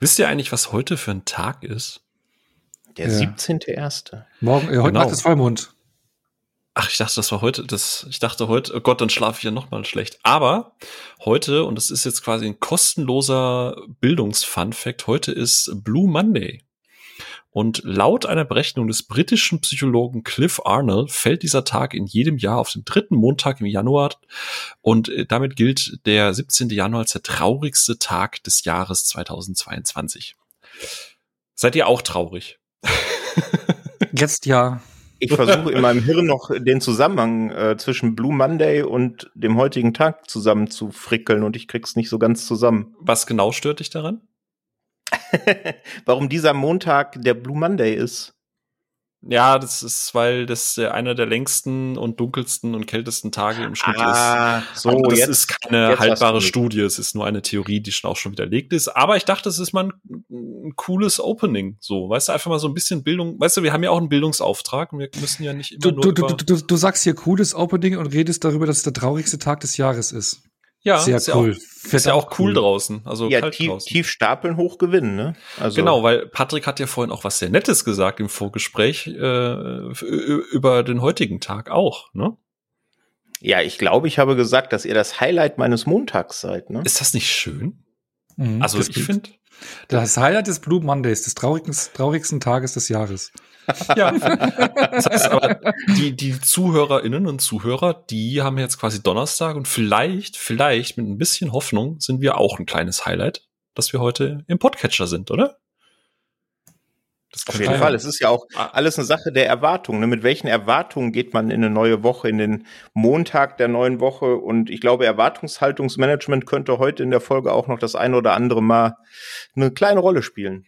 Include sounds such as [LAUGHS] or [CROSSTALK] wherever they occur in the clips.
Wisst ihr eigentlich, was heute für ein Tag ist? Der ja. 17.1. Morgen, äh, heute genau. Nacht ist Vollmond. Ach, ich dachte, das war heute, das, ich dachte heute, oh Gott, dann schlafe ich ja noch mal schlecht. Aber heute, und das ist jetzt quasi ein kostenloser Bildungsfun-Fact, heute ist Blue Monday. Und laut einer Berechnung des britischen Psychologen Cliff Arnold fällt dieser Tag in jedem Jahr auf den dritten Montag im Januar. Und äh, damit gilt der 17. Januar als der traurigste Tag des Jahres 2022. Seid ihr auch traurig? [LAUGHS] Jetzt ja. Ich versuche in meinem Hirn noch den Zusammenhang äh, zwischen Blue Monday und dem heutigen Tag zusammen zu frickeln und ich krieg's nicht so ganz zusammen. Was genau stört dich daran? [LAUGHS] Warum dieser Montag der Blue Monday ist? Ja, das ist, weil das einer der längsten und dunkelsten und kältesten Tage im Schnitt ah, ist. So, Aber das jetzt, ist keine haltbare Studie, es ist nur eine Theorie, die schon auch schon widerlegt ist. Aber ich dachte, es ist mal ein, ein, cooles Opening. So, weißt du, einfach mal so ein bisschen Bildung. Weißt du, wir haben ja auch einen Bildungsauftrag und wir müssen ja nicht immer du, nur. Du, du, du, du sagst hier cooles Opening und redest darüber, dass es der traurigste Tag des Jahres ist. Ja, sehr ist cool. Ja auch, ist ja auch cool, draußen. Also ja, tief, draußen. tief stapeln, hoch gewinnen, ne? Also genau, weil Patrick hat ja vorhin auch was sehr Nettes gesagt im Vorgespräch äh, über den heutigen Tag auch, ne? Ja, ich glaube, ich habe gesagt, dass ihr das Highlight meines Montags seid, ne? Ist das nicht schön? Mhm, also ich finde. Das Highlight des Blue Mondays, des traurigsten, traurigsten Tages des Jahres. Ja. [LAUGHS] Das heißt aber, die, die ZuhörerInnen und Zuhörer, die haben jetzt quasi Donnerstag und vielleicht, vielleicht mit ein bisschen Hoffnung sind wir auch ein kleines Highlight, dass wir heute im Podcatcher sind, oder? Auf jeden Fall. Es ist ja auch alles eine Sache der Erwartung. Ne? Mit welchen Erwartungen geht man in eine neue Woche, in den Montag der neuen Woche? Und ich glaube, Erwartungshaltungsmanagement könnte heute in der Folge auch noch das eine oder andere Mal eine kleine Rolle spielen.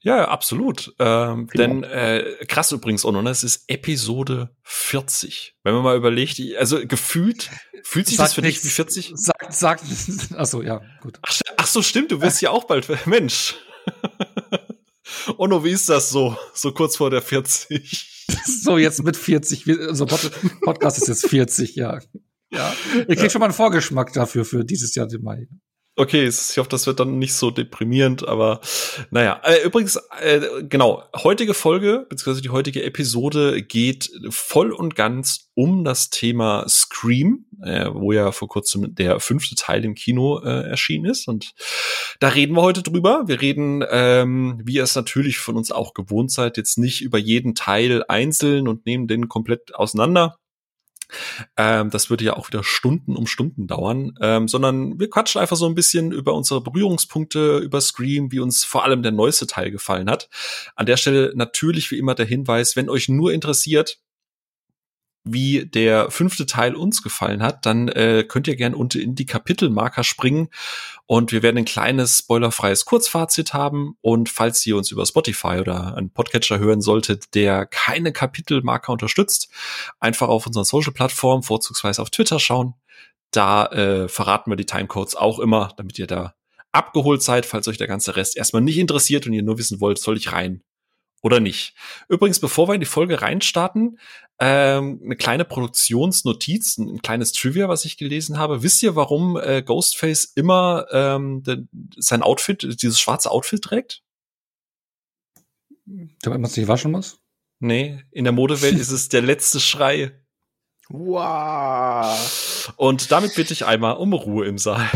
Ja, absolut. Ähm, genau. Denn äh, krass übrigens auch noch, ne? es ist Episode 40. Wenn man mal überlegt, also gefühlt, fühlt sich sagt das für dich wie 40? Sagt, sagt, achso, ja, gut. Ach, ach so, stimmt, du wirst [LAUGHS] ja auch bald, Mensch. Ono, wie ist das so, so kurz vor der 40? [LAUGHS] so, jetzt mit 40, unser Podcast ist jetzt 40, ja. Ja, ich krieg schon mal einen Vorgeschmack dafür, für dieses Jahr den Mai. Okay, ich hoffe, das wird dann nicht so deprimierend, aber naja. Äh, übrigens, äh, genau, heutige Folge, beziehungsweise die heutige Episode geht voll und ganz um das Thema Scream, äh, wo ja vor kurzem der fünfte Teil im Kino äh, erschienen ist. Und da reden wir heute drüber. Wir reden, ähm, wie ihr es natürlich von uns auch gewohnt seid, jetzt nicht über jeden Teil einzeln und nehmen den komplett auseinander ähm, das würde ja auch wieder Stunden um Stunden dauern, ähm, sondern wir quatschen einfach so ein bisschen über unsere Berührungspunkte, über Scream, wie uns vor allem der neueste Teil gefallen hat. An der Stelle natürlich wie immer der Hinweis, wenn euch nur interessiert, wie der fünfte Teil uns gefallen hat, dann äh, könnt ihr gerne unten in die Kapitelmarker springen und wir werden ein kleines spoilerfreies Kurzfazit haben. Und falls ihr uns über Spotify oder einen Podcatcher hören solltet, der keine Kapitelmarker unterstützt, einfach auf unseren Social-Plattformen, vorzugsweise auf Twitter schauen. Da äh, verraten wir die Timecodes auch immer, damit ihr da abgeholt seid, falls euch der ganze Rest erstmal nicht interessiert und ihr nur wissen wollt, soll ich rein oder nicht. Übrigens, bevor wir in die Folge reinstarten, ähm, eine kleine Produktionsnotiz, ein kleines Trivia, was ich gelesen habe. Wisst ihr, warum äh, Ghostface immer ähm, de, sein Outfit, dieses schwarze Outfit trägt? Damit man es nicht waschen muss? Nee, in der Modewelt ist es der letzte Schrei. Wow. Und damit bitte ich einmal um Ruhe im Saal.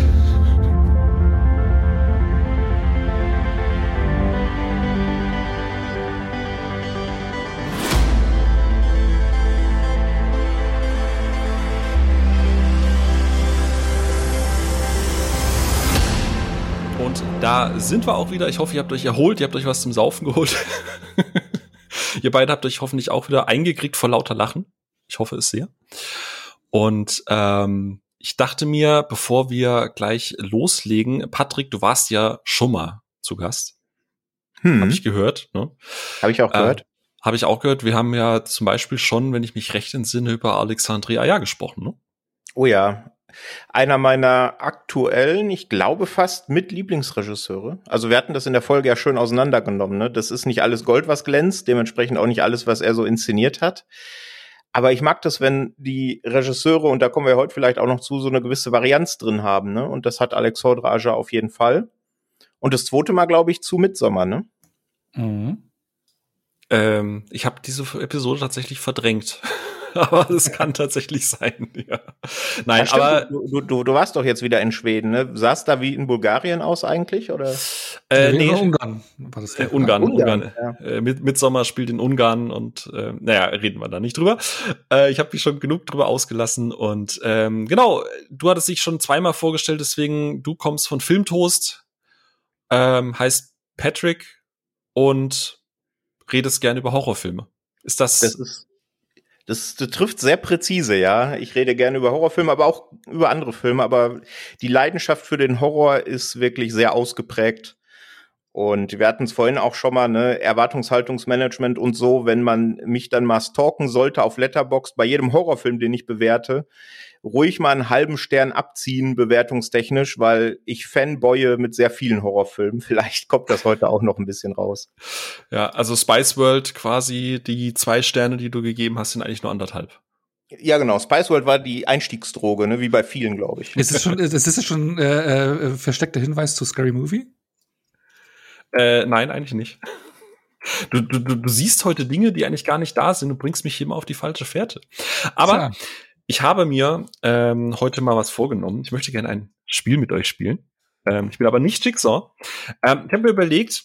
Da sind wir auch wieder. Ich hoffe, ihr habt euch erholt, ihr habt euch was zum Saufen geholt. [LAUGHS] ihr beide habt euch hoffentlich auch wieder eingekriegt vor lauter Lachen. Ich hoffe es sehr. Und ähm, ich dachte mir, bevor wir gleich loslegen, Patrick, du warst ja schon mal zu Gast. Hm. Habe ich gehört. Ne? Habe ich auch gehört. Äh, Habe ich auch gehört. Wir haben ja zum Beispiel schon, wenn ich mich recht entsinne, über Alexandria Aya gesprochen. Ne? Oh ja, einer meiner aktuellen, ich glaube fast mit Lieblingsregisseure. Also wir hatten das in der Folge ja schön auseinandergenommen. Ne? Das ist nicht alles Gold, was glänzt, dementsprechend auch nicht alles, was er so inszeniert hat. Aber ich mag das, wenn die Regisseure, und da kommen wir heute vielleicht auch noch zu, so eine gewisse Varianz drin haben. Ne? Und das hat Alexandre Aja auf jeden Fall. Und das zweite Mal, glaube ich, zu Midsommer, ne? Mhm. Ähm, ich habe diese Episode tatsächlich verdrängt. [LAUGHS] [LAUGHS] aber es kann tatsächlich sein, ja. Nein, ja, aber du, du, du, warst doch jetzt wieder in Schweden, ne? Sah es da wie in Bulgarien aus eigentlich oder? Äh, nee, Ungarn. War das äh, Ungarn, Ungarn. Ungarn. Ja. Äh, Mitsommer spielt in Ungarn und äh, naja, reden wir da nicht drüber. Äh, ich habe mich schon genug drüber ausgelassen und ähm, genau, du hattest dich schon zweimal vorgestellt, deswegen du kommst von Filmtoast, ähm, heißt Patrick und redest gerne über Horrorfilme. Ist das? Das ist das, das trifft sehr präzise, ja. Ich rede gerne über Horrorfilme, aber auch über andere Filme. Aber die Leidenschaft für den Horror ist wirklich sehr ausgeprägt. Und wir hatten es vorhin auch schon mal, ne, Erwartungshaltungsmanagement und so, wenn man mich dann mal stalken sollte auf Letterbox bei jedem Horrorfilm, den ich bewerte, ruhig mal einen halben Stern abziehen, bewertungstechnisch, weil ich fanboye mit sehr vielen Horrorfilmen. [LAUGHS] Vielleicht kommt das heute auch noch ein bisschen raus. Ja, also Spice World quasi die zwei Sterne, die du gegeben hast, sind eigentlich nur anderthalb. Ja, genau. Spice World war die Einstiegsdroge, ne? wie bei vielen, glaube ich. Ist es schon, ist es schon äh, äh, versteckter Hinweis zu Scary Movie? Äh, nein, eigentlich nicht. Du, du, du siehst heute Dinge, die eigentlich gar nicht da sind. Du bringst mich hier immer auf die falsche Fährte. Aber Klar. Ich habe mir ähm, heute mal was vorgenommen. Ich möchte gerne ein Spiel mit euch spielen. Ähm, ich bin aber nicht Jigsaw. Ähm, ich habe mir überlegt,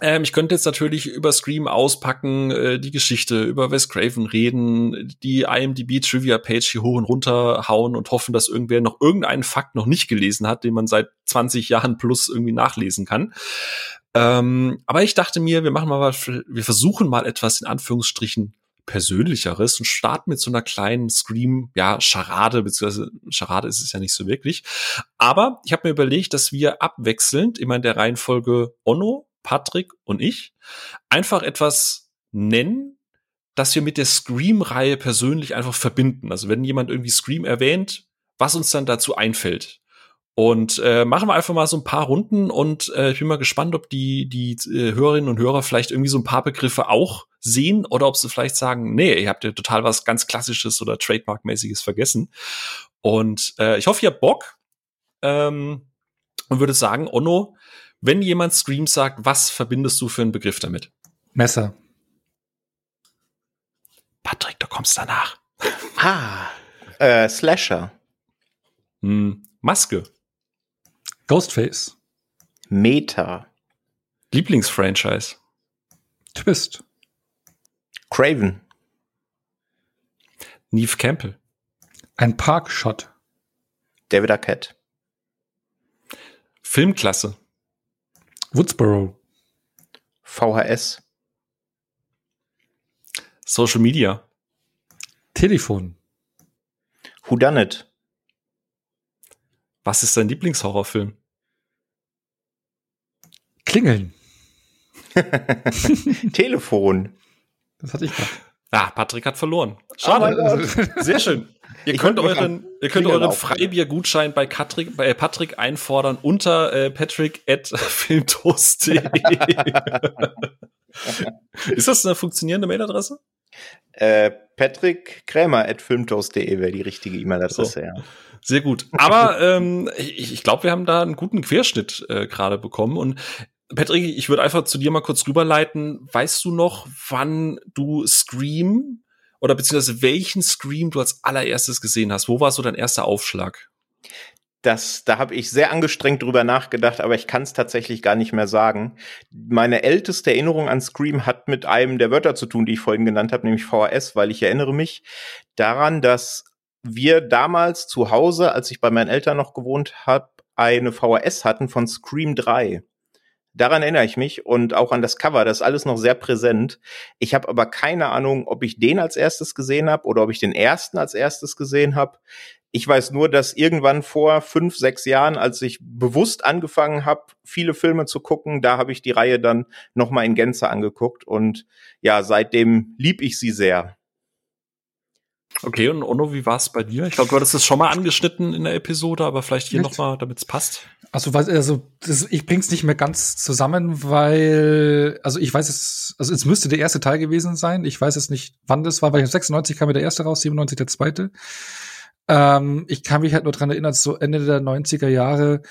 ich könnte jetzt natürlich über Scream auspacken, äh, die Geschichte, über Wes Craven reden, die IMDb Trivia Page hier hoch und runter hauen und hoffen, dass irgendwer noch irgendeinen Fakt noch nicht gelesen hat, den man seit 20 Jahren plus irgendwie nachlesen kann. Ähm, aber ich dachte mir, wir machen mal, wir versuchen mal etwas in Anführungsstrichen Persönlicheres und starten mit so einer kleinen Scream, ja, Charade, beziehungsweise Charade ist es ja nicht so wirklich. Aber ich habe mir überlegt, dass wir abwechselnd immer in der Reihenfolge Onno, Patrick und ich einfach etwas nennen, das wir mit der Scream-Reihe persönlich einfach verbinden. Also wenn jemand irgendwie Scream erwähnt, was uns dann dazu einfällt. Und äh, machen wir einfach mal so ein paar Runden und äh, ich bin mal gespannt, ob die, die äh, Hörerinnen und Hörer vielleicht irgendwie so ein paar Begriffe auch sehen oder ob sie vielleicht sagen, nee, ihr habt ja total was ganz Klassisches oder Trademark-mäßiges vergessen. Und äh, ich hoffe, ihr habt Bock ähm, und würde sagen, Onno, wenn jemand Scream sagt, was verbindest du für einen Begriff damit? Messer. Patrick, du kommst danach. Ah, äh, Slasher. Hm, Maske. Ghostface. Meta. Lieblingsfranchise. Twist. Craven. Neve Campbell. Ein Parkshot. David Arquette. Filmklasse. Woodsboro. VHS. Social Media. Telefon. Who done it? Was ist dein Lieblingshorrorfilm? Klingeln. [LAUGHS] Telefon. Das hatte ich gerade. Ah, Patrick hat verloren. Schade. Oh Sehr schön. Ihr ich könnt euren, ihr könnt euren Freibiergutschein bei Patrick, bei Patrick einfordern unter äh, patrick at [LAUGHS] filmtoast.de. [LAUGHS] Ist das eine funktionierende Mailadresse? Äh, Patrick Krämer at filmtoast.de wäre die richtige E-Mail-Adresse, so. ja. Sehr gut. Aber ähm, ich, ich glaube, wir haben da einen guten Querschnitt äh, gerade bekommen. Und Patrick, ich würde einfach zu dir mal kurz rüberleiten. Weißt du noch, wann du Scream oder beziehungsweise welchen Scream du als allererstes gesehen hast? Wo war so dein erster Aufschlag? Das, da habe ich sehr angestrengt drüber nachgedacht, aber ich kann es tatsächlich gar nicht mehr sagen. Meine älteste Erinnerung an Scream hat mit einem der Wörter zu tun, die ich vorhin genannt habe, nämlich VHS, weil ich erinnere mich daran, dass wir damals zu Hause, als ich bei meinen Eltern noch gewohnt habe, eine VHS hatten von Scream 3. Daran erinnere ich mich und auch an das Cover, das ist alles noch sehr präsent. Ich habe aber keine Ahnung, ob ich den als erstes gesehen habe oder ob ich den ersten als erstes gesehen habe. Ich weiß nur, dass irgendwann vor fünf, sechs Jahren, als ich bewusst angefangen habe, viele Filme zu gucken, da habe ich die Reihe dann nochmal in Gänze angeguckt und ja, seitdem lieb ich sie sehr. Okay, und Ono, wie war es bei dir? Ich glaube, du hattest es schon mal angeschnitten in der Episode, aber vielleicht hier nochmal, damit es passt. Also, also das, ich bring's nicht mehr ganz zusammen, weil, also ich weiß es, also es müsste der erste Teil gewesen sein. Ich weiß es nicht, wann das war, weil 96 kam mir der erste raus, 97 der zweite. Ähm, ich kann mich halt nur dran erinnern, so Ende der 90er Jahre,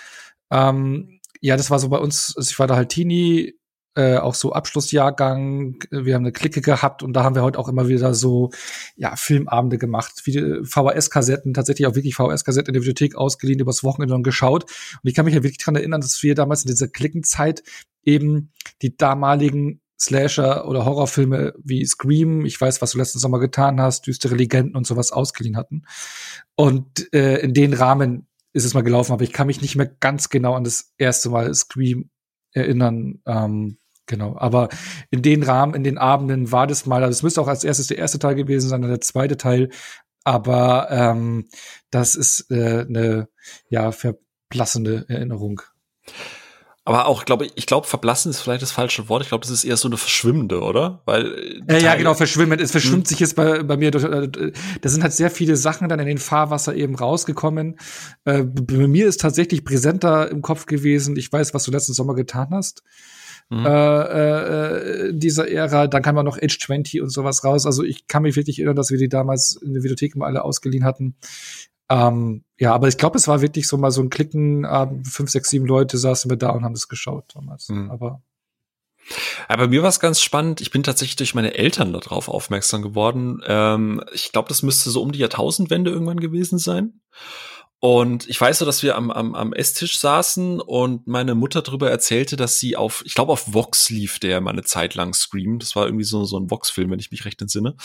ähm, ja, das war so bei uns, also ich war da halt Teenie, äh, auch so Abschlussjahrgang, wir haben eine Clique gehabt und da haben wir heute auch immer wieder so ja Filmabende gemacht, wie VHS-Kassetten, tatsächlich auch wirklich VHS-Kassetten in der Bibliothek ausgeliehen, übers Wochenende und geschaut. Und ich kann mich ja wirklich dran erinnern, dass wir damals in dieser Klickenzeit eben die damaligen Slasher oder Horrorfilme wie Scream, ich weiß, was du letzten Sommer getan hast, düstere Legenden und sowas ausgeliehen hatten. Und äh, in den Rahmen ist es mal gelaufen, aber ich kann mich nicht mehr ganz genau an das erste Mal Scream erinnern. Ähm, genau, aber in den Rahmen, in den Abenden war das mal, also es müsste auch als erstes der erste Teil gewesen sein, dann der zweite Teil, aber ähm, das ist äh, eine ja verblassende Erinnerung. Aber auch, glaube ich, ich glaube, verblassen ist vielleicht das falsche Wort. Ich glaube, das ist eher so eine verschwimmende, oder? Weil ja, ja, genau, verschwimmen. Es verschwimmt hm. sich jetzt bei, bei mir. Durch, äh, da sind halt sehr viele Sachen dann in den Fahrwasser eben rausgekommen. Äh, bei mir ist tatsächlich präsenter im Kopf gewesen. Ich weiß, was du letzten Sommer getan hast. Mhm. Äh, äh, dieser Ära, dann kam ja noch Age 20 und sowas raus. Also ich kann mich wirklich erinnern, dass wir die damals in der Videothek mal alle ausgeliehen hatten. Ähm, ja, aber ich glaube, es war wirklich so mal so ein Klicken, äh, fünf, sechs, sieben Leute saßen wir da und haben das geschaut damals. Mhm. Aber aber mir war es ganz spannend. Ich bin tatsächlich durch meine Eltern darauf aufmerksam geworden. Ähm, ich glaube, das müsste so um die Jahrtausendwende irgendwann gewesen sein. Und ich weiß so, dass wir am, am, am Esstisch saßen und meine Mutter darüber erzählte, dass sie auf, ich glaube, auf Vox lief der mal eine Zeit lang Scream. Das war irgendwie so, so ein Vox-Film, wenn ich mich recht entsinne.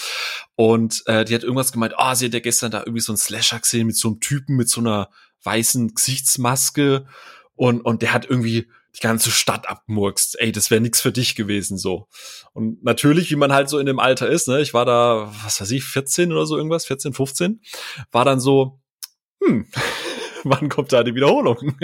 Und äh, die hat irgendwas gemeint, ah, oh, sie hat ja gestern da irgendwie so einen Slasher gesehen mit so einem Typen mit so einer weißen Gesichtsmaske und, und der hat irgendwie die ganze Stadt abmurkst. Ey, das wäre nix für dich gewesen so. Und natürlich, wie man halt so in dem Alter ist, ne, ich war da, was weiß ich, 14 oder so irgendwas, 14, 15, war dann so, hm, [LAUGHS] wann kommt da die Wiederholung?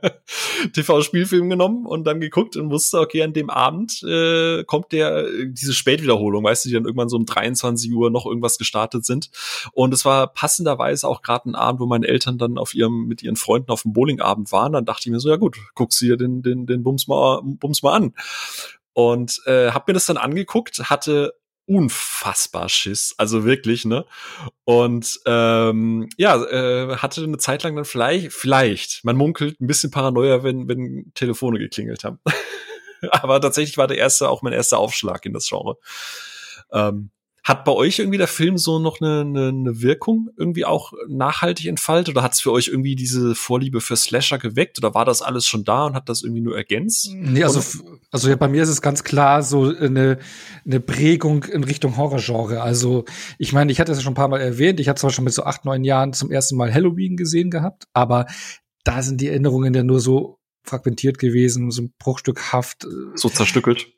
[LAUGHS] TV-Spielfilm genommen und dann geguckt und wusste, okay, an dem Abend äh, kommt der diese Spätwiederholung, weißt du, die dann irgendwann so um 23 Uhr noch irgendwas gestartet sind. Und es war passenderweise auch gerade ein Abend, wo meine Eltern dann auf ihrem mit ihren Freunden auf dem Bowlingabend waren. Dann dachte ich mir so, ja gut, guckst du dir den den den Bums mal Bums mal an. Und äh, hab mir das dann angeguckt, hatte unfassbar Schiss, also wirklich, ne? Und ähm, ja, äh, hatte eine Zeit lang dann vielleicht, vielleicht, man munkelt ein bisschen Paranoia, wenn, wenn Telefone geklingelt haben. [LAUGHS] Aber tatsächlich war der erste auch mein erster Aufschlag in das Genre. Ähm, hat bei euch irgendwie der Film so noch eine, eine, eine Wirkung irgendwie auch nachhaltig entfaltet oder hat es für euch irgendwie diese Vorliebe für Slasher geweckt oder war das alles schon da und hat das irgendwie nur ergänzt? Nee, also, also ja, bei mir ist es ganz klar so eine, eine Prägung in Richtung Horrorgenre. Also ich meine, ich hatte es ja schon ein paar Mal erwähnt, ich hatte zwar schon mit so acht, neun Jahren zum ersten Mal Halloween gesehen gehabt, aber da sind die Erinnerungen ja nur so fragmentiert gewesen, so ein bruchstückhaft. Äh, so zerstückelt.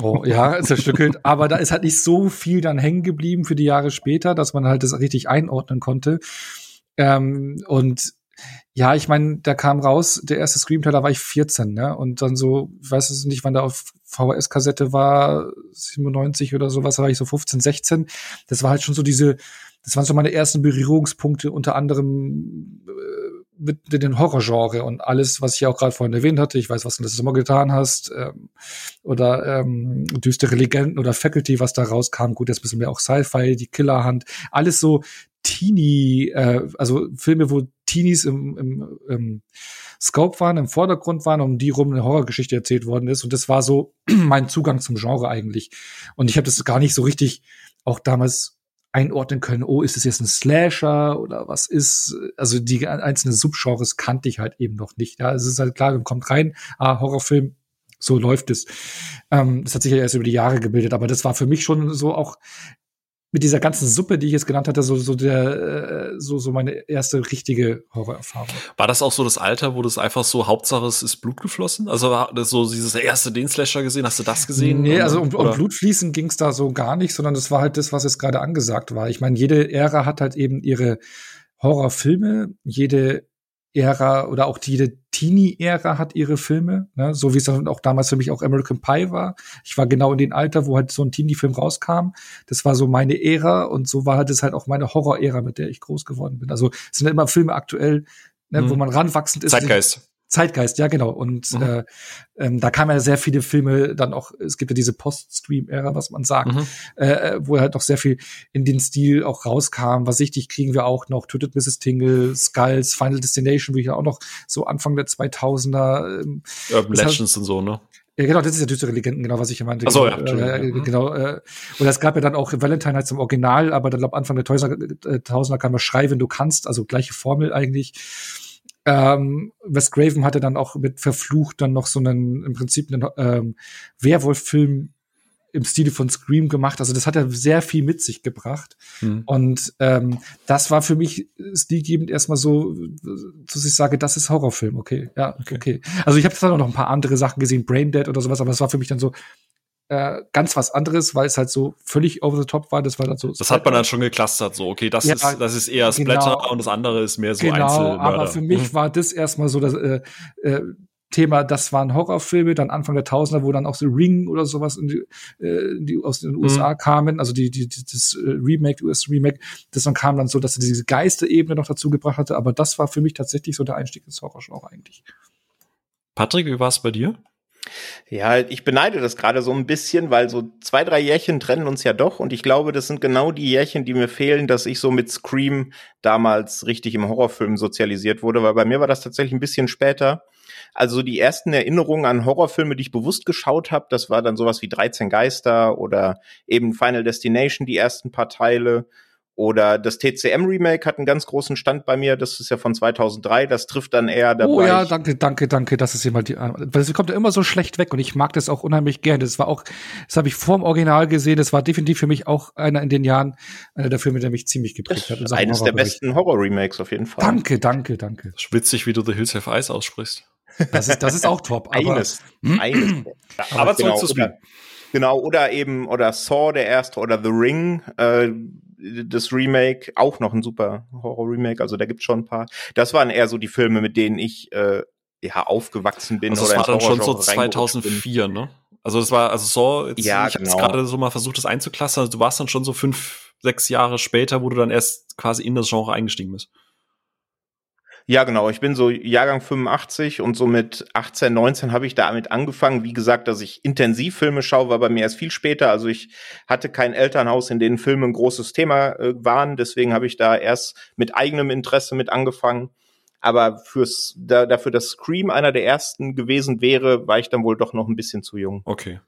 Oh, ja, zerstückelt. [LAUGHS] Aber da ist halt nicht so viel dann hängen geblieben für die Jahre später, dass man halt das richtig einordnen konnte. Ähm, und ja, ich meine, da kam raus, der erste Scream-Teil, da war ich 14, ne? Und dann so, ich weiß es nicht, wann der auf VHS-Kassette war, 97 oder sowas, da war ich so 15, 16. Das war halt schon so diese, das waren so meine ersten Berührungspunkte, unter anderem äh, mit, mit den Horrorgenre und alles, was ich auch gerade vorhin erwähnt hatte. Ich weiß, was du letztes Sommer getan hast. Ähm, oder ähm, düstere Legenden oder Faculty, was da rauskam. Gut, jetzt müssen wir auch Sci-Fi, die Killerhand. Alles so Teenie, äh, also Filme, wo Teenies im, im, im Scope waren, im Vordergrund waren, um die rum eine Horrorgeschichte erzählt worden ist. Und das war so [CLEARS THROAT] mein Zugang zum Genre eigentlich. Und ich habe das gar nicht so richtig auch damals einordnen können, oh, ist es jetzt ein Slasher oder was ist, also die einzelnen Subgenres kannte ich halt eben noch nicht. Ja, es ist halt klar, kommt rein, ah, Horrorfilm, so läuft es. Ähm, das hat sich ja erst über die Jahre gebildet, aber das war für mich schon so auch mit dieser ganzen Suppe, die ich jetzt genannt hatte, so so der äh, so so meine erste richtige Horrorerfahrung. War das auch so das Alter, wo das einfach so Hauptsache es ist Blut geflossen? Also war das so dieses erste den Slasher gesehen? Hast du das gesehen? Nee, also um, um Blutfließen ging es da so gar nicht, sondern das war halt das, was jetzt gerade angesagt war. Ich meine, jede Ära hat halt eben ihre Horrorfilme, jede Ära oder auch jede Teenie-Ära hat ihre Filme, ne? so wie es dann auch damals für mich auch American Pie war. Ich war genau in dem Alter, wo halt so ein Teenie-Film rauskam. Das war so meine Ära und so war halt es halt auch meine Horror-Ära, mit der ich groß geworden bin. Also es sind immer Filme aktuell, ne, mhm. wo man ranwachsend ist. Zeitgeist. Zeitgeist, ja genau. Und mhm. äh, ähm, da kamen ja sehr viele Filme dann auch, es gibt ja diese Post-Stream-Ära, was man sagt, mhm. Äh, äh, wo halt noch sehr viel in den Stil auch rauskam. Was wichtig kriegen wir auch noch, Tötet Mrs. Tingle, Skulls, Final Destination, wo ich ja auch noch so Anfang der 2000er. Ähm, Urban Legends und so, ne? Ja, genau, das ist ja düstere Legenden, genau, was ich meinte. Ach so, ja, äh, mhm. genau. Äh, und es gab ja dann auch Valentine halt zum Original, aber dann glaub Anfang der Tausender, äh, Tausender kam ja Schrei, wenn du kannst, also gleiche Formel eigentlich. Ähm, Wes Craven hatte dann auch mit Verflucht dann noch so einen, im Prinzip einen ähm, Werwolf-Film im Stile von Scream gemacht. Also das hat er sehr viel mit sich gebracht. Mhm. Und ähm, das war für mich stilgebend erstmal so, dass ich sage, das ist Horrorfilm, okay. Ja, okay. okay. Also ich habe dann auch noch ein paar andere Sachen gesehen, Brain Dead oder sowas, aber das war für mich dann so äh, ganz was anderes, weil es halt so völlig over the top war. Das war dann so. Das hat man dann schon geclustert, so, okay, das ja, ist, das ist eher Splatter genau, und das andere ist mehr so genau, Einzelmörder. Aber für mich mhm. war das erstmal so, dass äh, äh, Thema, das waren Horrorfilme, dann Anfang der Tausender, wo dann auch so Ring oder sowas in die, äh, die aus den USA mhm. kamen, also die, die, das äh, Remake, US-Remake, das dann kam dann so, dass er diese Geisterebene noch dazu gebracht hatte, aber das war für mich tatsächlich so der Einstieg ins Horrorgenre eigentlich. Patrick, wie war es bei dir? Ja, ich beneide das gerade so ein bisschen, weil so zwei, drei Jährchen trennen uns ja doch und ich glaube, das sind genau die Jährchen, die mir fehlen, dass ich so mit Scream damals richtig im Horrorfilm sozialisiert wurde, weil bei mir war das tatsächlich ein bisschen später. Also die ersten Erinnerungen an Horrorfilme, die ich bewusst geschaut habe, das war dann sowas wie 13 Geister oder eben Final Destination, die ersten paar Teile. Oder das TCM-Remake hat einen ganz großen Stand bei mir. Das ist ja von 2003. Das trifft dann eher dabei. Oh ja, danke, danke, danke. Das ist immer die. Weil sie kommt ja immer so schlecht weg und ich mag das auch unheimlich gerne. Das war auch, das habe ich vorm Original gesehen. Das war definitiv für mich auch einer in den Jahren, einer der Filme, der mich ziemlich geprägt hat. Eines der besten Horror-Remakes auf jeden Fall. Danke, danke, danke. Schwitzig, wie du The Hills Have Eyes aussprichst. Das ist, das ist auch top. Aber, eines. eines. aber, aber genau, zurück zu oder, Genau, oder eben, oder Saw, der erste, oder The Ring, äh, das Remake, auch noch ein super Horror-Remake, also da gibt's schon ein paar. Das waren eher so die Filme, mit denen ich äh, ja aufgewachsen bin. Also das war dann schon so 2004, ne? Also das war, also Saw, jetzt, ja, ich genau. habe gerade so mal versucht, das einzuklassen. Also du warst dann schon so fünf, sechs Jahre später, wo du dann erst quasi in das Genre eingestiegen bist. Ja, genau. Ich bin so Jahrgang 85 und so mit 18, 19 habe ich damit angefangen. Wie gesagt, dass ich intensiv Filme schaue, war bei mir erst viel später. Also ich hatte kein Elternhaus, in dem Filme ein großes Thema äh, waren. Deswegen habe ich da erst mit eigenem Interesse mit angefangen. Aber fürs, da, dafür, dass Scream einer der ersten gewesen wäre, war ich dann wohl doch noch ein bisschen zu jung. Okay.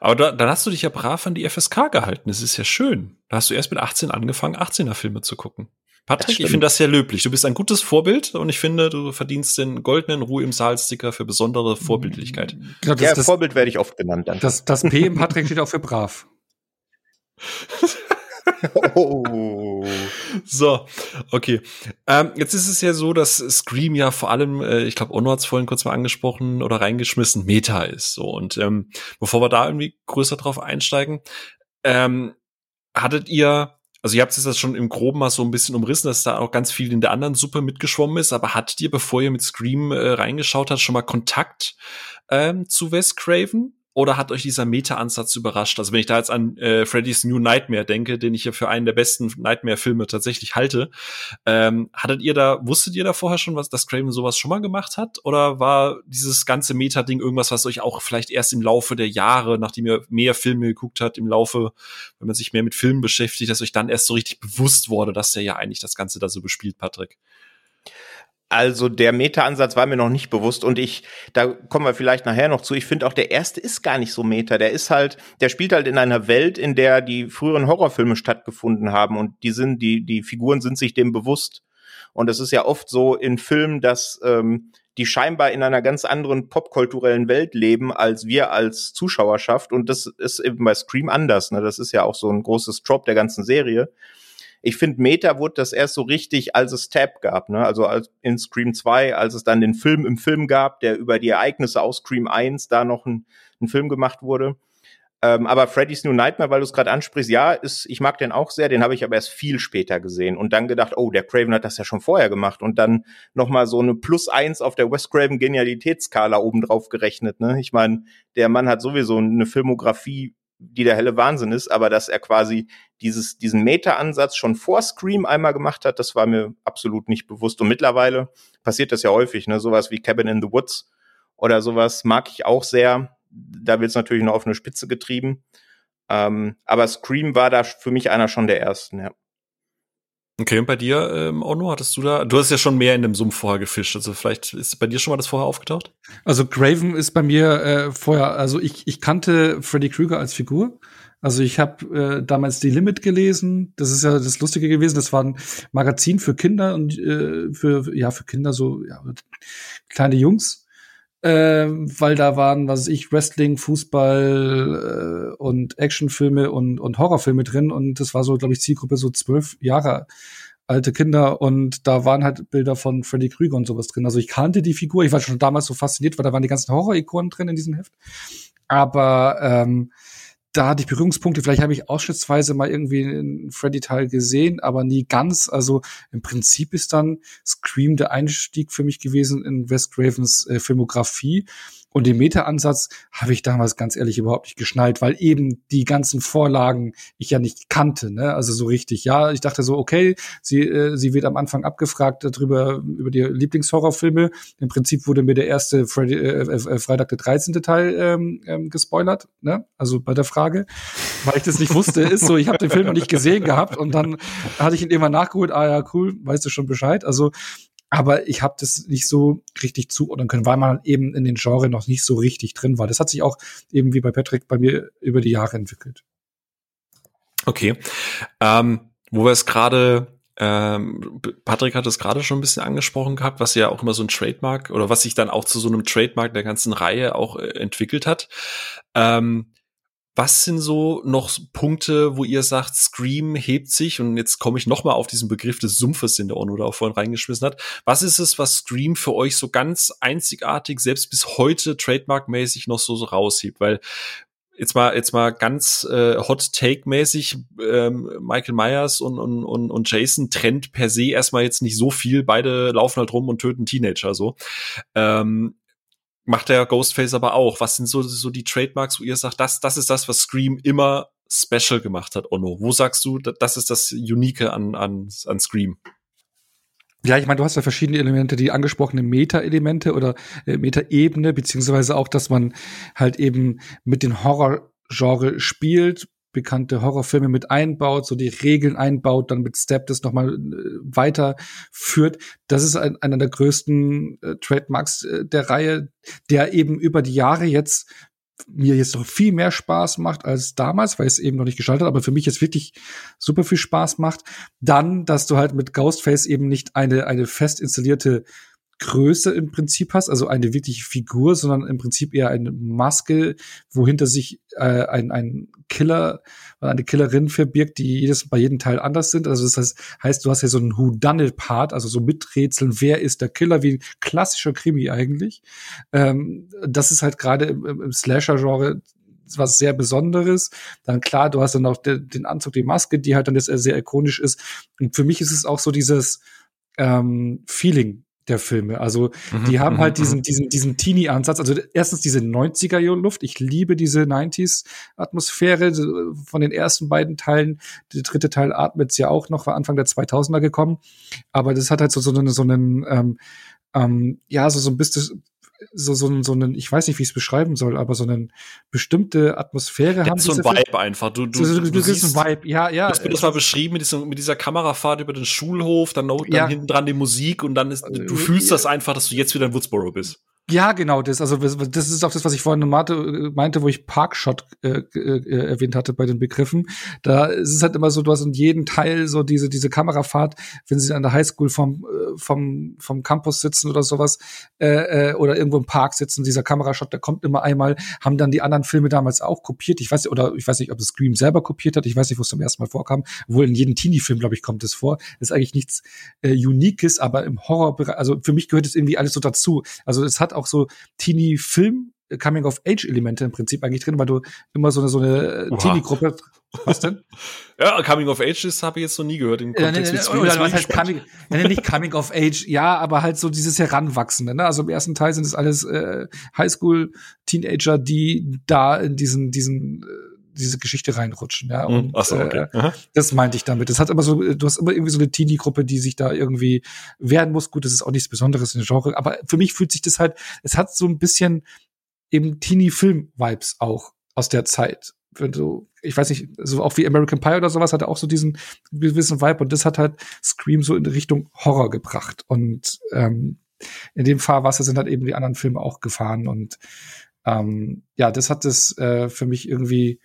Aber da, dann hast du dich ja brav an die FSK gehalten. Das ist ja schön. Da hast du erst mit 18 angefangen, 18er Filme zu gucken. Patrick, ich finde das sehr löblich. Du bist ein gutes Vorbild und ich finde, du verdienst den goldenen Ruhe im Saal-Sticker für besondere Vorbildlichkeit. Ja, das, ja das, Vorbild werde ich oft genannt. Danke. Das, das P im Patrick steht auch für brav. [LAUGHS] oh. So, okay. Ähm, jetzt ist es ja so, dass Scream ja vor allem, äh, ich glaube, Ono hat es vorhin kurz mal angesprochen oder reingeschmissen, Meta ist. So und ähm, bevor wir da irgendwie größer drauf einsteigen, ähm, hattet ihr also ihr habt es jetzt schon im Groben mal so ein bisschen umrissen, dass da auch ganz viel in der anderen Suppe mitgeschwommen ist, aber hattet ihr, bevor ihr mit Scream äh, reingeschaut habt, schon mal Kontakt ähm, zu Wes Craven? Oder hat euch dieser Meta-Ansatz überrascht? Also wenn ich da jetzt an äh, Freddy's New Nightmare denke, den ich ja für einen der besten Nightmare-Filme tatsächlich halte, ähm, hattet ihr da, wusstet ihr da vorher schon, was dass Craven sowas schon mal gemacht hat? Oder war dieses ganze Meta-Ding irgendwas, was euch auch vielleicht erst im Laufe der Jahre, nachdem ihr mehr Filme geguckt habt, im Laufe, wenn man sich mehr mit Filmen beschäftigt, dass euch dann erst so richtig bewusst wurde, dass der ja eigentlich das Ganze da so bespielt, Patrick? Also der Meta-Ansatz war mir noch nicht bewusst und ich, da kommen wir vielleicht nachher noch zu. Ich finde auch der erste ist gar nicht so Meta. Der ist halt, der spielt halt in einer Welt, in der die früheren Horrorfilme stattgefunden haben und die sind, die die Figuren sind sich dem bewusst. Und es ist ja oft so in Filmen, dass ähm, die scheinbar in einer ganz anderen popkulturellen Welt leben als wir als Zuschauerschaft. Und das ist eben bei Scream anders. Ne? Das ist ja auch so ein großes Trop der ganzen Serie ich finde, Meta wurde das erst so richtig, als es Tab gab, ne? Also als in Scream 2, als es dann den Film im Film gab, der über die Ereignisse aus Scream 1 da noch ein, ein Film gemacht wurde. Ähm, aber Freddy's New Nightmare, weil du es gerade ansprichst, ja, ist, ich mag den auch sehr, den habe ich aber erst viel später gesehen und dann gedacht, oh, der Craven hat das ja schon vorher gemacht und dann nochmal so eine Plus eins auf der West Craven Genialitätsskala obendrauf gerechnet. Ne? Ich meine, der Mann hat sowieso eine Filmografie die der helle Wahnsinn ist, aber dass er quasi dieses, diesen Meta-Ansatz schon vor Scream einmal gemacht hat, das war mir absolut nicht bewusst. Und mittlerweile passiert das ja häufig, ne? Sowas wie Cabin in the Woods oder sowas mag ich auch sehr. Da wird es natürlich noch auf eine Spitze getrieben. Ähm, aber Scream war da für mich einer schon der ersten, ja. Okay, und bei dir, ähm, Ono, hattest du da, du hast ja schon mehr in dem Sumpf vorher gefischt, also vielleicht ist bei dir schon mal das vorher aufgetaucht? Also Graven ist bei mir äh, vorher, also ich, ich kannte Freddy Krueger als Figur. Also ich habe äh, damals die Limit gelesen. Das ist ja das Lustige gewesen. Das war ein Magazin für Kinder und äh, für ja für Kinder so ja, kleine Jungs äh, weil da waren, was weiß ich, Wrestling, Fußball äh, und Actionfilme und, und Horrorfilme drin und das war so, glaube ich, Zielgruppe so zwölf Jahre alte Kinder und da waren halt Bilder von Freddy Krüger und sowas drin. Also ich kannte die Figur, ich war schon damals so fasziniert, weil da waren die ganzen Horror-Ikonen drin in diesem Heft. Aber ähm, da hatte ich Berührungspunkte. Vielleicht habe ich ausschnittsweise mal irgendwie einen Freddy-Teil gesehen, aber nie ganz. Also im Prinzip ist dann Scream der Einstieg für mich gewesen in Wes Cravens äh, Filmografie. Und den Meta-Ansatz habe ich damals ganz ehrlich überhaupt nicht geschnallt, weil eben die ganzen Vorlagen ich ja nicht kannte, ne? Also so richtig. Ja, ich dachte so, okay, sie, äh, sie wird am Anfang abgefragt darüber, über die Lieblingshorrorfilme. Im Prinzip wurde mir der erste Freddy, äh, äh, Freitag der 13. Teil ähm, ähm, gespoilert, ne? Also bei der Frage, weil ich das nicht wusste, ist so, ich habe den Film noch nicht gesehen gehabt und dann hatte ich ihn immer nachgeholt, ah ja, cool, weißt du schon Bescheid. Also aber ich habe das nicht so richtig zuordnen können, weil man eben in den Genre noch nicht so richtig drin war. Das hat sich auch eben wie bei Patrick bei mir über die Jahre entwickelt. Okay. Ähm, wo wir es gerade, ähm, Patrick hat es gerade schon ein bisschen angesprochen gehabt, was ja auch immer so ein Trademark oder was sich dann auch zu so einem Trademark der ganzen Reihe auch äh, entwickelt hat. Ähm, was sind so noch Punkte, wo ihr sagt, Scream hebt sich, und jetzt komme ich noch mal auf diesen Begriff des Sumpfes, den der Ono da auch vorhin reingeschmissen hat. Was ist es, was Scream für euch so ganz einzigartig, selbst bis heute trademarkmäßig noch so, so raushebt? Weil jetzt mal jetzt mal ganz äh, Hot Take mäßig ähm, Michael Myers und, und und und Jason trennt per se erstmal jetzt nicht so viel beide laufen halt rum und töten Teenager so ähm, macht der Ghostface aber auch. Was sind so, so die Trademarks, wo ihr sagt, das, das ist das, was Scream immer special gemacht hat, Onno? Wo sagst du, das ist das Unique an, an, an Scream? Ja, ich meine, du hast ja verschiedene Elemente, die angesprochene Meta-Elemente oder äh, Meta-Ebene, beziehungsweise auch, dass man halt eben mit den Horror-Genre spielt, bekannte Horrorfilme mit einbaut, so die Regeln einbaut, dann mit Step das nochmal äh, weiterführt. Das ist ein, einer der größten äh, Trademarks äh, der Reihe, der eben über die Jahre jetzt mir jetzt noch viel mehr Spaß macht als damals, weil es eben noch nicht gestaltet, aber für mich jetzt wirklich super viel Spaß macht. Dann, dass du halt mit Ghostface eben nicht eine, eine fest installierte Größe im Prinzip hast, also eine wirkliche Figur, sondern im Prinzip eher eine Maske, wohinter sich äh, ein, ein Killer oder eine Killerin verbirgt, die jedes bei jedem Teil anders sind. Also das heißt, du hast ja so einen Who-Done-It-Part, also so miträtseln, wer ist der Killer, wie ein klassischer Krimi eigentlich. Ähm, das ist halt gerade im, im Slasher-Genre was sehr Besonderes. Dann klar, du hast dann auch de, den Anzug, die Maske, die halt dann jetzt sehr ikonisch ist. Und für mich ist es auch so dieses ähm, Feeling, der Filme. Also mhm, die haben halt mhm, diesen, mhm. diesen, diesen Teenie-Ansatz. Also erstens diese 90er-Luft. Ich liebe diese 90s-Atmosphäre von den ersten beiden Teilen. Der dritte Teil atmet ja auch noch, war Anfang der 2000er gekommen. Aber das hat halt so, so, eine, so einen, ähm, ähm, ja, so, so ein bisschen, so, so, so einen, ich weiß nicht, wie ich es beschreiben soll, aber so eine bestimmte Atmosphäre ja, haben. So ein Vibe einfach. Du, du, so, du, du siehst ein Vibe, ja, ja. Du hast mir das mal beschrieben mit, diesem, mit dieser Kamerafahrt über den Schulhof, dann, noch, dann ja. hinten dran die Musik und dann ist, du äh, fühlst das einfach, dass du jetzt wieder in Woodsboro bist. Ja, genau, das. Also das ist auch das, was ich vorhin meinte, wo ich Parkshot äh, äh, erwähnt hatte bei den Begriffen. Da ist es halt immer so, du hast in jedem Teil so diese diese Kamerafahrt, wenn sie an der Highschool vom äh, vom vom Campus sitzen oder sowas äh, äh, oder irgendwo im Park sitzen, dieser Kamerashot, der kommt immer einmal. Haben dann die anderen Filme damals auch kopiert. Ich weiß oder ich weiß nicht, ob das Scream selber kopiert hat. Ich weiß nicht, wo es zum ersten Mal vorkam. Wohl in jedem Teenie-Film, glaube ich, kommt es vor. Das ist eigentlich nichts äh, Uniques, aber im Horrorbereich, also für mich gehört es irgendwie alles so dazu. Also es hat auch so Teenie-Film Coming-of-Age-Elemente im Prinzip eigentlich drin, weil du immer so eine, so eine Teenie-Gruppe. Was denn? [LAUGHS] ja, Coming of Age ist habe ich jetzt noch nie gehört im Kontext ja, nee, nee, oder was heißt Coming, ja, nicht Coming of Age, ja, aber halt so dieses Heranwachsende. Ne? Also im ersten Teil sind es alles äh, Highschool-Teenager, die da in diesen diesen äh, diese Geschichte reinrutschen. Ja, hm, und Ach so, okay. äh, das meinte ich damit. Das hat immer so, du hast immer irgendwie so eine Teenie-Gruppe, die sich da irgendwie wehren muss. Gut, das ist auch nichts Besonderes in der Genre, aber für mich fühlt sich das halt, es hat so ein bisschen eben Teenie-Film-Vibes auch aus der Zeit. Wenn du, ich weiß nicht, so auch wie American Pie oder sowas hat er auch so diesen gewissen Vibe und das hat halt Scream so in Richtung Horror gebracht. Und ähm, in dem Fahrwasser sind halt eben die anderen Filme auch gefahren und ähm, ja, das hat es äh, für mich irgendwie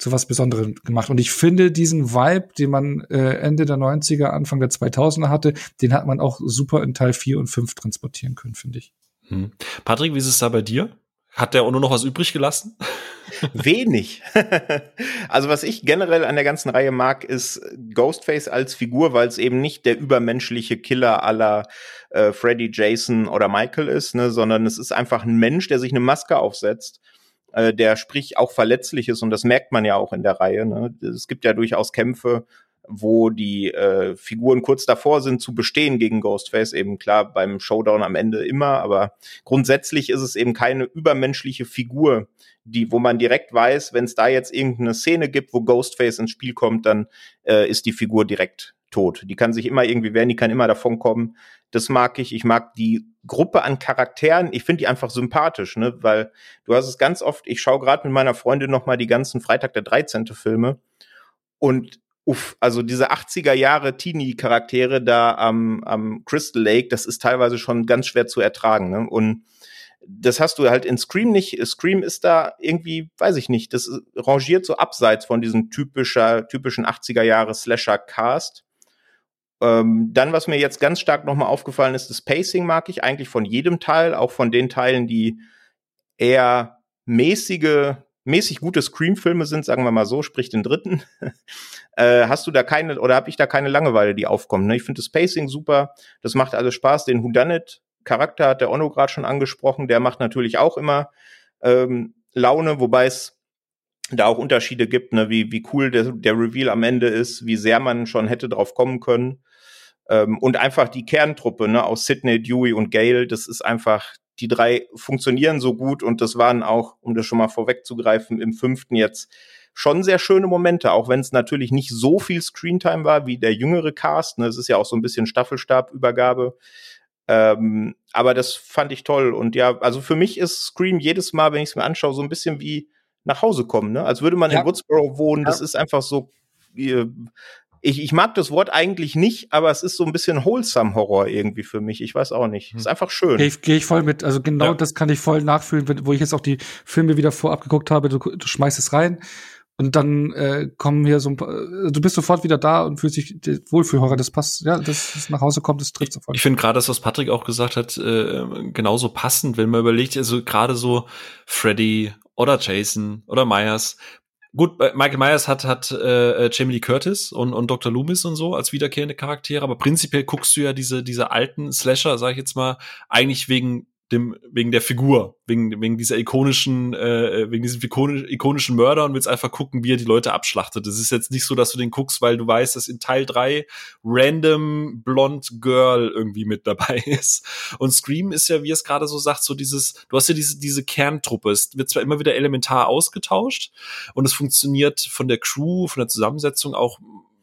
zu was Besonderem gemacht. Und ich finde diesen Vibe, den man äh, Ende der 90er, Anfang der 2000er hatte, den hat man auch super in Teil 4 und 5 transportieren können, finde ich. Hm. Patrick, wie ist es da bei dir? Hat der auch nur noch was übrig gelassen? [LAUGHS] Wenig. [LAUGHS] also was ich generell an der ganzen Reihe mag, ist Ghostface als Figur, weil es eben nicht der übermenschliche Killer aller äh, Freddy, Jason oder Michael ist, ne, sondern es ist einfach ein Mensch, der sich eine Maske aufsetzt, äh, der sprich auch verletzlich ist und das merkt man ja auch in der Reihe. Ne. Es gibt ja durchaus Kämpfe, wo die äh, Figuren kurz davor sind zu bestehen gegen Ghostface. Eben klar beim Showdown am Ende immer, aber grundsätzlich ist es eben keine übermenschliche Figur, die, wo man direkt weiß, wenn es da jetzt irgendeine Szene gibt, wo Ghostface ins Spiel kommt, dann äh, ist die Figur direkt tot. Die kann sich immer irgendwie wehren, die kann immer davon kommen. Das mag ich. Ich mag die Gruppe an Charakteren. Ich finde die einfach sympathisch, ne? Weil du hast es ganz oft. Ich schaue gerade mit meiner Freundin noch mal die ganzen Freitag der 13. Filme und uff, also diese 80er Jahre Teenie-Charaktere da am, am Crystal Lake, das ist teilweise schon ganz schwer zu ertragen. Ne? Und das hast du halt in Scream nicht. Scream ist da irgendwie, weiß ich nicht, das rangiert so abseits von diesem typischer, typischen 80er Jahre Slasher-Cast. Ähm, dann, was mir jetzt ganz stark nochmal aufgefallen ist, das Pacing mag ich eigentlich von jedem Teil, auch von den Teilen, die eher mäßige mäßig gute Scream-Filme sind, sagen wir mal so, sprich den dritten, [LAUGHS] äh, hast du da keine oder habe ich da keine Langeweile, die aufkommt. Ne? Ich finde das Pacing super, das macht alles Spaß. Den Whodunit Charakter hat der Onno gerade schon angesprochen, der macht natürlich auch immer ähm, Laune, wobei es da auch Unterschiede gibt, ne? wie, wie cool der, der Reveal am Ende ist, wie sehr man schon hätte drauf kommen können. Ähm, und einfach die Kerntruppe ne? aus Sydney, Dewey und Gail, das ist einfach, die drei funktionieren so gut und das waren auch, um das schon mal vorwegzugreifen, im fünften jetzt schon sehr schöne Momente, auch wenn es natürlich nicht so viel Screentime war wie der jüngere Cast. Ne? Es ist ja auch so ein bisschen Staffelstabübergabe. Ähm, aber das fand ich toll. Und ja, also für mich ist Scream jedes Mal, wenn ich es mir anschaue, so ein bisschen wie nach Hause kommen. Ne? Als würde man ja. in Woodsboro wohnen. Ja. Das ist einfach so. Äh, ich, ich mag das Wort eigentlich nicht, aber es ist so ein bisschen wholesome Horror irgendwie für mich. Ich weiß auch nicht. Ist hm. einfach schön. Gehe ich, geh ich voll mit. Also genau ja. das kann ich voll nachfühlen, wo ich jetzt auch die Filme wieder vorab geguckt habe. Du, du schmeißt es rein und dann äh, kommen hier so ein paar, äh, du bist sofort wieder da und fühlst dich wohl für Horror. Das passt, ja, das, das nach Hause kommt, das trifft sofort. Ich finde gerade das, was Patrick auch gesagt hat, äh, genauso passend, wenn man überlegt, also gerade so Freddy oder Jason oder Myers, Gut, Michael Myers hat, hat äh, äh, Jamie Lee Curtis und, und Dr. Loomis und so als wiederkehrende Charaktere, aber prinzipiell guckst du ja diese, diese alten Slasher, sag ich jetzt mal, eigentlich wegen dem, wegen der Figur, wegen, wegen dieser ikonischen, äh, wegen diesem ikonischen Mörder und willst einfach gucken, wie er die Leute abschlachtet. Es ist jetzt nicht so, dass du den guckst, weil du weißt, dass in Teil drei random blond Girl irgendwie mit dabei [LAUGHS] ist. Und Scream ist ja, wie es gerade so sagt, so dieses, du hast ja diese, diese Kerntruppe. Es wird zwar immer wieder elementar ausgetauscht und es funktioniert von der Crew, von der Zusammensetzung auch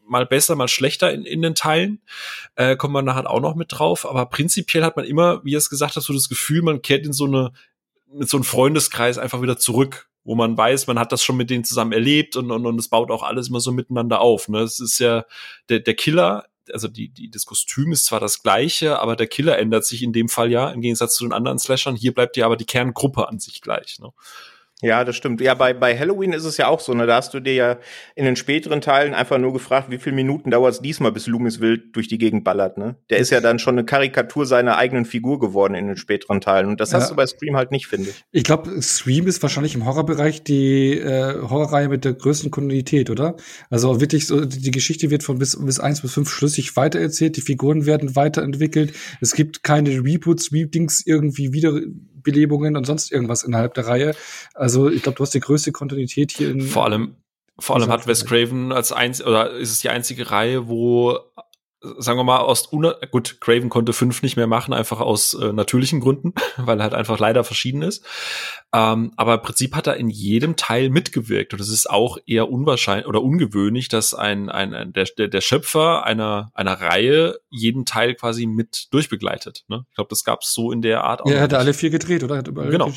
mal besser, mal schlechter in, in den Teilen. Äh, kommen wir nachher auch noch mit drauf. Aber prinzipiell hat man immer, wie er es gesagt hat, so das Gefühl, man kehrt in so eine, mit so einem Freundeskreis einfach wieder zurück, wo man weiß, man hat das schon mit denen zusammen erlebt und, und, und es baut auch alles immer so miteinander auf. Ne? Es ist ja der, der Killer, also die, die, das Kostüm ist zwar das gleiche, aber der Killer ändert sich in dem Fall ja, im Gegensatz zu den anderen Slashern. Hier bleibt ja aber die Kerngruppe an sich gleich. Ne? Ja, das stimmt. Ja, bei, bei Halloween ist es ja auch so, ne? Da hast du dir ja in den späteren Teilen einfach nur gefragt, wie viele Minuten dauert es diesmal, bis Loomis wild durch die Gegend ballert, ne? Der ist ja dann schon eine Karikatur seiner eigenen Figur geworden in den späteren Teilen. Und das ja. hast du bei Scream halt nicht, finde ich. Ich glaube, Scream ist wahrscheinlich im Horrorbereich die äh, Horrorreihe mit der größten Kontinuität, oder? Also wirklich so, die Geschichte wird von bis, bis eins bis fünf schlüssig weitererzählt, die Figuren werden weiterentwickelt. Es gibt keine Reboots, Redings irgendwie wieder Belebungen und sonst irgendwas innerhalb der Reihe. Also ich glaube, du hast die größte Kontinuität hier in. Vor allem, vor allem hat Wes Craven als eins oder ist es die einzige Reihe, wo sagen wir mal, aus gut, Craven konnte fünf nicht mehr machen, einfach aus äh, natürlichen Gründen, [LAUGHS] weil er halt einfach leider verschieden ist. Ähm, aber im Prinzip hat er in jedem Teil mitgewirkt. Und es ist auch eher unwahrscheinlich oder ungewöhnlich, dass ein, ein, ein der, der Schöpfer einer, einer Reihe jeden Teil quasi mit durchbegleitet. Ne? Ich glaube, das gab es so in der Art auch. Ja, er hat alle vier gedreht, oder? Hat überall genau.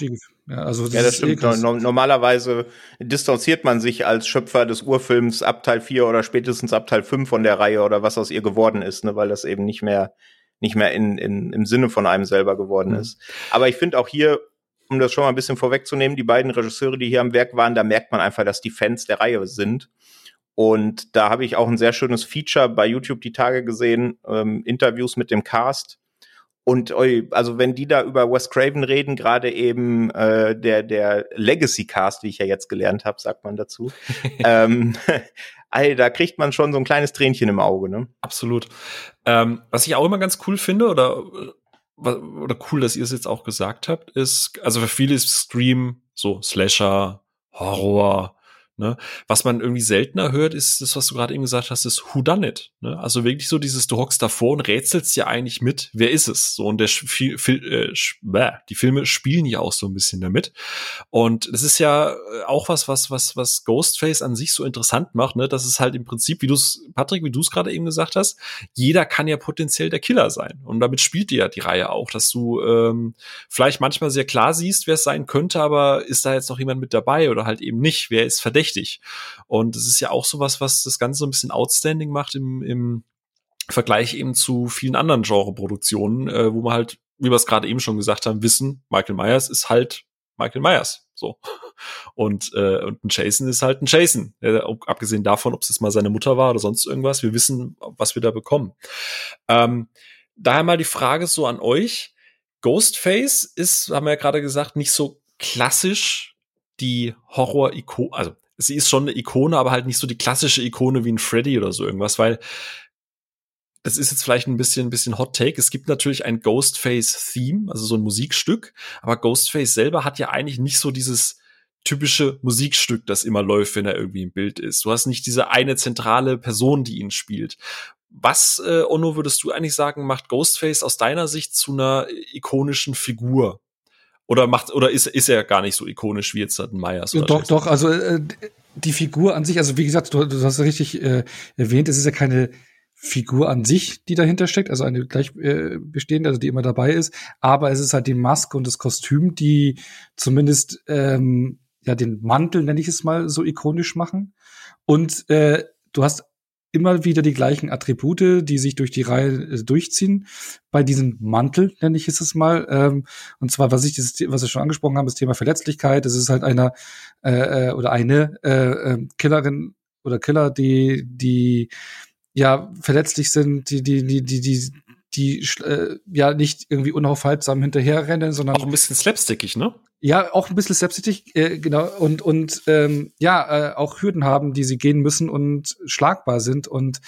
Ja, also das, ja, das stimmt. Eh no normalerweise distanziert man sich als Schöpfer des Urfilms ab Teil 4 oder spätestens ab Teil 5 von der Reihe oder was aus ihr geworden ist, ne? weil das eben nicht mehr nicht mehr in, in, im Sinne von einem selber geworden mhm. ist. Aber ich finde auch hier um das schon mal ein bisschen vorwegzunehmen, die beiden Regisseure, die hier am Werk waren, da merkt man einfach, dass die Fans der Reihe sind. Und da habe ich auch ein sehr schönes Feature bei YouTube die Tage gesehen, ähm, Interviews mit dem Cast. Und also wenn die da über Wes Craven reden, gerade eben äh, der der Legacy Cast, wie ich ja jetzt gelernt habe, sagt man dazu, [LAUGHS] ähm, [LAUGHS] ey, da kriegt man schon so ein kleines Tränchen im Auge, ne? Absolut. Ähm, was ich auch immer ganz cool finde oder oder cool, dass ihr es jetzt auch gesagt habt, ist, also für viele ist Scream so Slasher, Horror, Ne? Was man irgendwie seltener hört, ist das, was du gerade eben gesagt hast, ist Who Done It. Ne? Also wirklich so dieses, du hockst davor und rätselst ja eigentlich mit, wer ist es? So und der Fil Fil äh, die Filme spielen ja auch so ein bisschen damit. Und das ist ja äh, auch was, was, was, was Ghostface an sich so interessant macht, ne? Das ist halt im Prinzip, wie du es, Patrick, wie du es gerade eben gesagt hast, jeder kann ja potenziell der Killer sein. Und damit spielt ja die Reihe auch, dass du ähm, vielleicht manchmal sehr klar siehst, wer es sein könnte, aber ist da jetzt noch jemand mit dabei oder halt eben nicht? Wer ist verdächtig? Wichtig. Und es ist ja auch sowas, was das Ganze so ein bisschen outstanding macht im, im Vergleich eben zu vielen anderen Genreproduktionen, äh, wo man halt, wie wir es gerade eben schon gesagt haben, wissen, Michael Myers ist halt Michael Myers. So. [LAUGHS] Und, äh, und ein Jason ist halt ein Jason. Äh, abgesehen davon, ob es jetzt mal seine Mutter war oder sonst irgendwas, wir wissen, was wir da bekommen. Ähm, daher mal die Frage so an euch. Ghostface ist, haben wir ja gerade gesagt, nicht so klassisch die Horror-Ikone, also sie ist schon eine Ikone, aber halt nicht so die klassische Ikone wie ein Freddy oder so irgendwas, weil das ist jetzt vielleicht ein bisschen, ein bisschen Hot Take. Es gibt natürlich ein Ghostface-Theme, also so ein Musikstück, aber Ghostface selber hat ja eigentlich nicht so dieses typische Musikstück, das immer läuft, wenn er irgendwie im Bild ist. Du hast nicht diese eine zentrale Person, die ihn spielt. Was, äh, Onno, würdest du eigentlich sagen, macht Ghostface aus deiner Sicht zu einer ikonischen Figur? Oder macht, oder ist, ist er gar nicht so ikonisch wie jetzt ein Myers? Oder doch, doch, also äh, die Figur an sich, also wie gesagt, du, du hast ja richtig äh, erwähnt, es ist ja keine Figur an sich, die dahinter steckt, also eine gleich äh, bestehende, also die immer dabei ist, aber es ist halt die Maske und das Kostüm, die zumindest ähm, ja den Mantel, nenne ich es mal, so ikonisch machen. Und äh, du hast immer wieder die gleichen Attribute, die sich durch die Reihe äh, durchziehen. Bei diesem Mantel, nenne ich es mal. Ähm, und zwar, was ich, das, was wir schon angesprochen haben, das Thema Verletzlichkeit. Es ist halt einer äh, äh, oder eine äh, äh, Killerin oder Killer, die, die ja verletzlich sind, die, die, die, die, die die äh, ja nicht irgendwie unaufhaltsam hinterherrennen, sondern auch ein bisschen slapstickig, ne? Ja, auch ein bisschen slapstick, äh, genau und und ähm, ja äh, auch Hürden haben, die sie gehen müssen und schlagbar sind und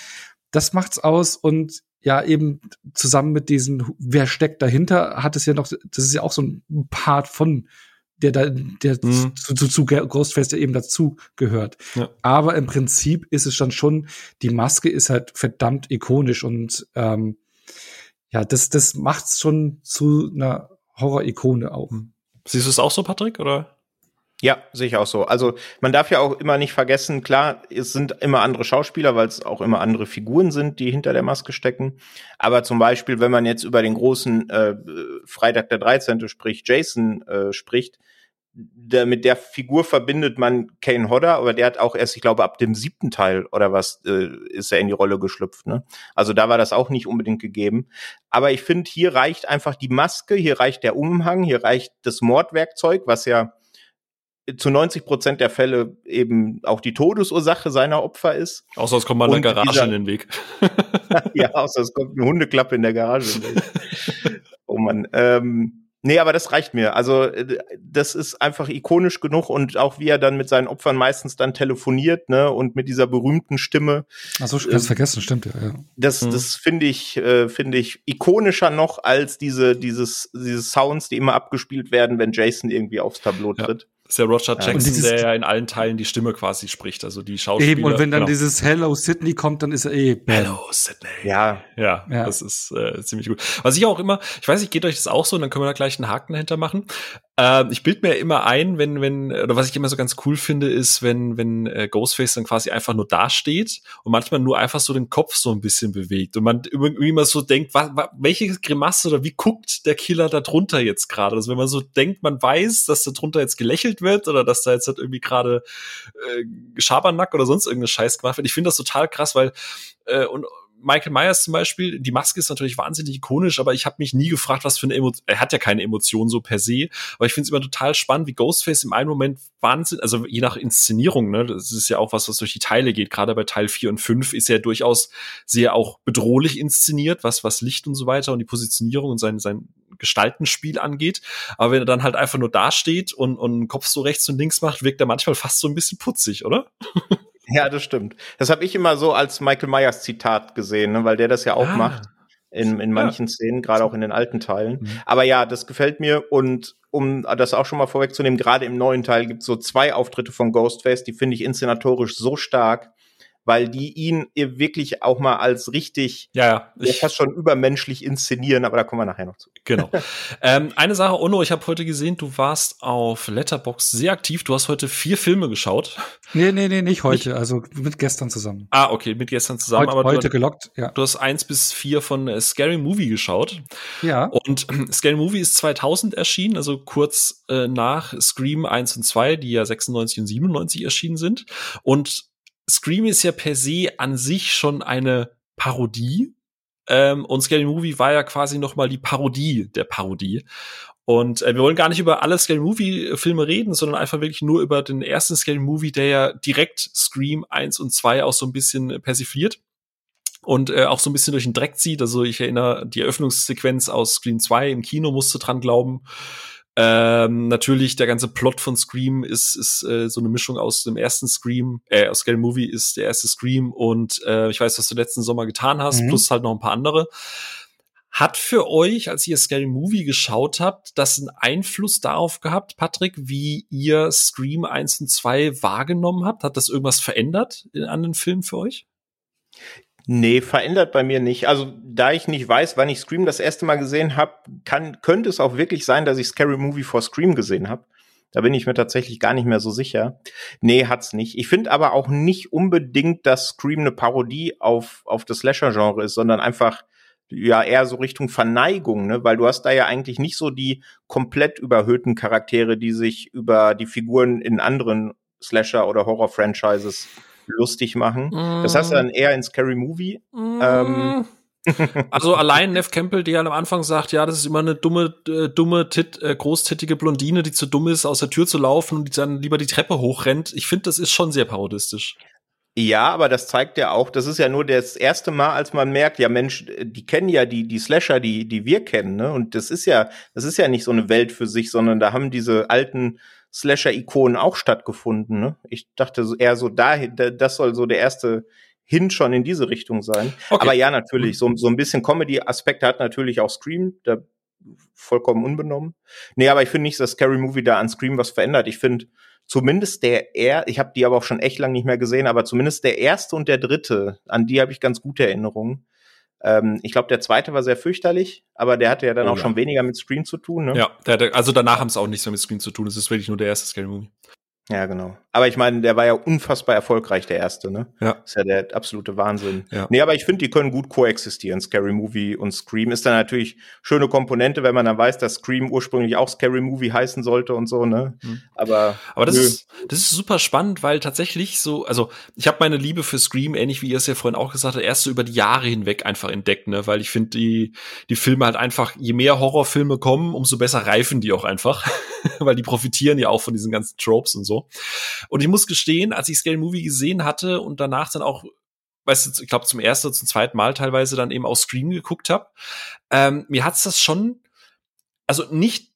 das macht's aus und ja eben zusammen mit diesen wer steckt dahinter hat es ja noch das ist ja auch so ein Part von der da der mhm. zu, zu, zu Ghostface eben dazu gehört. Ja. Aber im Prinzip ist es dann schon die Maske ist halt verdammt ikonisch und ähm, ja, das, das macht's schon zu einer Horror-Ikone auch. Hm. Siehst du es auch so, Patrick, oder? Ja, sehe ich auch so. Also man darf ja auch immer nicht vergessen, klar, es sind immer andere Schauspieler, weil es auch immer andere Figuren sind, die hinter der Maske stecken. Aber zum Beispiel, wenn man jetzt über den großen äh, Freitag der 13. spricht, Jason äh, spricht, der, mit der Figur verbindet man Kane Hodder, aber der hat auch erst, ich glaube, ab dem siebten Teil oder was äh, ist er in die Rolle geschlüpft. Ne? Also da war das auch nicht unbedingt gegeben. Aber ich finde, hier reicht einfach die Maske, hier reicht der Umhang, hier reicht das Mordwerkzeug, was ja zu 90 Prozent der Fälle eben auch die Todesursache seiner Opfer ist. Außer es kommt mal eine Garage dieser, in den Weg. [LAUGHS] ja, außer es kommt eine Hundeklappe in der Garage [LAUGHS] oh man. Ähm, Nee, aber das reicht mir. Also äh, das ist einfach ikonisch genug und auch wie er dann mit seinen Opfern meistens dann telefoniert, ne, und mit dieser berühmten Stimme. Achso, ich ganz äh, vergessen, stimmt ja. ja. Das, mhm. das finde ich, äh, finde ich ikonischer noch als diese, dieses, diese Sounds, die immer abgespielt werden, wenn Jason irgendwie aufs Tableau tritt. Ist ja Roger Jackson, dieses- der ja in allen Teilen die Stimme quasi spricht, also die Schauspieler. Eben, und wenn dann genau. dieses Hello Sydney kommt, dann ist er eh. bam. Hello, Sydney. Ja, Ja, Ja. das ist äh, ziemlich gut. Was ich auch immer, ich weiß nicht, geht euch das auch so, und dann können wir da gleich einen Haken dahinter machen. Ähm, ich bild mir immer ein, wenn, wenn, oder was ich immer so ganz cool finde, ist, wenn, wenn äh, Ghostface dann quasi einfach nur dasteht und manchmal nur einfach so den Kopf so ein bisschen bewegt und man irgendwie immer so denkt, wa, wa, welche Grimasse oder wie guckt der Killer da drunter jetzt gerade? Also wenn man so denkt, man weiß, dass da drunter jetzt gelächelt wird oder dass da jetzt halt irgendwie gerade äh, Schabernack oder sonst irgendeine Scheiß gemacht wird. Ich finde das total krass, weil äh, und Michael Myers zum Beispiel, die Maske ist natürlich wahnsinnig ikonisch, aber ich habe mich nie gefragt, was für eine Emotion, er hat ja keine Emotion so per se, aber ich finde es immer total spannend, wie Ghostface im einen Moment Wahnsinn, also je nach Inszenierung, ne, das ist ja auch was, was durch die Teile geht, gerade bei Teil 4 und 5 ist er durchaus sehr auch bedrohlich inszeniert, was, was Licht und so weiter und die Positionierung und sein, sein Gestaltenspiel angeht, aber wenn er dann halt einfach nur dasteht und, und Kopf so rechts und links macht, wirkt er manchmal fast so ein bisschen putzig, oder? [LAUGHS] ja, das stimmt. Das habe ich immer so als Michael Myers Zitat gesehen, ne, weil der das ja auch Ah. macht in, in manchen Szenen, gerade auch in den alten Teilen. Mhm. Aber ja, das gefällt mir und um das auch schon mal vorwegzunehmen, gerade im neuen Teil gibt es so zwei Auftritte von Ghostface, die finde ich inszenatorisch so stark, weil die ihn wirklich auch mal als richtig, Ja, ja. ja, fast schon übermenschlich inszenieren, aber da kommen wir nachher noch zu. Genau. [LAUGHS] ähm, eine Sache, Ono, ich habe heute gesehen, du warst auf Letterbox sehr aktiv. Du hast heute vier Filme geschaut. Nee, nee, nee, nicht heute, also mit gestern zusammen. Ah, okay, mit gestern zusammen. Heute, aber heute du, gelockt, ja. du hast eins bis vier von äh, Scary Movie geschaut. Ja. Und [CLEARS THROAT] Scary Movie ist 2000 erschienen, also kurz äh, nach Scream 1 und 2, die ja 96 und 97 erschienen sind. Und Scream ist ja per se an sich schon eine Parodie. Ähm, und Scary Movie war ja quasi noch mal die Parodie der Parodie. Und äh, wir wollen gar nicht über alle Scary Movie Filme reden, sondern einfach wirklich nur über den ersten Scary Movie, der ja direkt Scream 1 und 2 auch so ein bisschen äh, persifliert und äh, auch so ein bisschen durch den Dreck zieht. Also ich erinnere, die Eröffnungssequenz aus Scream 2 im Kino musste dran glauben. Ähm, natürlich, der ganze Plot von Scream ist, ist äh, so eine Mischung aus dem ersten Scream, äh, aus Scary Movie ist der erste Scream und äh, ich weiß, was du letzten Sommer getan hast, Mhm. plus halt noch ein paar andere. Hat für euch, als ihr Scary Movie geschaut habt, das einen Einfluss darauf gehabt, Patrick, wie ihr Scream 1 und 2 wahrgenommen habt? Hat das irgendwas verändert in, an den Film für euch? Nee, verändert bei mir nicht. Also, da ich nicht weiß, wann ich Scream das erste Mal gesehen habe, kann, könnte es auch wirklich sein, dass ich Scary Movie vor Scream gesehen habe. Da bin ich mir tatsächlich gar nicht mehr so sicher. Nee, hat's nicht. Ich finde aber auch nicht unbedingt, dass Scream eine Parodie auf, auf das Slasher-Genre ist, sondern einfach ja eher so Richtung Verneigung, ne? Weil du hast da ja eigentlich nicht so die komplett überhöhten Charaktere, die sich über die Figuren in anderen Slasher- oder Horror-Franchises lustig machen. Das hast du dann eher in Scary Movie. Ähm. [LAUGHS] also allein Neff Campbell, der am Anfang sagt, ja, das ist immer eine dumme, äh, dumme, tit, äh, großtittige Blondine, die zu dumm ist, aus der Tür zu laufen und die dann lieber die Treppe hochrennt. Ich finde, das ist schon sehr parodistisch. Ja, aber das zeigt ja auch, das ist ja nur das erste Mal, als man merkt, ja Mensch, die kennen ja die, die Slasher, die, die wir kennen, ne? Und das ist ja, das ist ja nicht so eine Welt für sich, sondern da haben diese alten Slasher-Ikonen auch stattgefunden, ne? Ich dachte eher so dahin, da- das soll so der erste Hin schon in diese Richtung sein. Okay. Aber ja, natürlich, so, so ein bisschen Comedy-Aspekte hat natürlich auch Scream, da vollkommen unbenommen. Nee, aber ich finde nicht, dass Scary Movie da an Scream was verändert. Ich finde zumindest der er, ich habe die aber auch schon echt lang nicht mehr gesehen, aber zumindest der erste und der dritte, an die habe ich ganz gute Erinnerungen. Ähm, ich glaube, der zweite war sehr fürchterlich, aber der hatte ja dann Oh auch ja. schon weniger mit Scream zu tun. Ne? Ja, der, also danach haben es auch nichts mehr mit Screen zu tun. Es ist wirklich nur der erste Scary Movie. Ja, genau. Aber ich meine, der war ja unfassbar erfolgreich, der erste, ne? Ja. Ist ja der absolute Wahnsinn. Ja. Nee, aber ich finde, die können gut koexistieren. Scary Movie und Scream ist dann natürlich schöne Komponente, wenn man dann weiß, dass Scream ursprünglich auch Scary Movie heißen sollte und so, ne? Hm. Aber, Aber das nö. ist, das ist super spannend, weil tatsächlich so, also ich habe meine Liebe für Scream, ähnlich wie ihr es ja vorhin auch gesagt habt, erst so über die Jahre hinweg einfach entdeckt, ne? Weil ich finde, die, die Filme halt einfach, je mehr Horrorfilme kommen, umso besser reifen die auch einfach. [LAUGHS] weil die profitieren ja auch von diesen ganzen Tropes und so. Und ich muss gestehen, als ich Scary Movie gesehen hatte und danach dann auch weißt du, ich glaube zum ersten oder zum zweiten Mal teilweise dann eben auch Scream geguckt habe, ähm, mir hat's das schon, also nicht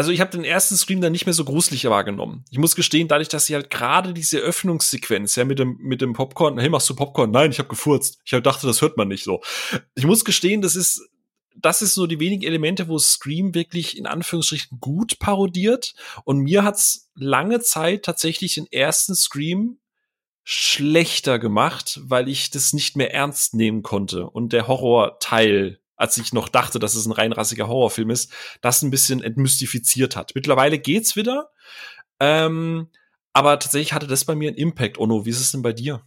also ich habe den ersten Scream dann nicht mehr so gruselig wahrgenommen. Ich muss gestehen, dadurch, dass sie halt gerade diese Öffnungssequenz, ja, mit dem, mit dem Popcorn, hey, machst du Popcorn? Nein, ich habe gefurzt. Ich hab, dachte, das hört man nicht so. Ich muss gestehen, das ist, das ist so die wenigen Elemente, wo Scream wirklich in Anführungsstrichen gut parodiert. Und mir hat's lange Zeit tatsächlich den ersten Scream schlechter gemacht, weil ich das nicht mehr ernst nehmen konnte. Und der Horrorteil als ich noch dachte, dass es ein reinrassiger Horrorfilm ist, das ein bisschen entmystifiziert hat. Mittlerweile geht's wieder. Ähm, aber tatsächlich hatte das bei mir einen Impact. Ono, wie ist es denn bei dir?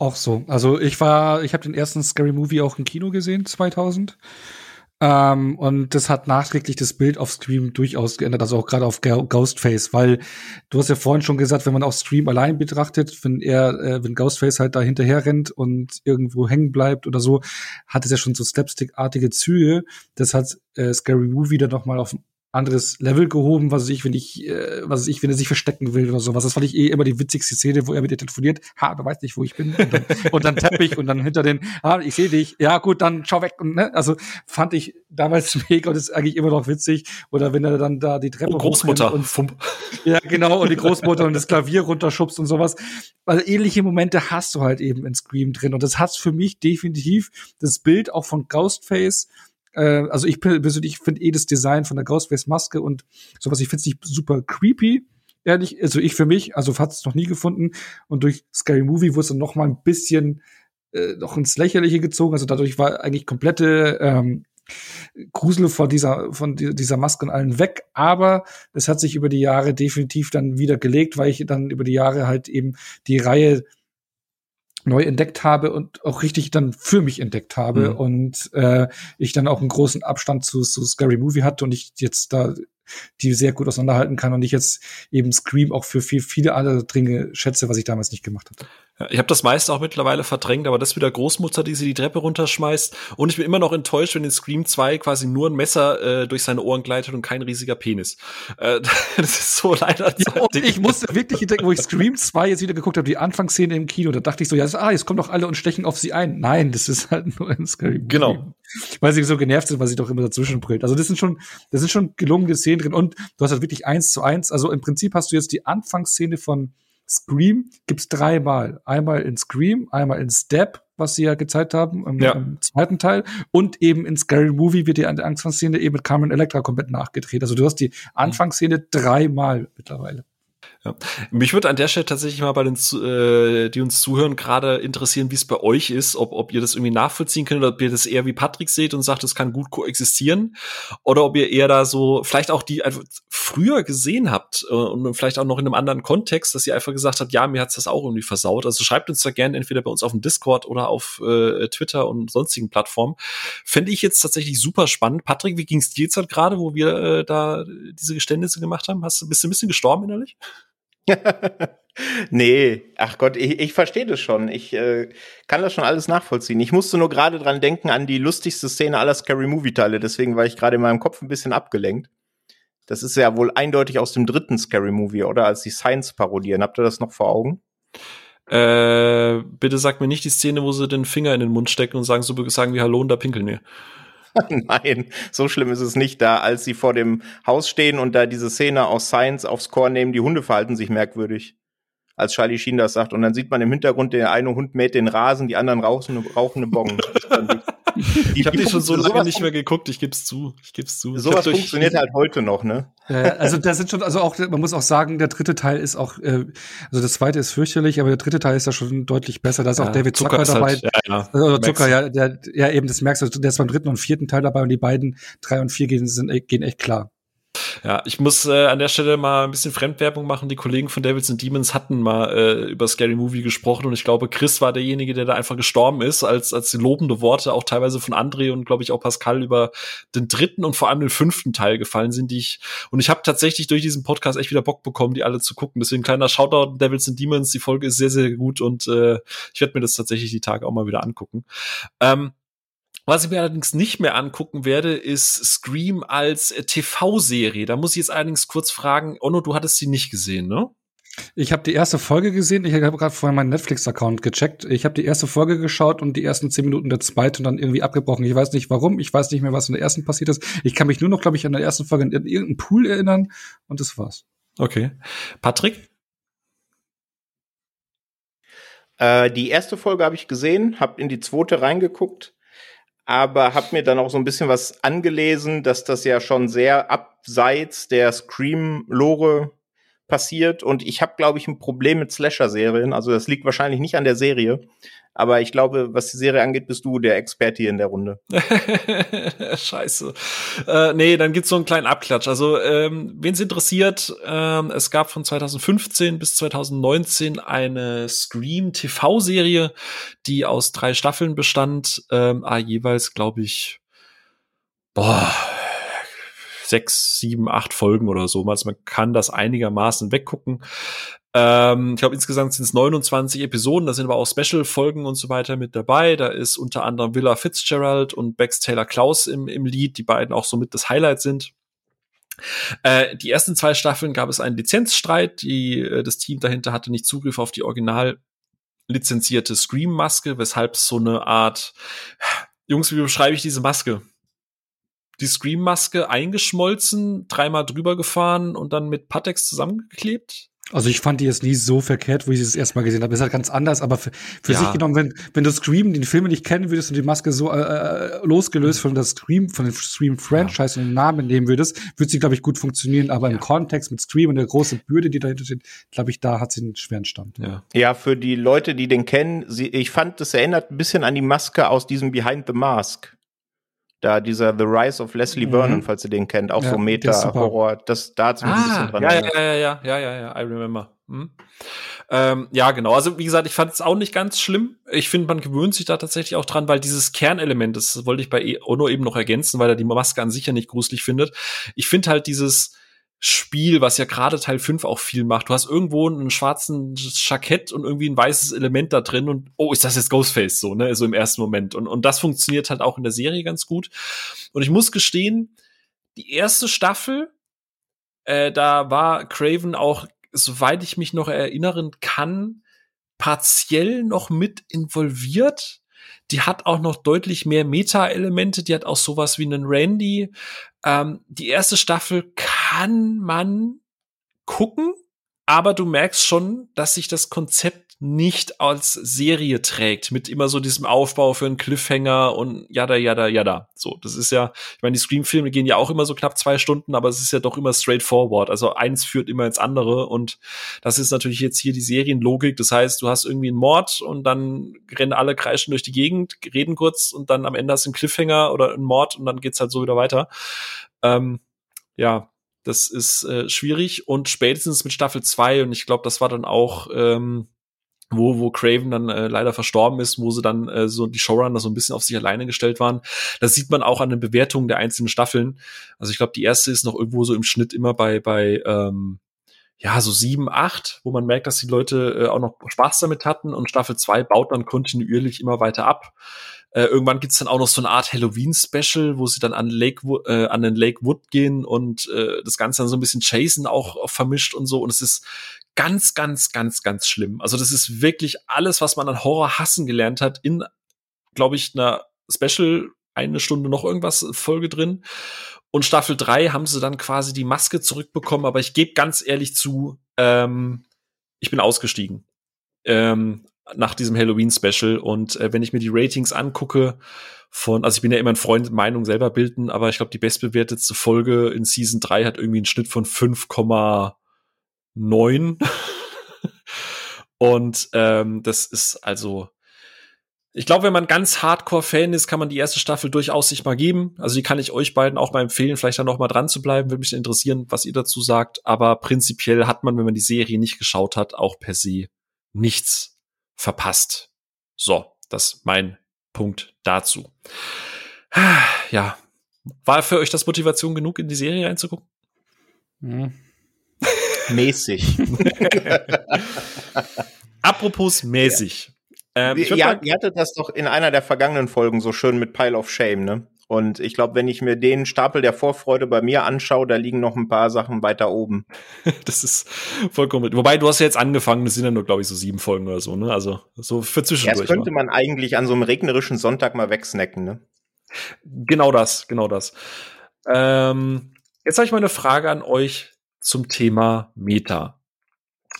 Auch so. Also ich war, ich habe den ersten Scary Movie auch im Kino gesehen, 2000. Ähm, und das hat nachträglich das Bild auf Scream durchaus geändert, also auch gerade auf Ghostface, weil du hast ja vorhin schon gesagt, wenn man auch Scream allein betrachtet, wenn er, äh, wenn Ghostface halt da hinterher rennt und irgendwo hängen bleibt oder so, hat es ja schon so Slapstick-artige Züge. Das hat äh, Scary Movie dann noch mal auf anderes Level gehoben, was ich, wenn ich, äh, was ich, wenn er sich verstecken will oder sowas. Das fand ich eh immer die witzigste Szene, wo er mit ihr telefoniert. Ha, du weißt nicht, wo ich bin. Und dann, [LAUGHS] und dann Teppich und dann hinter den, ah, ich sehe dich. Ja, gut, dann schau weg. Und, ne? Also fand ich damals [LAUGHS] mega und ist eigentlich immer noch witzig. Oder wenn er dann da die Treppe oh, Großmutter und Fump. [LAUGHS] Ja, genau, und die Großmutter und das Klavier runterschubst und sowas. Also ähnliche Momente hast du halt eben in Scream drin. Und das hat's für mich definitiv das Bild auch von Ghostface äh, also ich persönlich finde eh das Design von der Ghostface-Maske und sowas, ich finde es nicht super creepy. Ehrlich, also ich für mich, also hat es noch nie gefunden. Und durch Scary Movie wurde es dann noch mal ein bisschen äh, noch ins Lächerliche gezogen. Also dadurch war eigentlich komplette ähm, Grusel vor dieser, von dieser Maske und allen weg. Aber es hat sich über die Jahre definitiv dann wieder gelegt, weil ich dann über die Jahre halt eben die Reihe neu entdeckt habe und auch richtig dann für mich entdeckt habe mhm. und äh, ich dann auch einen großen Abstand zu, zu Scary Movie hatte und ich jetzt da die sehr gut auseinanderhalten kann und ich jetzt eben Scream auch für viel, viele andere Dinge schätze, was ich damals nicht gemacht habe. Ich habe das meiste auch mittlerweile verdrängt, aber das wieder Großmutter, die sie die Treppe runterschmeißt. Und ich bin immer noch enttäuscht, wenn in Scream 2 quasi nur ein Messer äh, durch seine Ohren gleitet und kein riesiger Penis. Äh, [LAUGHS] das ist so leider. Ja, ich musste wirklich denken, wo ich Scream 2 jetzt wieder geguckt habe, die Anfangsszene im Kino, da dachte ich so, ja, das, ah, jetzt kommen doch alle und stechen auf sie ein. Nein, das ist halt [LAUGHS] nur ein Scream. Genau. Weil sie so genervt sind, weil sie doch immer dazwischen brüllt. Also das sind schon, das sind schon gelungene Szenen drin und du hast halt wirklich eins zu eins. Also im Prinzip hast du jetzt die Anfangsszene von Scream gibt's dreimal. Einmal in Scream, einmal in Step, was sie ja gezeigt haben im, ja. im zweiten Teil, und eben in Scary Movie wird die Anfangsszene eben mit Carmen Electra komplett nachgedreht. Also du hast die Anfangsszene dreimal mittlerweile. Ja. Mich würde an der Stelle tatsächlich mal bei den, äh, die uns zuhören, gerade interessieren, wie es bei euch ist, ob, ob ihr das irgendwie nachvollziehen könnt oder ob ihr das eher wie Patrick seht und sagt, es kann gut koexistieren oder ob ihr eher da so vielleicht auch die einfach früher gesehen habt äh, und vielleicht auch noch in einem anderen Kontext, dass ihr einfach gesagt habt, ja, mir hat's das auch irgendwie versaut. Also schreibt uns da gerne entweder bei uns auf dem Discord oder auf äh, Twitter und sonstigen Plattformen. Fände ich jetzt tatsächlich super spannend. Patrick, wie ging's dir jetzt halt gerade, wo wir äh, da diese Geständnisse gemacht haben? Hast du bist du ein bisschen gestorben innerlich? [LAUGHS] nee, ach Gott, ich, ich verstehe das schon. Ich äh, kann das schon alles nachvollziehen. Ich musste nur gerade dran denken an die lustigste Szene aller Scary Movie Teile, deswegen war ich gerade in meinem Kopf ein bisschen abgelenkt. Das ist ja wohl eindeutig aus dem dritten Scary Movie, oder? Als die Science parodieren. Habt ihr das noch vor Augen? Äh, bitte sag mir nicht die Szene, wo sie den Finger in den Mund stecken und sagen so sagen wie Hallo und da pinkeln wir. [LAUGHS] Nein, so schlimm ist es nicht da, als sie vor dem Haus stehen und da diese Szene aus Science aufs Chor nehmen, die Hunde verhalten sich merkwürdig. Als Charlie Sheen das sagt. Und dann sieht man im Hintergrund, der eine Hund mäht den Rasen, die anderen rauchen, rauchen eine Bong. [LAUGHS] ich habe die schon so lange nicht mehr geguckt, ich geb's zu. Ich geb's zu. Sowas funktioniert halt heute noch, ne? Ja, also da sind schon, also auch, man muss auch sagen, der dritte Teil ist auch, äh, also das zweite ist fürchterlich, aber der dritte Teil ist ja schon deutlich besser. Da ist ja, auch David Zucker, Zucker dabei. Halt, ja, ja. Also Zucker, ja, der, ja eben, das merkst du, der ist beim dritten und vierten Teil dabei und die beiden, drei und vier gehen, sind, gehen echt klar. Ja, ich muss äh, an der Stelle mal ein bisschen Fremdwerbung machen. Die Kollegen von Devils and Demons hatten mal äh, über Scary Movie gesprochen und ich glaube, Chris war derjenige, der da einfach gestorben ist, als, als die lobende Worte auch teilweise von André und glaube ich auch Pascal über den dritten und vor allem den fünften Teil gefallen sind, die ich und ich habe tatsächlich durch diesen Podcast echt wieder Bock bekommen, die alle zu gucken. Deswegen kleiner Shoutout Devils and Demons. Die Folge ist sehr, sehr gut und äh, ich werde mir das tatsächlich die Tage auch mal wieder angucken. Ähm, was ich mir allerdings nicht mehr angucken werde, ist Scream als äh, TV-Serie. Da muss ich jetzt allerdings kurz fragen, Onno, du hattest sie nicht gesehen, ne? Ich habe die erste Folge gesehen. Ich habe gerade vorhin meinen Netflix-Account gecheckt. Ich habe die erste Folge geschaut und die ersten zehn Minuten der zweiten dann irgendwie abgebrochen. Ich weiß nicht warum. Ich weiß nicht mehr, was in der ersten passiert ist. Ich kann mich nur noch, glaube ich, an der ersten Folge in irgendeinen Pool erinnern und das war's. Okay. Patrick? Äh, die erste Folge habe ich gesehen, habe in die zweite reingeguckt aber habe mir dann auch so ein bisschen was angelesen, dass das ja schon sehr abseits der Scream-Lore passiert. Und ich habe, glaube ich, ein Problem mit Slasher-Serien. Also das liegt wahrscheinlich nicht an der Serie. Aber ich glaube, was die Serie angeht, bist du der Experte hier in der Runde. [LAUGHS] Scheiße. Äh, nee, dann gibt's so einen kleinen Abklatsch. Also, ähm, wen es interessiert, ähm, es gab von 2015 bis 2019 eine Scream TV-Serie, die aus drei Staffeln bestand, ähm, ah, jeweils, glaube ich, boah, sechs, sieben, acht Folgen oder so. Also man kann das einigermaßen weggucken. Ähm, ich glaube, insgesamt sind es 29 Episoden, da sind aber auch Special-Folgen und so weiter mit dabei. Da ist unter anderem Willa Fitzgerald und Bex Taylor Klaus im, im Lied, die beiden auch so mit das Highlight sind. Äh, die ersten zwei Staffeln gab es einen Lizenzstreit. Die, äh, das Team dahinter hatte nicht Zugriff auf die original lizenzierte Scream-Maske, weshalb so eine Art, Jungs, wie beschreibe ich diese Maske? Die Scream-Maske eingeschmolzen, dreimal drüber gefahren und dann mit Patex zusammengeklebt? Also ich fand die jetzt nie so verkehrt, wo ich sie das erste Mal gesehen habe. Das ist halt ganz anders, aber für, für ja. sich genommen, wenn, wenn du Scream, den Film nicht kennen würdest und die Maske so äh, äh losgelöst von der Scream, von dem Scream-Franchise ja. und den Namen nehmen würdest, würde sie, glaube ich, gut funktionieren. Aber ja. im Kontext mit Scream und der großen Bürde, die dahinter steht, glaube ich, da hat sie einen schweren Stand. Ja. ja, für die Leute, die den kennen, sie, ich fand, das erinnert ein bisschen an die Maske aus diesem Behind the Mask da dieser The Rise of Leslie mhm. Vernon, falls ihr den kennt, auch ja, so Meta-Horror, das da hat ah, ein bisschen dran. Ja, ja, ja, ja, ja, ja, ja, I remember. Hm. Ähm, ja, genau. Also wie gesagt, ich fand es auch nicht ganz schlimm. Ich finde, man gewöhnt sich da tatsächlich auch dran, weil dieses Kernelement, das wollte ich bei e- Ono eben noch ergänzen, weil er die Maske an sich ja nicht gruselig findet. Ich finde halt dieses Spiel, was ja gerade Teil 5 auch viel macht. Du hast irgendwo einen schwarzen Jackett und irgendwie ein weißes Element da drin und oh, ist das jetzt Ghostface so, ne? So im ersten Moment. Und, und das funktioniert halt auch in der Serie ganz gut. Und ich muss gestehen, die erste Staffel, äh, da war Craven auch, soweit ich mich noch erinnern kann, partiell noch mit involviert. Die hat auch noch deutlich mehr Meta-Elemente. Die hat auch sowas wie einen Randy. Ähm, die erste Staffel kann man gucken, aber du merkst schon, dass sich das Konzept nicht als Serie trägt, mit immer so diesem Aufbau für einen Cliffhanger und jada, jada, jada. So, das ist ja, ich meine, die Scream-Filme gehen ja auch immer so knapp zwei Stunden, aber es ist ja doch immer straightforward. Also eins führt immer ins andere und das ist natürlich jetzt hier die Serienlogik. Das heißt, du hast irgendwie einen Mord und dann rennen alle kreischen durch die Gegend, reden kurz und dann am Ende hast du einen Cliffhanger oder einen Mord und dann geht's halt so wieder weiter. Ähm, ja, das ist äh, schwierig und spätestens mit Staffel 2 und ich glaube, das war dann auch ähm, wo, wo Craven dann äh, leider verstorben ist, wo sie dann äh, so die Showrunner so ein bisschen auf sich alleine gestellt waren. Das sieht man auch an den Bewertungen der einzelnen Staffeln. Also ich glaube, die erste ist noch irgendwo so im Schnitt immer bei, bei ähm, ja, so sieben, acht, wo man merkt, dass die Leute äh, auch noch Spaß damit hatten und Staffel zwei baut dann kontinuierlich immer weiter ab. Äh, irgendwann gibt's dann auch noch so eine Art Halloween-Special, wo sie dann an, Lake, äh, an den Lake Wood gehen und äh, das Ganze dann so ein bisschen Chasen auch, auch vermischt und so. Und es ist ganz, ganz, ganz, ganz schlimm. Also das ist wirklich alles, was man an Horror hassen gelernt hat, in, glaube ich, einer Special eine Stunde noch irgendwas Folge drin. Und Staffel 3 haben sie dann quasi die Maske zurückbekommen, aber ich gebe ganz ehrlich zu, ähm, ich bin ausgestiegen. Ähm, nach diesem Halloween-Special. Und äh, wenn ich mir die Ratings angucke, von, also ich bin ja immer ein Freund, Meinung selber bilden, aber ich glaube, die bestbewertetste Folge in Season 3 hat irgendwie einen Schnitt von 5,9 neun. Und ähm, das ist also, ich glaube, wenn man ganz Hardcore-Fan ist, kann man die erste Staffel durchaus sich mal geben. Also die kann ich euch beiden auch mal empfehlen, vielleicht dann noch mal dran zu bleiben. Würde mich interessieren, was ihr dazu sagt. Aber prinzipiell hat man, wenn man die Serie nicht geschaut hat, auch per se nichts verpasst. So, das ist mein Punkt dazu. Ja, war für euch das Motivation genug, in die Serie reinzugucken? Mhm. Mäßig. [LAUGHS] Apropos mäßig. Ja. Ähm, ja, ihr hattet das doch in einer der vergangenen Folgen so schön mit Pile of Shame, ne? Und ich glaube, wenn ich mir den Stapel der Vorfreude bei mir anschaue, da liegen noch ein paar Sachen weiter oben. [LAUGHS] das ist vollkommen. Wobei du hast ja jetzt angefangen, das sind ja nur, glaube ich, so sieben Folgen oder so, ne? Also so für zwischendurch. Ja, das könnte man eigentlich an so einem regnerischen Sonntag mal wegsnacken, ne? Genau das, genau das. Ähm, jetzt habe ich mal eine Frage an euch zum Thema Meta.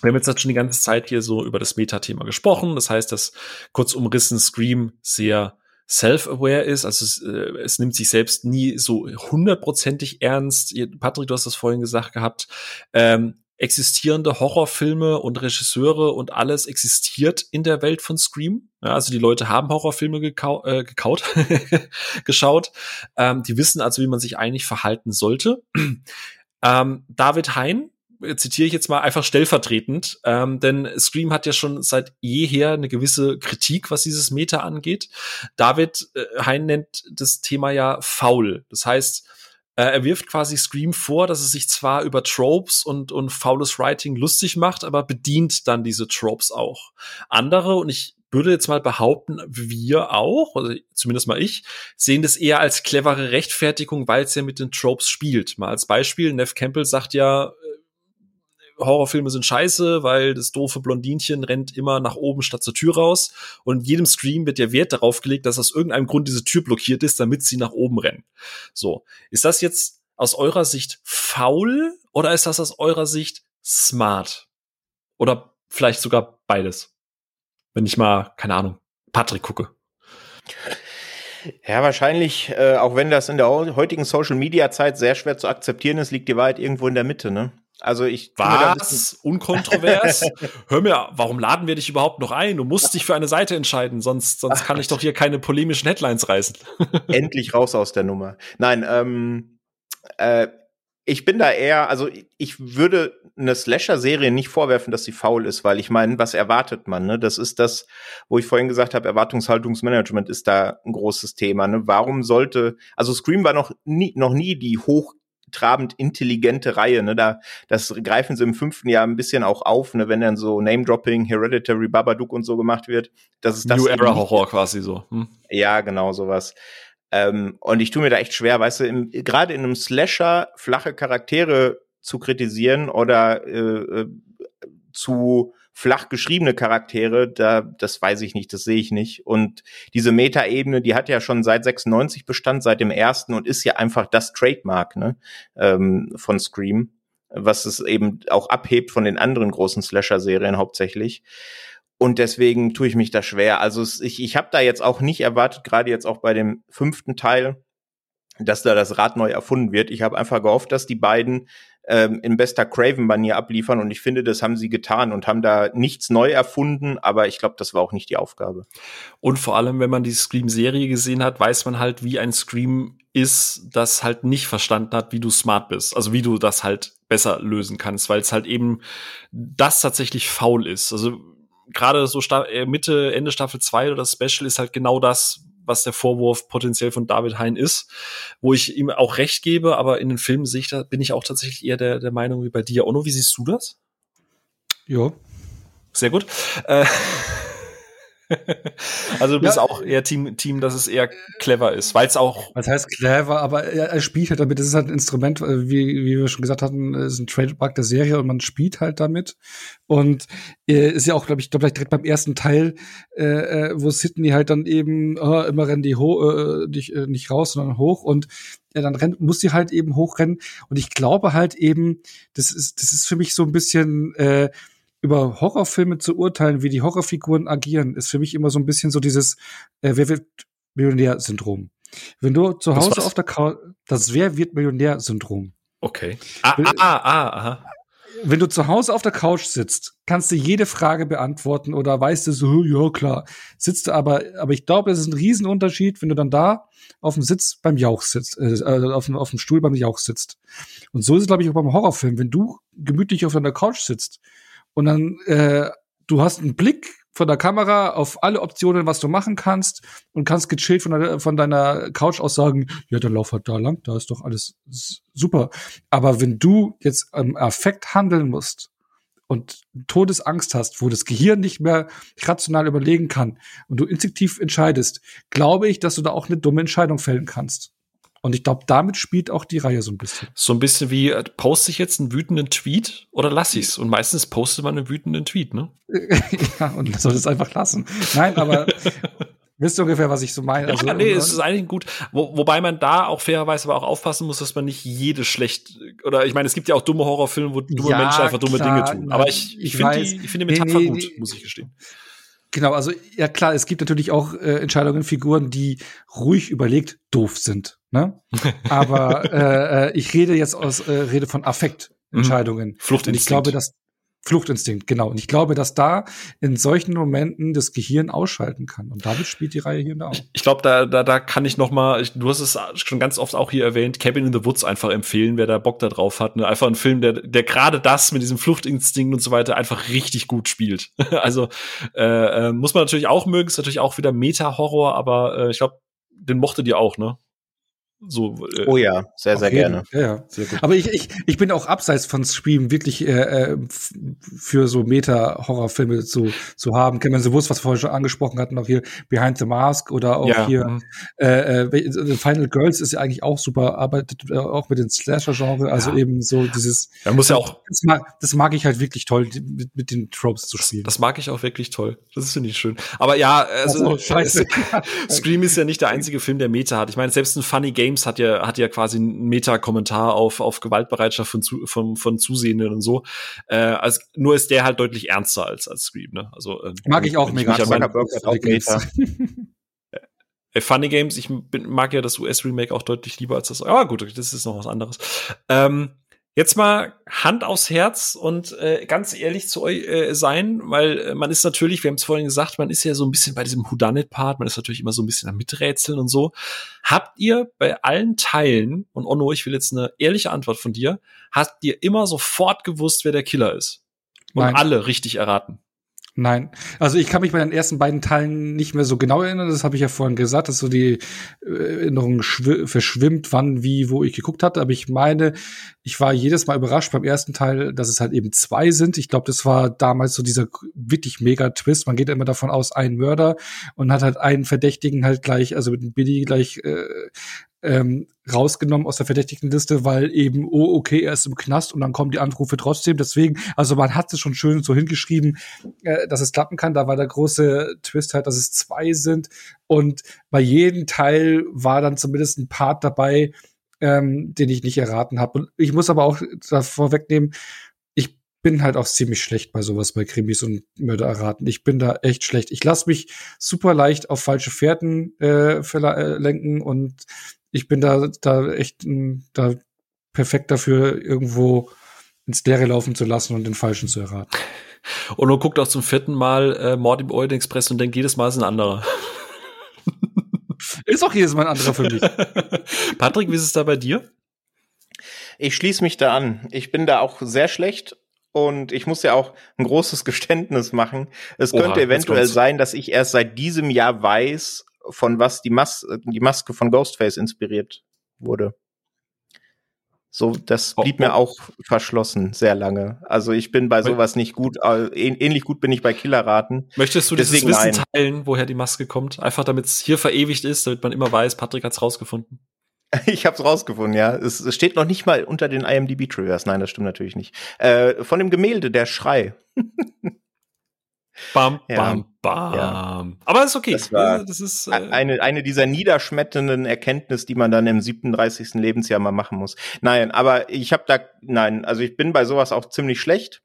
Wir haben jetzt schon die ganze Zeit hier so über das Meta-Thema gesprochen. Das heißt, dass kurz umrissen Scream sehr self-aware ist, also es, äh, es nimmt sich selbst nie so hundertprozentig ernst. Patrick, du hast das vorhin gesagt gehabt. Ähm, existierende Horrorfilme und Regisseure und alles existiert in der Welt von Scream. Ja, also die Leute haben Horrorfilme gekau äh, gekaut, [LAUGHS] geschaut. Ähm, die wissen also, wie man sich eigentlich verhalten sollte. Ähm, David Hein, äh, zitiere ich jetzt mal einfach stellvertretend, ähm, denn Scream hat ja schon seit jeher eine gewisse Kritik, was dieses Meta angeht. David äh, Hein nennt das Thema ja faul. Das heißt, äh, er wirft quasi Scream vor, dass es sich zwar über Tropes und, und faules Writing lustig macht, aber bedient dann diese Tropes auch. Andere, und ich würde jetzt mal behaupten, wir auch, also zumindest mal ich, sehen das eher als clevere Rechtfertigung, weil es ja mit den Tropes spielt. Mal als Beispiel, Neff Campbell sagt ja, Horrorfilme sind scheiße, weil das doofe Blondinchen rennt immer nach oben statt zur Tür raus. Und jedem Stream wird ja Wert darauf gelegt, dass aus irgendeinem Grund diese Tür blockiert ist, damit sie nach oben rennen. So. Ist das jetzt aus eurer Sicht faul oder ist das aus eurer Sicht smart? Oder vielleicht sogar beides? Wenn ich mal, keine Ahnung, Patrick gucke. Ja, wahrscheinlich, äh, auch wenn das in der heutigen Social Media Zeit sehr schwer zu akzeptieren ist, liegt die Wahrheit irgendwo in der Mitte, ne? Also ich was unkontrovers. [LAUGHS] Hör mir, warum laden wir dich überhaupt noch ein? Du musst dich für eine Seite entscheiden, sonst sonst Ach, kann ich doch hier keine polemischen Headlines reißen. Endlich raus aus der Nummer. Nein, ähm, äh, ich bin da eher, also ich würde eine Slasher-Serie nicht vorwerfen, dass sie faul ist, weil ich meine, was erwartet man? Ne? Das ist das, wo ich vorhin gesagt habe, Erwartungshaltungsmanagement ist da ein großes Thema. Ne? Warum sollte, also Scream war noch nie, noch nie die hoch trabend intelligente Reihe. Ne? Da, das greifen sie im fünften Jahr ein bisschen auch auf, ne? wenn dann so Name-Dropping, Hereditary, Babadook und so gemacht wird. Das ist das New Era Horror quasi so. Hm? Ja, genau, sowas. Ähm, und ich tue mir da echt schwer, weißt du, gerade in einem Slasher flache Charaktere zu kritisieren oder äh, äh zu flach geschriebene Charaktere, da, das weiß ich nicht, das sehe ich nicht. Und diese Meta-Ebene, die hat ja schon seit 96 Bestand, seit dem ersten und ist ja einfach das Trademark ne, ähm, von Scream, was es eben auch abhebt von den anderen großen Slasher-Serien hauptsächlich. Und deswegen tue ich mich da schwer. Also ich, ich habe da jetzt auch nicht erwartet, gerade jetzt auch bei dem fünften Teil, dass da das Rad neu erfunden wird. Ich habe einfach gehofft, dass die beiden ähm, in bester Craven-Manier abliefern. Und ich finde, das haben sie getan und haben da nichts neu erfunden, aber ich glaube, das war auch nicht die Aufgabe. Und vor allem, wenn man die Scream-Serie gesehen hat, weiß man halt, wie ein Scream ist, das halt nicht verstanden hat, wie du smart bist. Also wie du das halt besser lösen kannst, weil es halt eben das tatsächlich faul ist. Also gerade so äh, Mitte, Ende Staffel 2 oder das Special ist halt genau das, was der Vorwurf potenziell von David Hein ist, wo ich ihm auch recht gebe, aber in den Filmen sehe ich, da bin ich auch tatsächlich eher der, der Meinung wie bei dir. Ono, wie siehst du das? Ja. Sehr gut. Äh, [LAUGHS] [LAUGHS] also du bist ja, auch eher Team, Team, dass es eher clever ist, weil es auch. Was heißt clever, aber er, spielt halt damit. Das ist halt ein Instrument, äh, wie, wie wir schon gesagt hatten, ist ein Trademark der Serie und man spielt halt damit. Und äh, ist ja auch, glaube ich, glaub, direkt beim ersten Teil, äh, äh, wo Sydney halt dann eben oh, immer rennen die hoch, äh, nicht, äh, nicht raus, sondern hoch und ja, dann rennt, muss sie halt eben hochrennen. Und ich glaube halt eben, das ist, das ist für mich so ein bisschen äh, über Horrorfilme zu urteilen, wie die Horrorfiguren agieren, ist für mich immer so ein bisschen so dieses äh, Wer wird Millionär-Syndrom. Wenn du zu Hause auf der Couch, das Wer wird Millionär-Syndrom. Okay. Ah, ah, ah, ah, aha. Wenn du zu Hause auf der Couch sitzt, kannst du jede Frage beantworten oder weißt du so, ja klar, sitzt du aber, aber ich glaube, es ist ein Riesenunterschied, wenn du dann da auf dem Sitz beim Jauch sitzt, äh, auf, dem, auf dem Stuhl beim Jauch sitzt. Und so ist es, glaube ich, auch beim Horrorfilm. Wenn du gemütlich auf deiner Couch sitzt und dann äh, du hast einen Blick von der Kamera auf alle Optionen, was du machen kannst und kannst gechillt von, der, von deiner Couch aus sagen, ja, dann lauf halt da lang, da ist doch alles super. Aber wenn du jetzt am Affekt handeln musst und Todesangst hast, wo das Gehirn nicht mehr rational überlegen kann und du instinktiv entscheidest, glaube ich, dass du da auch eine dumme Entscheidung fällen kannst. Und ich glaube, damit spielt auch die Reihe so ein bisschen. So ein bisschen wie, äh, poste ich jetzt einen wütenden Tweet oder lasse ich's? Und meistens postet man einen wütenden Tweet, ne? [LAUGHS] ja, und soll es einfach lassen. Nein, aber [LAUGHS] wisst ihr ungefähr, was ich so meine? Also, ja, nee, es ist eigentlich gut. Wo, wobei man da auch fairerweise aber auch aufpassen muss, dass man nicht jede schlecht, oder ich meine, es gibt ja auch dumme Horrorfilme, wo dumme ja, Menschen einfach dumme klar, Dinge tun. Aber ich, ich, ich finde die, ich finde die Metapher nee, gut, muss ich gestehen Genau, also ja klar, es gibt natürlich auch äh, Entscheidungen, Figuren, die ruhig überlegt doof sind. Ne? [LAUGHS] Aber äh, äh, ich rede jetzt aus äh, rede von Affektentscheidungen. Mhm. Fluchtinstinkt. Und ich glaube, dass Fluchtinstinkt, genau. Und ich glaube, dass da in solchen Momenten das Gehirn ausschalten kann. Und damit spielt die Reihe hier und da auch. Ich glaube, da, da, da kann ich noch mal, ich, du hast es schon ganz oft auch hier erwähnt, Cabin in the Woods einfach empfehlen, wer da Bock da drauf hat. Ne? Einfach ein Film, der, der gerade das mit diesem Fluchtinstinkt und so weiter einfach richtig gut spielt. [LAUGHS] also äh, äh, muss man natürlich auch mögen, ist natürlich auch wieder Meta-Horror, aber äh, ich glaube, den mochte ihr auch, ne? So, äh, oh ja, sehr, sehr jeden, gerne. Ja, ja. Sehr gut. Aber ich, ich, ich bin auch abseits von Scream wirklich äh, äh für so Meta-Horrorfilme zu, zu haben. Kennen so was wir vorhin schon angesprochen hatten, auch hier Behind the Mask oder auch ja. hier mhm. äh, äh, Final Girls ist ja eigentlich auch super, arbeitet äh, auch mit dem Slasher-Genre, also ja. eben so dieses. Da muss ja auch. Das mag, das mag ich halt wirklich toll, mit, mit den Tropes zu spielen. Das, mag ich auch wirklich toll. Das ist finde ich schön. Aber ja, also, scheiße. [LAUGHS] Scream ist ja nicht der einzige Film, der Meta hat. Ich meine, selbst ein Funny Game Games hat ja, hat ja quasi einen Meta-Kommentar auf, auf Gewaltbereitschaft von, zu, von, von Zusehenden und so. Äh, als, nur ist der halt deutlich ernster als, als Scream, ne? Also, äh, mag ich auch mega. Ich mag auch Meta. [LAUGHS] Äh, Funny Games, ich bin, mag ja das US-Remake auch deutlich lieber als das. Aber gut, das ist noch was anderes. Ähm, Jetzt mal Hand aufs Herz und äh, ganz ehrlich zu euch äh, sein, weil äh, man ist natürlich, wir haben es vorhin gesagt, man ist ja so ein bisschen bei diesem Whodunit-Part, man ist natürlich immer so ein bisschen am Miträtseln und so. Habt ihr bei allen Teilen, und Onno, ich will jetzt eine ehrliche Antwort von dir, habt ihr immer sofort gewusst, wer der Killer ist? Und Nein. alle richtig erraten? Nein. Also ich kann mich bei den ersten beiden Teilen nicht mehr so genau erinnern. Das habe ich ja vorhin gesagt, dass so die äh, Erinnerung verschwimmt, wann, wie, wo ich geguckt hatte. Aber ich meine, ich war jedes Mal überrascht beim ersten Teil, dass es halt eben zwei sind. Ich glaube, das war damals so dieser wirklich mega Twist. Man geht immer davon aus, ein Mörder und hat halt einen Verdächtigen halt gleich, also mit dem Billy gleich äh, ähm, rausgenommen aus der verdächtigen Liste, weil eben, oh, okay, er ist im Knast und dann kommen die Anrufe trotzdem. Deswegen, also man hat es schon schön so hingeschrieben, äh, dass es klappen kann. Da war der große Twist halt, dass es zwei sind. Und bei jedem Teil war dann zumindest ein Part dabei, ähm, den ich nicht erraten habe. Und ich muss aber auch davor wegnehmen, ich bin halt auch ziemlich schlecht bei sowas, bei Krimis und Mörder erraten. Ich bin da echt schlecht. Ich lasse mich super leicht auf falsche Fährten äh, äh lenken und ich bin da, da echt da perfekt dafür, irgendwo ins Leere laufen zu lassen und den Falschen zu erraten. Und du guckt auch zum vierten Mal äh, Mord im Orient Express und denkt, jedes Mal ist ein anderer. [LAUGHS] ist auch jedes Mal ein anderer für mich. [LAUGHS] Patrick, wie ist es da bei dir? Ich schließe mich da an. Ich bin da auch sehr schlecht und ich muss ja auch ein großes Geständnis machen. Es Oha, könnte eventuell sein, dass ich erst seit diesem Jahr weiß, von was die, Mas die Maske von Ghostface inspiriert wurde. So, das oh, blieb oh, oh. mir auch verschlossen sehr lange. Also ich bin bei sowas nicht gut. Äh, ähnlich gut bin ich bei Killerraten. Möchtest du Deswegen dieses Wissen nein. teilen, woher die Maske kommt? Einfach damit es hier verewigt ist, damit man immer weiß, Patrick hat's rausgefunden. [LAUGHS] Ich hab's rausgefunden, ja. Es, es steht noch nicht mal unter den IMDb Triggers. Nein, das stimmt natürlich nicht. Äh, von dem Gemälde Der Schrei. [LAUGHS] Bam, ja. bam, bam. Ja. Aber ist okay. Das, war das ist äh eine, eine dieser niederschmetternden Erkenntnisse, die man dann im 37. Lebensjahr mal machen muss. Nein, aber ich habe da, nein, also ich bin bei sowas auch ziemlich schlecht,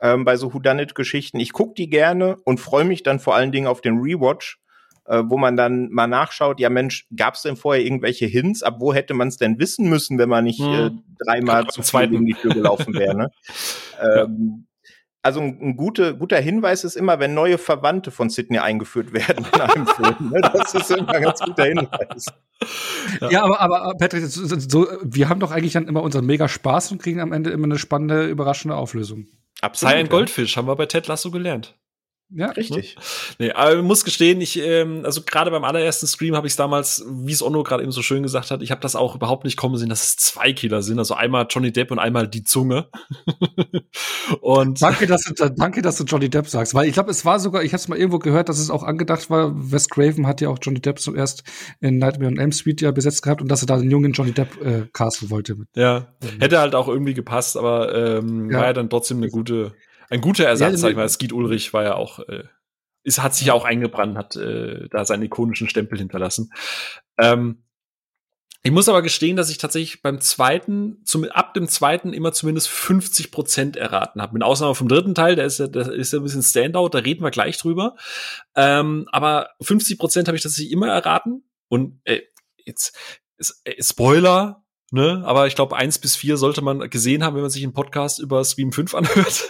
ähm, bei so Whodunit-Geschichten. Ich guck die gerne und freue mich dann vor allen Dingen auf den Rewatch, äh, wo man dann mal nachschaut, ja Mensch, gab es denn vorher irgendwelche Hints? Ab wo hätte man es denn wissen müssen, wenn man nicht hm. äh, dreimal zu zweit in die Tür gelaufen wäre? Ne? [LAUGHS] ähm, also ein, ein gute, guter Hinweis ist immer, wenn neue Verwandte von Sydney eingeführt werden in einem [LAUGHS] Film. Ne? Das ist immer ein ganz guter Hinweis. Ja, ja aber, aber Patrick, so, so, wir haben doch eigentlich dann immer unseren mega Spaß und kriegen am Ende immer eine spannende, überraschende Auflösung. Absolut. Sei ein Goldfisch, haben wir bei Ted Lasso gelernt. Ja, richtig. Ne? Nee, aber ich muss gestehen, ich, ähm, also gerade beim allerersten Stream habe ich es damals, wie es Onno gerade eben so schön gesagt hat, ich habe das auch überhaupt nicht kommen sehen, dass es zwei Killer sind. Also einmal Johnny Depp und einmal die Zunge. [LAUGHS] und danke, dass du, danke, dass du Johnny Depp sagst, weil ich glaube, es war sogar, ich habe es mal irgendwo gehört, dass es auch angedacht war. Wes Craven hat ja auch Johnny Depp zuerst in Nightmare on Elm Street ja besetzt gehabt und dass er da einen jungen Johnny Depp äh, casten wollte. Ja, hätte halt auch irgendwie gepasst, aber ähm, ja. war ja dann trotzdem eine gute ein guter Ersatz, ja, sag ich mal. Skeet Ulrich war ja auch, äh, ist, hat sich ja auch eingebrannt, hat äh, da seinen ikonischen Stempel hinterlassen. Ähm, Ich muss aber gestehen, dass ich tatsächlich beim zweiten, zum, ab dem zweiten immer zumindest 50 Prozent erraten habe. Mit Ausnahme vom dritten Teil, der ist ja, der ist ja ein bisschen Standout, da reden wir gleich drüber. Ähm, aber 50 Prozent habe ich tatsächlich immer erraten. Und äh, jetzt, äh, Spoiler, ne? Aber ich glaube, eins bis vier sollte man gesehen haben, wenn man sich einen Podcast über Scream 5 [LAUGHS] anhört.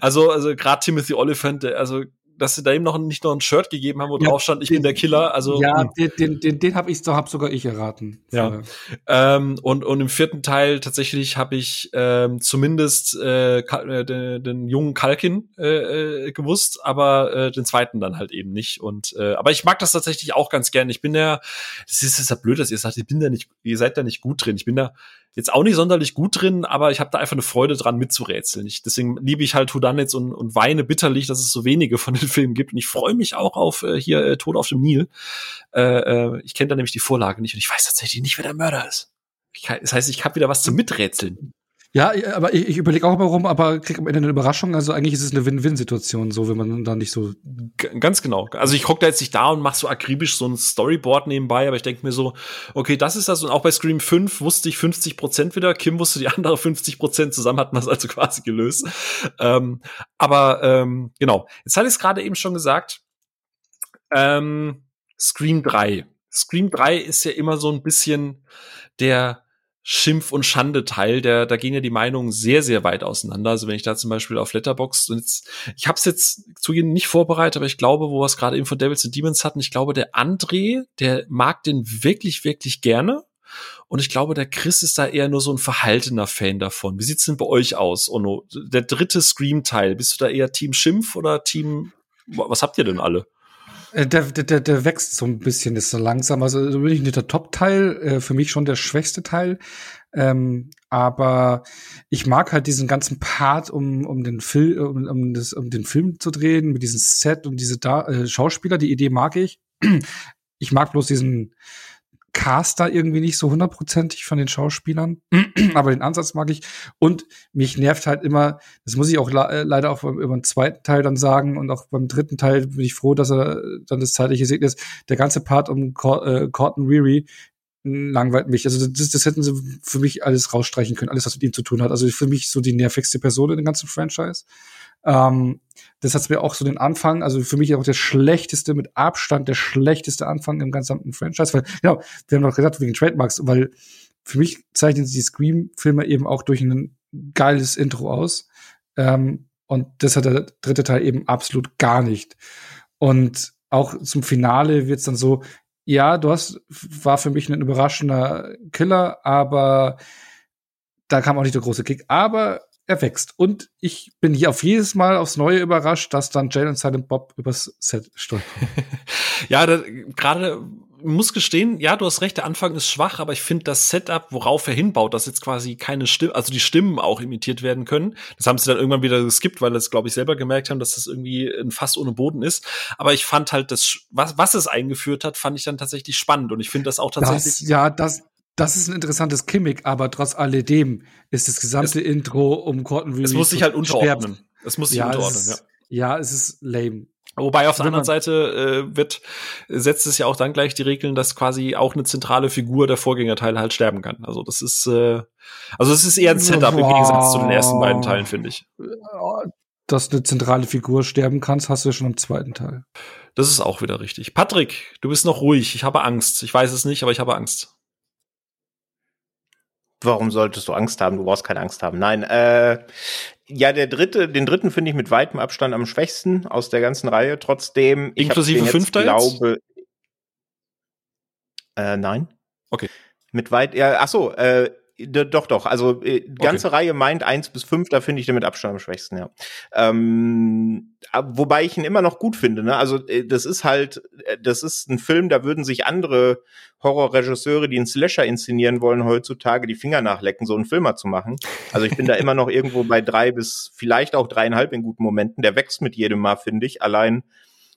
also, also gerade Timothy Oliphant, also dass sie da eben noch nicht noch ein Shirt gegeben haben, wo ja, drauf stand, ich den, bin der Killer. Also ja, hm. den, den, den, den habe ich, so hab sogar ich erraten. Ja. Ähm, und und im vierten Teil tatsächlich habe ich ähm, zumindest äh, äh, den, den jungen Kalkin äh, äh, gewusst, aber äh, den zweiten dann halt eben nicht. Und äh, aber ich mag das tatsächlich auch ganz gern. Ich bin ja, es ist, ist ja blöd, dass ihr sagt, ich bin da nicht, ihr seid da nicht gut drin. Ich bin da jetzt auch nicht sonderlich gut drin, aber ich habe da einfach eine Freude dran mitzurätseln. Ich, deswegen liebe ich halt Houdanets und, und weine bitterlich, dass es so wenige von den [LAUGHS] Filmen gibt. Und ich freue mich auch auf äh, hier äh, Tod auf dem Nil. Äh, äh, ich kenne da nämlich die Vorlage nicht und ich weiß tatsächlich nicht, wer der Mörder ist. Ich das heißt, ich habe wieder was zum Miträtseln. Ja, aber ich, ich überlege auch warum, aber krieg am Ende eine Überraschung. Also eigentlich ist es eine Win-Win-Situation, so wenn man da nicht so. G ganz genau. Also ich hocke da jetzt nicht da und mache so akribisch so ein Storyboard nebenbei, aber ich denke mir so, okay, das ist das. Und auch bei Scream 5 wusste ich 50 Prozent wieder. Kim wusste die andere 50 Prozent. Zusammen hatten wir es also quasi gelöst. Ähm, aber ähm, genau. Jetzt hatte ich es gerade eben schon gesagt. Ähm, Scream 3. Scream 3 ist ja immer so ein bisschen der Schimpf- und Schande-Teil, der, da gehen ja die Meinungen sehr, sehr weit auseinander. Also wenn ich da zum Beispiel auf Letterbox und jetzt, ich habe es jetzt zugegeben nicht vorbereitet, aber ich glaube, wo wir es gerade eben von Devils and Demons hatten, ich glaube, der André, der mag den wirklich, wirklich gerne. Und ich glaube, der Chris ist da eher nur so ein verhaltener Fan davon. Wie sieht's denn bei euch aus, Ono? Der dritte Scream-Teil, bist du da eher Team Schimpf oder Team, was habt ihr denn alle? Äh, der, der, der wächst so ein bisschen, ist so langsam. Also so wirklich nicht der Top-Teil, äh, für mich schon der schwächste Teil. Ähm, aber ich mag halt diesen ganzen Part, um, um den Film, um, um, das, um den Film zu drehen, mit diesem Set und diese da äh, Schauspieler. Die Idee mag ich. Ich mag bloß diesen Cast da irgendwie nicht so hundertprozentig von den Schauspielern, [CLEARS THROAT] aber den Ansatz mag ich. Und mich nervt halt immer, das muss ich auch äh, leider auch über den zweiten Teil dann sagen und auch beim dritten Teil bin ich froh, dass er dann das zeitliche segnet ist. Der ganze Part um Cor äh, Corton Weary langweilt mich. Also das, das hätten sie für mich alles rausstreichen können, alles, was mit ihm zu tun hat. Also für mich so die nervigste Person in dem ganzen Franchise. Ähm, das hat mir auch so den Anfang, also für mich auch der schlechteste, mit Abstand der schlechteste Anfang im gesamten Franchise. Weil, genau, wir haben noch gesagt, wegen Trademarks, weil für mich zeichnen sie die Scream-Filme eben auch durch ein geiles Intro aus. Ähm, und das hat der dritte Teil eben absolut gar nicht. Und auch zum Finale wird's dann so, ja, du hast, war für mich ein überraschender Killer, aber da kam auch nicht der große Kick. Aber er wächst. Und ich bin hier auf jedes Mal aufs Neue überrascht, dass dann Jalen Silent Bob übers Set stolpert. [LAUGHS] ja, gerade muss gestehen, ja, du hast recht, der Anfang ist schwach, aber ich finde das Setup, worauf er hinbaut, dass jetzt quasi keine Stimme, also die Stimmen auch imitiert werden können. Das haben sie dann irgendwann wieder geskippt, weil das, glaube ich, selber gemerkt haben, dass das irgendwie ein Fass ohne Boden ist. Aber ich fand halt das, was, was es eingeführt hat, fand ich dann tatsächlich spannend und ich finde das auch tatsächlich. Das, ja, das, das ist ein interessantes Gimmick, aber trotz alledem ist das gesamte es, Intro um Corton Es muss sich halt unterordnen. Es muss sich ja, unterordnen, es ist, ja. Ja, es ist lame. Wobei auf der anderen Seite äh, wird setzt es ja auch dann gleich die Regeln, dass quasi auch eine zentrale Figur der Vorgängerteile halt sterben kann. Also das ist äh, also es ist eher ein Setup wow. im Gegensatz zu den ersten beiden Teilen, finde ich. Dass eine zentrale Figur sterben kannst, hast du ja schon im zweiten Teil. Das ist auch wieder richtig. Patrick, du bist noch ruhig. Ich habe Angst. Ich weiß es nicht, aber ich habe Angst. Warum solltest du Angst haben? Du brauchst keine Angst haben. Nein, äh, ja, der dritte, den dritten finde ich mit weitem Abstand am schwächsten aus der ganzen Reihe. Trotzdem, inklusive fünfter glaube, äh, nein. Okay. Mit weit, ja, ach so, äh, doch, doch. Also äh, ganze okay. Reihe meint eins bis fünf, da finde ich den mit Abstand am schwächsten, ja. Ähm, wobei ich ihn immer noch gut finde. Ne? Also äh, das ist halt, äh, das ist ein Film, da würden sich andere Horrorregisseure, die einen Slasher inszenieren wollen, heutzutage die Finger nachlecken, so einen Filmer zu machen. Also ich bin da immer noch irgendwo bei drei bis vielleicht auch dreieinhalb in guten Momenten. Der wächst mit jedem Mal, finde ich. Allein,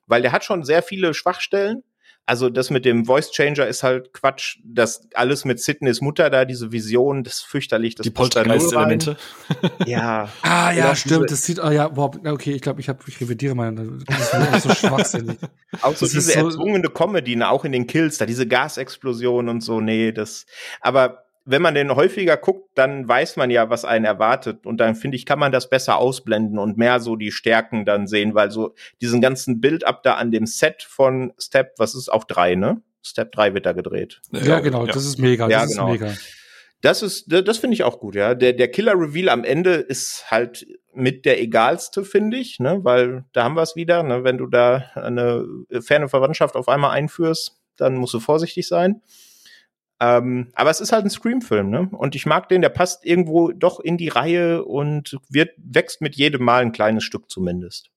weil der hat schon sehr viele Schwachstellen also das mit dem Voice Changer ist halt Quatsch. Das alles mit Sidneys Mutter da, diese Vision, das ist fürchterlich. Das Die Poltergeist-Elemente. [LAUGHS] Ja. Ah ja, Oder stimmt. diese- Das sieht, ah ja, boah, okay, ich glaube, ich habe, ich revidiere mal. Das ist auch so [LAUGHS] schwachsinnig. Auch so Das ist diese so- erzwungene Comedy, ne, auch in den Kills, da diese Gasexplosion und so, nee, das. Aber wenn man den häufiger guckt, dann weiß man ja, was einen erwartet. Und dann finde ich, kann man das besser ausblenden und mehr so die Stärken dann sehen, weil so diesen ganzen Bild ab da an dem Set von Step, was ist auch drei, ne? Step 3 wird da gedreht. Ja, genau, das ist mega. Ja, das genau. ist mega. Das ist, das finde ich auch gut, ja. Der, der Killer-Reveal am Ende ist halt mit der egalste, finde ich, ne, weil da haben wir es wieder, ne, wenn du da eine ferne Verwandtschaft auf einmal einführst, dann musst du vorsichtig sein. Ähm, aber es ist halt ein Scream-Film, ne? Und ich mag den, der passt irgendwo doch in die Reihe und wird, wächst mit jedem Mal ein kleines Stück zumindest.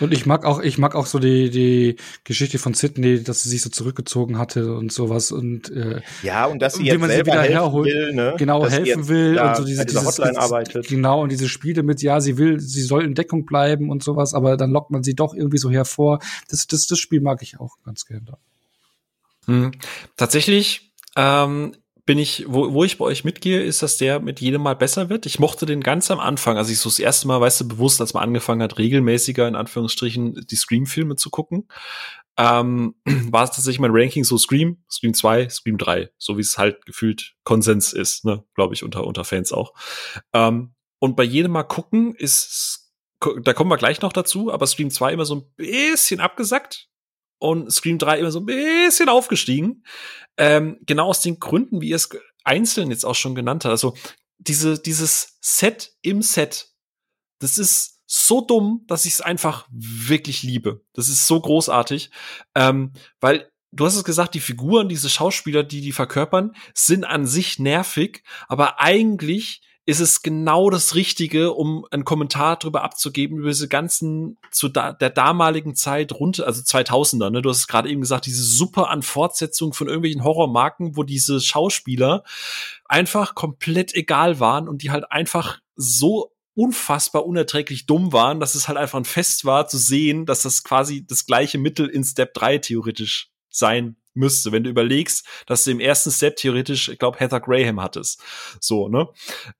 Und ich mag auch, ich mag auch so die, die Geschichte von Sydney, dass sie sich so zurückgezogen hatte und sowas und äh, Ja, und dass sie Wie jetzt man sie wieder helfen herholt. will, ne? genau dass helfen will und so diese, dieses, Hotline arbeitet. Genau, und diese Spiele mit, ja, sie will, sie soll in Deckung bleiben und sowas, aber dann lockt man sie doch irgendwie so hervor. Das, das, das Spiel mag ich auch ganz gerne. Hm. Tatsächlich ähm, bin ich, wo, wo ich bei euch mitgehe, ist, dass der mit jedem Mal besser wird. Ich mochte den ganz am Anfang, als ich so das erste Mal, weißt du, bewusst, als man angefangen hat, regelmäßiger in Anführungsstrichen die Scream-Filme zu gucken, ähm, [CLEARS THROAT] war es tatsächlich mein Ranking so Scream, Scream 2, Scream 3, so wie es halt gefühlt Konsens ist, ne, glaube ich, unter, unter Fans auch. Ähm, und bei jedem Mal gucken ist, da kommen wir gleich noch dazu, aber Scream 2 immer so ein bisschen abgesackt und Scream 3 immer so ein bisschen aufgestiegen. Ähm, genau aus den Gründen, wie ihr es einzeln jetzt auch schon genannt habt. Also diese, dieses Set im Set, das ist so dumm, dass ich es einfach wirklich liebe. Das ist so großartig, ähm, weil du hast es gesagt, die Figuren, diese Schauspieler, die die verkörpern, sind an sich nervig, aber eigentlich ist es genau das Richtige, um einen Kommentar darüber abzugeben, über diese ganzen, zu da, der damaligen Zeit runter, also 2000er, ne? Du hast es gerade eben gesagt, diese super an Fortsetzung von irgendwelchen Horrormarken, wo diese Schauspieler einfach komplett egal waren und die halt einfach so unfassbar unerträglich dumm waren, dass es halt einfach ein Fest war zu sehen, dass das quasi das gleiche Mittel in Step 3 theoretisch sein müsste, wenn du überlegst, dass du im ersten Step theoretisch, ich glaube, Heather Graham hattest. So, ne?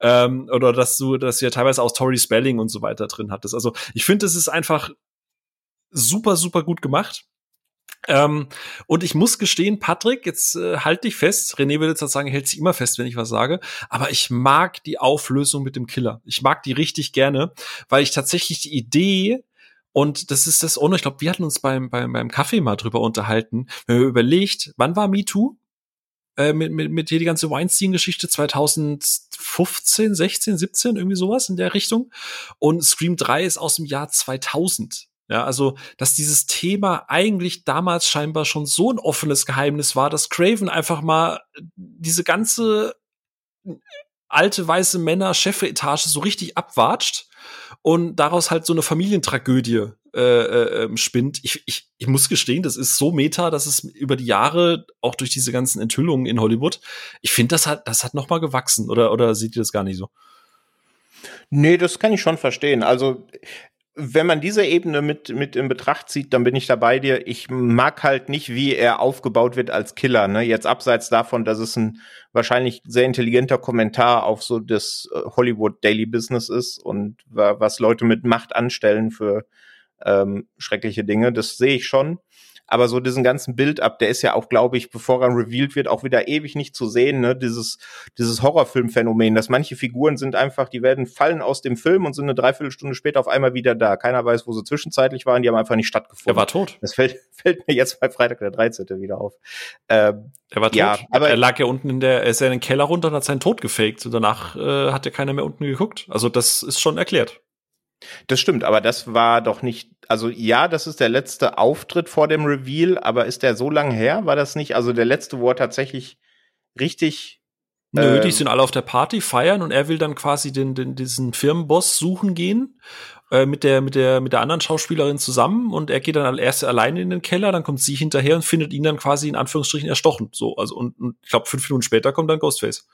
Ähm, oder dass du, dass du ja teilweise auch Tori Spelling und so weiter drin hattest. Also ich finde, es ist einfach super, super gut gemacht. Ähm, und ich muss gestehen, Patrick, jetzt äh, halt dich fest. René will jetzt halt sagen, hält sich immer fest, wenn ich was sage. Aber ich mag die Auflösung mit dem Killer. Ich mag die richtig gerne, weil ich tatsächlich die Idee und das ist das, ohne, ich glaube, wir hatten uns beim, beim, beim Kaffee mal drüber unterhalten, wenn wir überlegt, wann war MeToo? Äh, mit, mit, mit hier die ganze Weinstein-Geschichte 2015, 16, 17, irgendwie sowas in der Richtung. Und Scream 3 ist aus dem Jahr 2000. Ja, also, dass dieses Thema eigentlich damals scheinbar schon so ein offenes Geheimnis war, dass Craven einfach mal diese ganze alte weiße Männer Chefetage so richtig abwatscht und daraus halt so eine Familientragödie äh, äh, spinnt. Ich, ich, ich muss gestehen, das ist so meta, dass es über die Jahre auch durch diese ganzen Enthüllungen in Hollywood, ich finde, das hat das hat noch mal gewachsen oder oder seht ihr das gar nicht so? Nee, das kann ich schon verstehen. Also wenn man diese Ebene mit, mit in Betracht zieht, dann bin ich da bei dir. Ich mag halt nicht, wie er aufgebaut wird als Killer. Ne? Jetzt abseits davon, dass es ein wahrscheinlich sehr intelligenter Kommentar auf so das äh, Hollywood Daily Business ist und wa was Leute mit Macht anstellen für ähm, schreckliche Dinge. Das sehe ich schon. Aber so diesen ganzen Bild ab, der ist ja auch, glaube ich, bevor er revealed wird, auch wieder ewig nicht zu sehen, ne? Dieses, dieses Horrorfilmphänomen, dass manche Figuren sind einfach, die werden fallen aus dem Film und sind eine Dreiviertelstunde später auf einmal wieder da. Keiner weiß, wo sie zwischenzeitlich waren, die haben einfach nicht stattgefunden. Er war tot. Das fällt, [LAUGHS] fällt mir jetzt bei Freitag der 13. wieder auf. Ähm, Er war tot. Ja, aber- er lag ja unten in der, er ist ja in den Keller runter und hat seinen Tod gefaked. Und danach äh, hat ja keiner mehr unten geguckt. Also das ist schon erklärt. Das stimmt, aber das war doch nicht, also ja, das ist der letzte Auftritt vor dem Reveal, aber ist der so lang her? War das nicht, also der letzte, wo er tatsächlich richtig Nö, Ähm. die sind alle auf der Party feiern und er will dann quasi den, den diesen Firmenboss suchen gehen äh, mit der mit der mit der anderen Schauspielerin zusammen und er geht dann erst alleine in den Keller, dann kommt sie hinterher und findet ihn dann quasi in Anführungsstrichen erstochen. So also und, und ich glaube fünf Minuten später kommt dann Ghostface.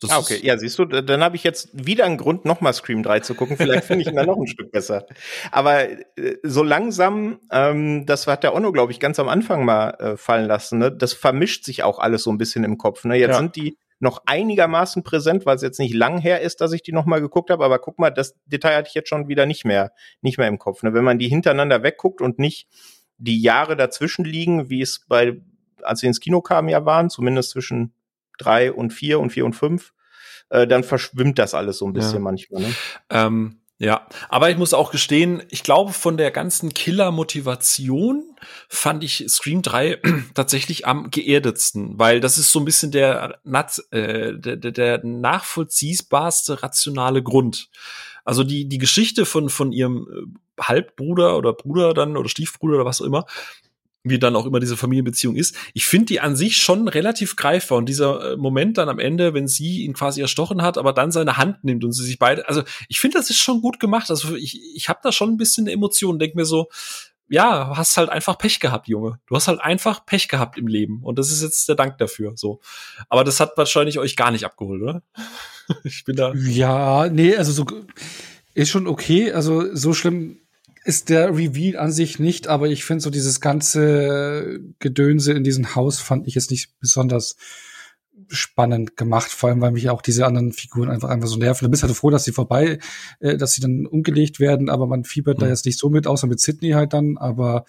Das ah, okay. Ja, siehst du, dann habe ich jetzt wieder einen Grund, nochmal Scream 3 zu gucken. Vielleicht finde ich ihn dann noch ein [LAUGHS] Stück besser. Aber äh, so langsam, ähm, das hat der Onno, glaube ich, ganz am Anfang mal äh, fallen lassen, ne? das vermischt sich auch alles so ein bisschen im Kopf. Ne? Jetzt ja. sind die noch einigermaßen präsent, weil es jetzt nicht lang her ist, dass ich die nochmal geguckt habe. Aber guck mal, das Detail hatte ich jetzt schon wieder nicht mehr, nicht mehr im Kopf. Ne? Wenn man die hintereinander wegguckt und nicht die Jahre dazwischen liegen, wie es bei, als sie ins Kino kamen, ja waren, zumindest zwischen drei und vier und vier und fünf, äh, dann verschwimmt das alles so ein bisschen ja. manchmal. Ne? Ähm, ja, aber ich muss auch gestehen, ich glaube, von der ganzen Killer-Motivation fand ich Scream 3 [CLEARS THROAT] tatsächlich am geerdetsten, weil das ist so ein bisschen der, äh, der, der nachvollziehbarste rationale Grund. Also die, die Geschichte von, von ihrem äh, Halbbruder oder Bruder dann oder Stiefbruder oder was auch immer, wie dann auch immer diese Familienbeziehung ist. Ich finde die an sich schon relativ greifbar und dieser äh, Moment dann am Ende, wenn sie ihn quasi erstochen hat, aber dann seine Hand nimmt und sie sich beide, also ich finde, das ist schon gut gemacht. Also ich, ich habe da schon ein bisschen Emotionen, denk mir so, ja, hast halt einfach Pech gehabt, Junge. Du hast halt einfach Pech gehabt im Leben und das ist jetzt der Dank dafür, so. Aber das hat wahrscheinlich euch gar nicht abgeholt, oder? [LAUGHS] ich bin da. Ja, nee, also so ist schon okay, also so schlimm ist der Reveal an sich nicht, aber ich finde so dieses ganze Gedönse in diesem Haus fand ich jetzt nicht besonders spannend gemacht, vor allem weil mich auch diese anderen Figuren einfach einfach so nerven. Du bist halt froh, dass sie vorbei, äh, dass sie dann umgelegt werden, aber man fiebert mhm. da jetzt nicht so mit, außer mit Sydney halt dann, aber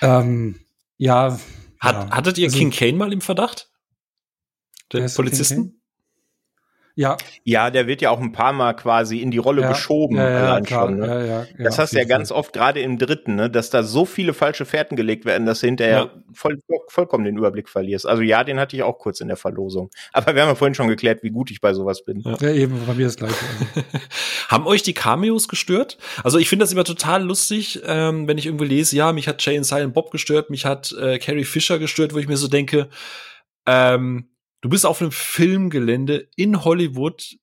ähm, ja. Hat, ja. Hattet ihr also, King Kane mal im Verdacht? Den Polizisten? Ja. Ja, der wird ja auch ein paar Mal quasi in die Rolle ja. geschoben. Ja, ja. Schon, ne? ja, ja, das hast du ja ganz oft gerade im dritten, ne, dass da so viele falsche Fährten gelegt werden, dass du hinterher voll, vollkommen den Überblick verlierst. Also ja, den hatte ich auch kurz in der Verlosung. Aber wir haben ja vorhin schon geklärt, wie gut ich bei sowas bin. Ja, eben, bei mir das gleiche. Also. [LAUGHS] haben euch die Cameos gestört? Also ich finde das immer total lustig, ähm, wenn ich irgendwo lese, ja, mich hat Jay and Silent Bob gestört, mich hat äh, Carrie Fisher gestört, wo ich mir so denke, ähm, Du bist auf einem Filmgelände in Hollywood,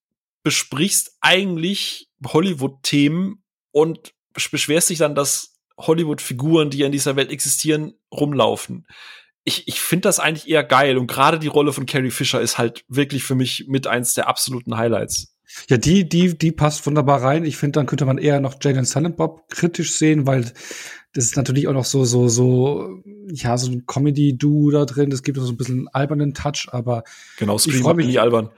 besprichst eigentlich Hollywood-Themen und beschwerst dich dann, dass Hollywood-Figuren, die in dieser Welt existieren, rumlaufen. Ich, ich finde das eigentlich eher geil und gerade die Rolle von Carrie Fisher ist halt wirklich für mich mit eins der absoluten Highlights. Ja, die, die, die passt wunderbar rein. Ich finde, dann könnte man eher noch Jalen Silent Bob kritisch sehen, weil das ist natürlich auch noch so, so, so, ja, so ein Comedy-Duo da drin. Das gibt so ein bisschen einen albernen Touch, aber. Genau, Scream ich freue mich nicht albern.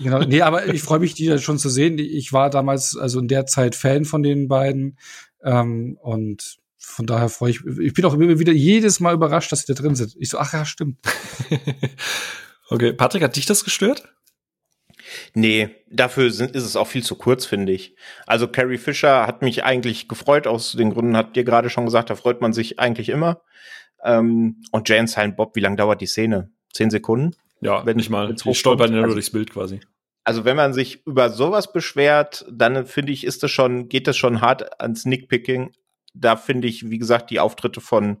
Genau, nee, aber ich freue mich, die schon zu sehen. Ich war damals, also in der Zeit Fan von den beiden. Ähm, und von daher freue ich, ich bin auch immer wieder jedes Mal überrascht, dass sie da drin sind. Ich so, ach ja, stimmt. [LAUGHS] okay, Patrick, hat dich das gestört? Nee, dafür sind, ist es auch viel zu kurz, finde ich. Also Carrie Fisher hat mich eigentlich gefreut, aus den Gründen habt ihr gerade schon gesagt, da freut man sich eigentlich immer. Ähm, und Jane Silent Bob, wie lange dauert die Szene? Zehn Sekunden? Ja, wenn nicht mal. Die stolpern ja nur also, durchs Bild quasi. Also wenn man sich über sowas beschwert, dann finde ich, ist das schon, geht das schon hart ans Nickpicking. Da finde ich, wie gesagt, die Auftritte von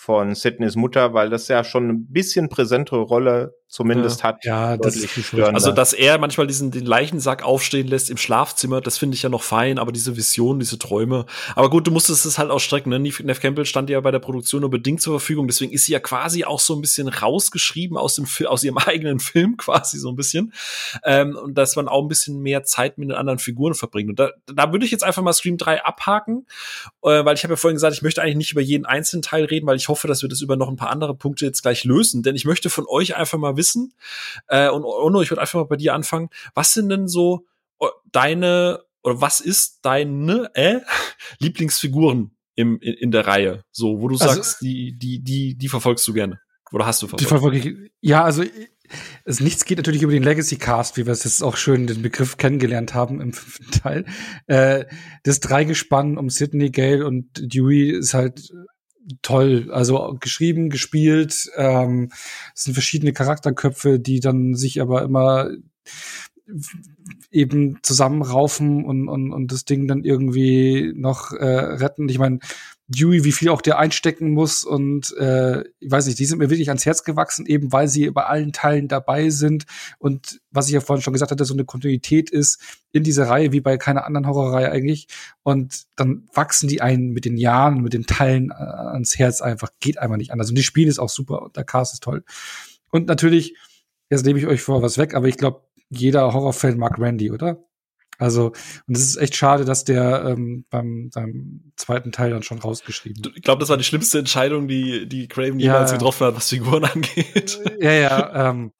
von Sidneys Mutter, weil das ja schon ein bisschen präsentere Rolle zumindest ja. hat. Ja, das ist störender. Also, dass er manchmal diesen den Leichensack aufstehen lässt im Schlafzimmer, das finde ich ja noch fein, aber diese Visionen, diese Träume. Aber gut, du musstest es halt ausstrecken. Ne? Neff Campbell stand ja bei der Produktion nur bedingt zur Verfügung, deswegen ist sie ja quasi auch so ein bisschen rausgeschrieben aus dem aus ihrem [LAUGHS] eigenen Film quasi so ein bisschen. Ähm, und dass man auch ein bisschen mehr Zeit mit den anderen Figuren verbringt. Und da, da würde ich jetzt einfach mal Scream 3 abhaken, äh, weil ich habe ja vorhin gesagt, ich möchte eigentlich nicht über jeden einzelnen Teil reden, weil ich hoffe, dass wir das über noch ein paar andere Punkte jetzt gleich lösen. Denn ich möchte von euch einfach mal wissen, äh, und Ono, ich würde einfach mal bei dir anfangen. Was sind denn so äh, deine, oder was ist deine äh, [LAUGHS] Lieblingsfiguren im, in, in der Reihe? So, wo du also, sagst, die, die, die, die verfolgst du gerne. Oder hast du verfolgt? Die verfolge ich, ja, also es, nichts geht natürlich über den Legacy Cast, wie wir es jetzt auch schön den Begriff kennengelernt haben im fünften Teil. Äh, das Dreigespann um Sidney, Gale und Dewey ist halt toll. Also geschrieben, gespielt, ähm, es sind verschiedene Charakterköpfe, die dann sich aber immer eben zusammenraufen und, und, und das Ding dann irgendwie noch äh, retten. Ich meine, Dewey, wie viel auch der einstecken muss und äh, ich weiß nicht, die sind mir wirklich ans Herz gewachsen, eben weil sie bei allen Teilen dabei sind. Und was ich ja vorhin schon gesagt hatte, so eine Kontinuität ist in dieser Reihe, wie bei keiner anderen Horrorreihe eigentlich. Und dann wachsen die einen mit den Jahren, mit den Teilen äh, ans Herz einfach, geht einfach nicht anders. Und die Spiele ist auch super und der Cast ist toll. Und natürlich, jetzt nehme ich euch vor was weg, aber ich glaube, jeder Horrorfan mag Randy, oder? Also, und es ist echt schade, dass der ähm, beim, beim zweiten Teil dann schon rausgeschrieben wird. Ich glaube, das war die schlimmste Entscheidung, die, die Craven ja, jemals getroffen hat, was Figuren [LAUGHS] angeht. Ja, ja. Ähm,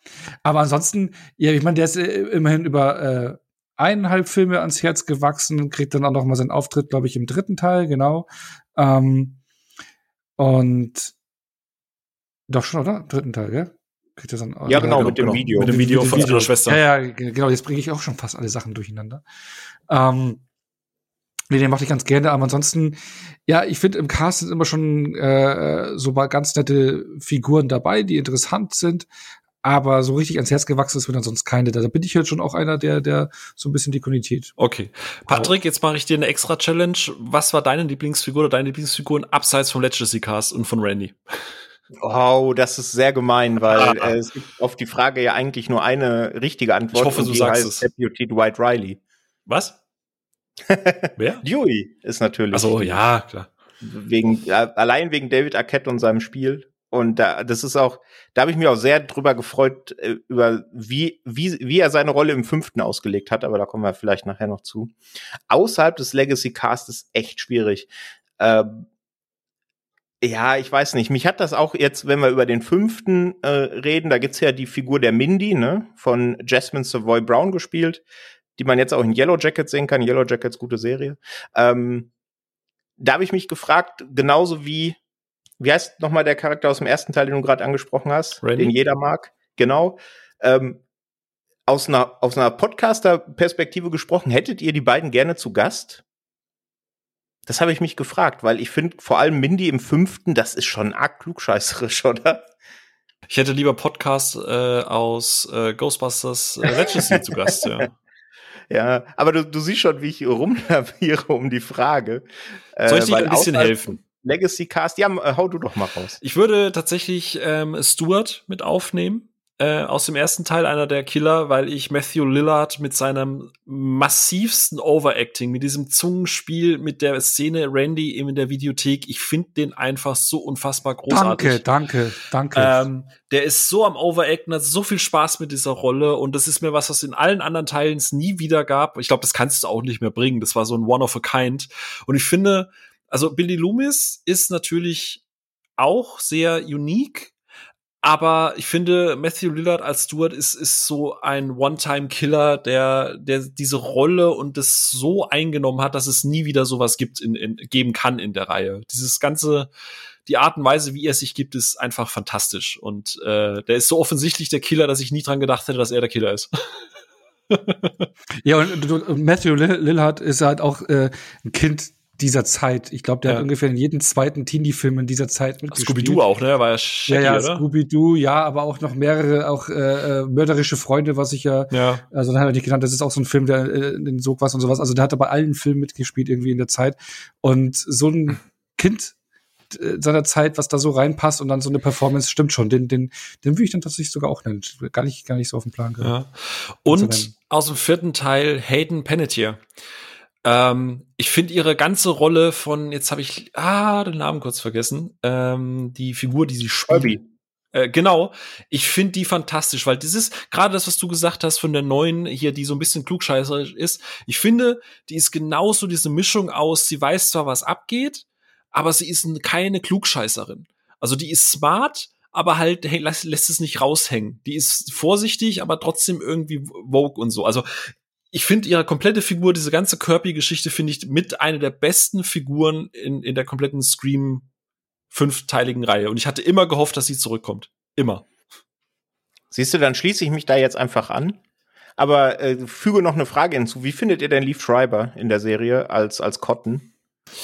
aber ansonsten, ja, ich meine, der ist äh, immerhin über äh, eineinhalb Filme ans Herz gewachsen, kriegt dann auch noch mal seinen Auftritt, glaube ich, im dritten Teil, genau. Ähm, und doch schon, oder? Dritten Teil, gell? Kriegt er dann, ja, genau, mit dem genau. Video. Mit dem Video von seiner Schwester. Ja, ja, genau, jetzt bringe ich auch schon fast alle Sachen durcheinander. Ähm, nee, den mache ich ganz gerne, aber ansonsten, ja, ich finde, im Cast sind immer schon äh, so mal ganz nette Figuren dabei, die interessant sind, aber so richtig ans Herz gewachsen ist mir dann sonst keine. Da bin ich jetzt schon auch einer, der, der so ein bisschen die Kontinuität. Okay. Patrick, jetzt mache ich dir eine extra Challenge. Was war deine Lieblingsfigur oder deine Lieblingsfiguren abseits vom Legacy Cast und von Randy? Oh, das ist sehr gemein, weil ah. äh, es gibt auf die Frage ja eigentlich nur eine richtige Antwort. Ich hoffe, du sagst es. Deputy Dwight Riley. Was? [LAUGHS] Wer? Dewey ist natürlich. Also ja, klar. Wegen, äh, allein wegen David Arquette und seinem Spiel. Und da, das ist auch, da habe ich mich auch sehr drüber gefreut, äh, über wie, wie, wie er seine Rolle im fünften ausgelegt hat, aber da kommen wir vielleicht nachher noch zu. Außerhalb des Legacy Cast ist echt schwierig. Ähm, ja, ich weiß nicht. Mich hat das auch jetzt, wenn wir über den fünften äh, reden, da gibt's ja die Figur der Mindy, ne, von Jasmine Savoy Brown gespielt, die man jetzt auch in Yellow Jackets sehen kann. Yellow Jackets, gute Serie. Ähm, da habe ich mich gefragt, genauso wie, wie heißt nochmal der Charakter aus dem ersten Teil, den du gerade angesprochen hast, Randy? den jeder mag, genau. Ähm, aus einer, aus einer Podcaster-Perspektive gesprochen, hättet ihr die beiden gerne zu Gast? Das habe ich mich gefragt, weil ich finde, vor allem Mindy im fünften, das ist schon arg klugscheißerisch, [LAUGHS] oder? Ich hätte lieber Podcast äh, aus äh, Ghostbusters äh, Legacy zu Gast, ja. [LAUGHS] Ja, aber du, du siehst schon, wie ich rumlaviere um die Frage. Äh, Soll ich dir ein bisschen helfen? Legacy Cast, ja, äh, hau du doch mal raus. Ich würde tatsächlich ähm, Stuart mit aufnehmen äh, aus dem ersten Teil einer der Killer, weil ich Matthew Lillard mit seinem massivsten Overacting, mit diesem Zungenspiel, mit der Szene Randy in der Videothek, ich finde den einfach so unfassbar großartig. Danke, danke, danke. Ähm, der ist so am Overacten, hat so viel Spaß mit dieser Rolle und das ist mir was, was in allen anderen Teilen es nie wieder gab. Ich glaube, das kannst du auch nicht mehr bringen. Das war so ein One of a Kind. Und ich finde, also Billy Loomis ist natürlich auch sehr unique, aber ich finde, Matthew Lillard als Stuart ist, ist so ein One-Time-Killer, der, der diese Rolle und das so eingenommen hat, dass es nie wieder sowas gibt in, in, geben kann in der Reihe. Dieses ganze, die Art und Weise, wie er sich gibt, ist einfach fantastisch. Und äh, der ist so offensichtlich der Killer, dass ich nie dran gedacht hätte, dass er der Killer ist. [LAUGHS] ja, und Matthew Lillard ist halt auch äh, ein Kind dieser Zeit. Ich glaube, der ja. hat ungefähr in jedem zweiten Teenie-Film in dieser Zeit mitgespielt. Scooby-Doo auch, ne? War ja Shaggy, Ja, ja, Scooby-Doo, ja, aber auch noch mehrere, auch äh, äh, mörderische Freunde, was ich ja, ja. also dann hat er nicht genannt, das ist auch so ein Film, der äh, in Sog was und sowas. Also der hat bei allen Filmen mitgespielt irgendwie in der Zeit. Und so ein Kind äh, seiner Zeit, was da so reinpasst und dann so eine Performance stimmt schon. Den, den, den würde ich dann tatsächlich sogar auch nennen. Gar nicht, gar nicht so auf dem Plan gehabt. Ja. Und aus dem vierten Teil Hayden Panettiere. Ähm, ich finde ihre ganze Rolle von, jetzt habe ich, ah, den Namen kurz vergessen, ähm, die Figur, die sie spielt. Äh, genau, ich finde die fantastisch, weil das ist gerade das, was du gesagt hast von der neuen hier, die so ein bisschen klugscheißerisch ist. Ich finde, die ist genauso diese Mischung aus, sie weiß zwar, was abgeht, aber sie ist keine Klugscheißerin. Also die ist smart, aber halt hey, lässt, lässt es nicht raushängen. Die ist vorsichtig, aber trotzdem irgendwie vogue und so. Also ich finde ihre komplette Figur, diese ganze Kirby-Geschichte, finde ich mit einer der besten Figuren in, in der kompletten Scream fünfteiligen Reihe. Und ich hatte immer gehofft, dass sie zurückkommt. Immer. Siehst du, dann schließe ich mich da jetzt einfach an. Aber äh, füge noch eine Frage hinzu. Wie findet ihr denn Leaf Schreiber in der Serie als, als Cotton?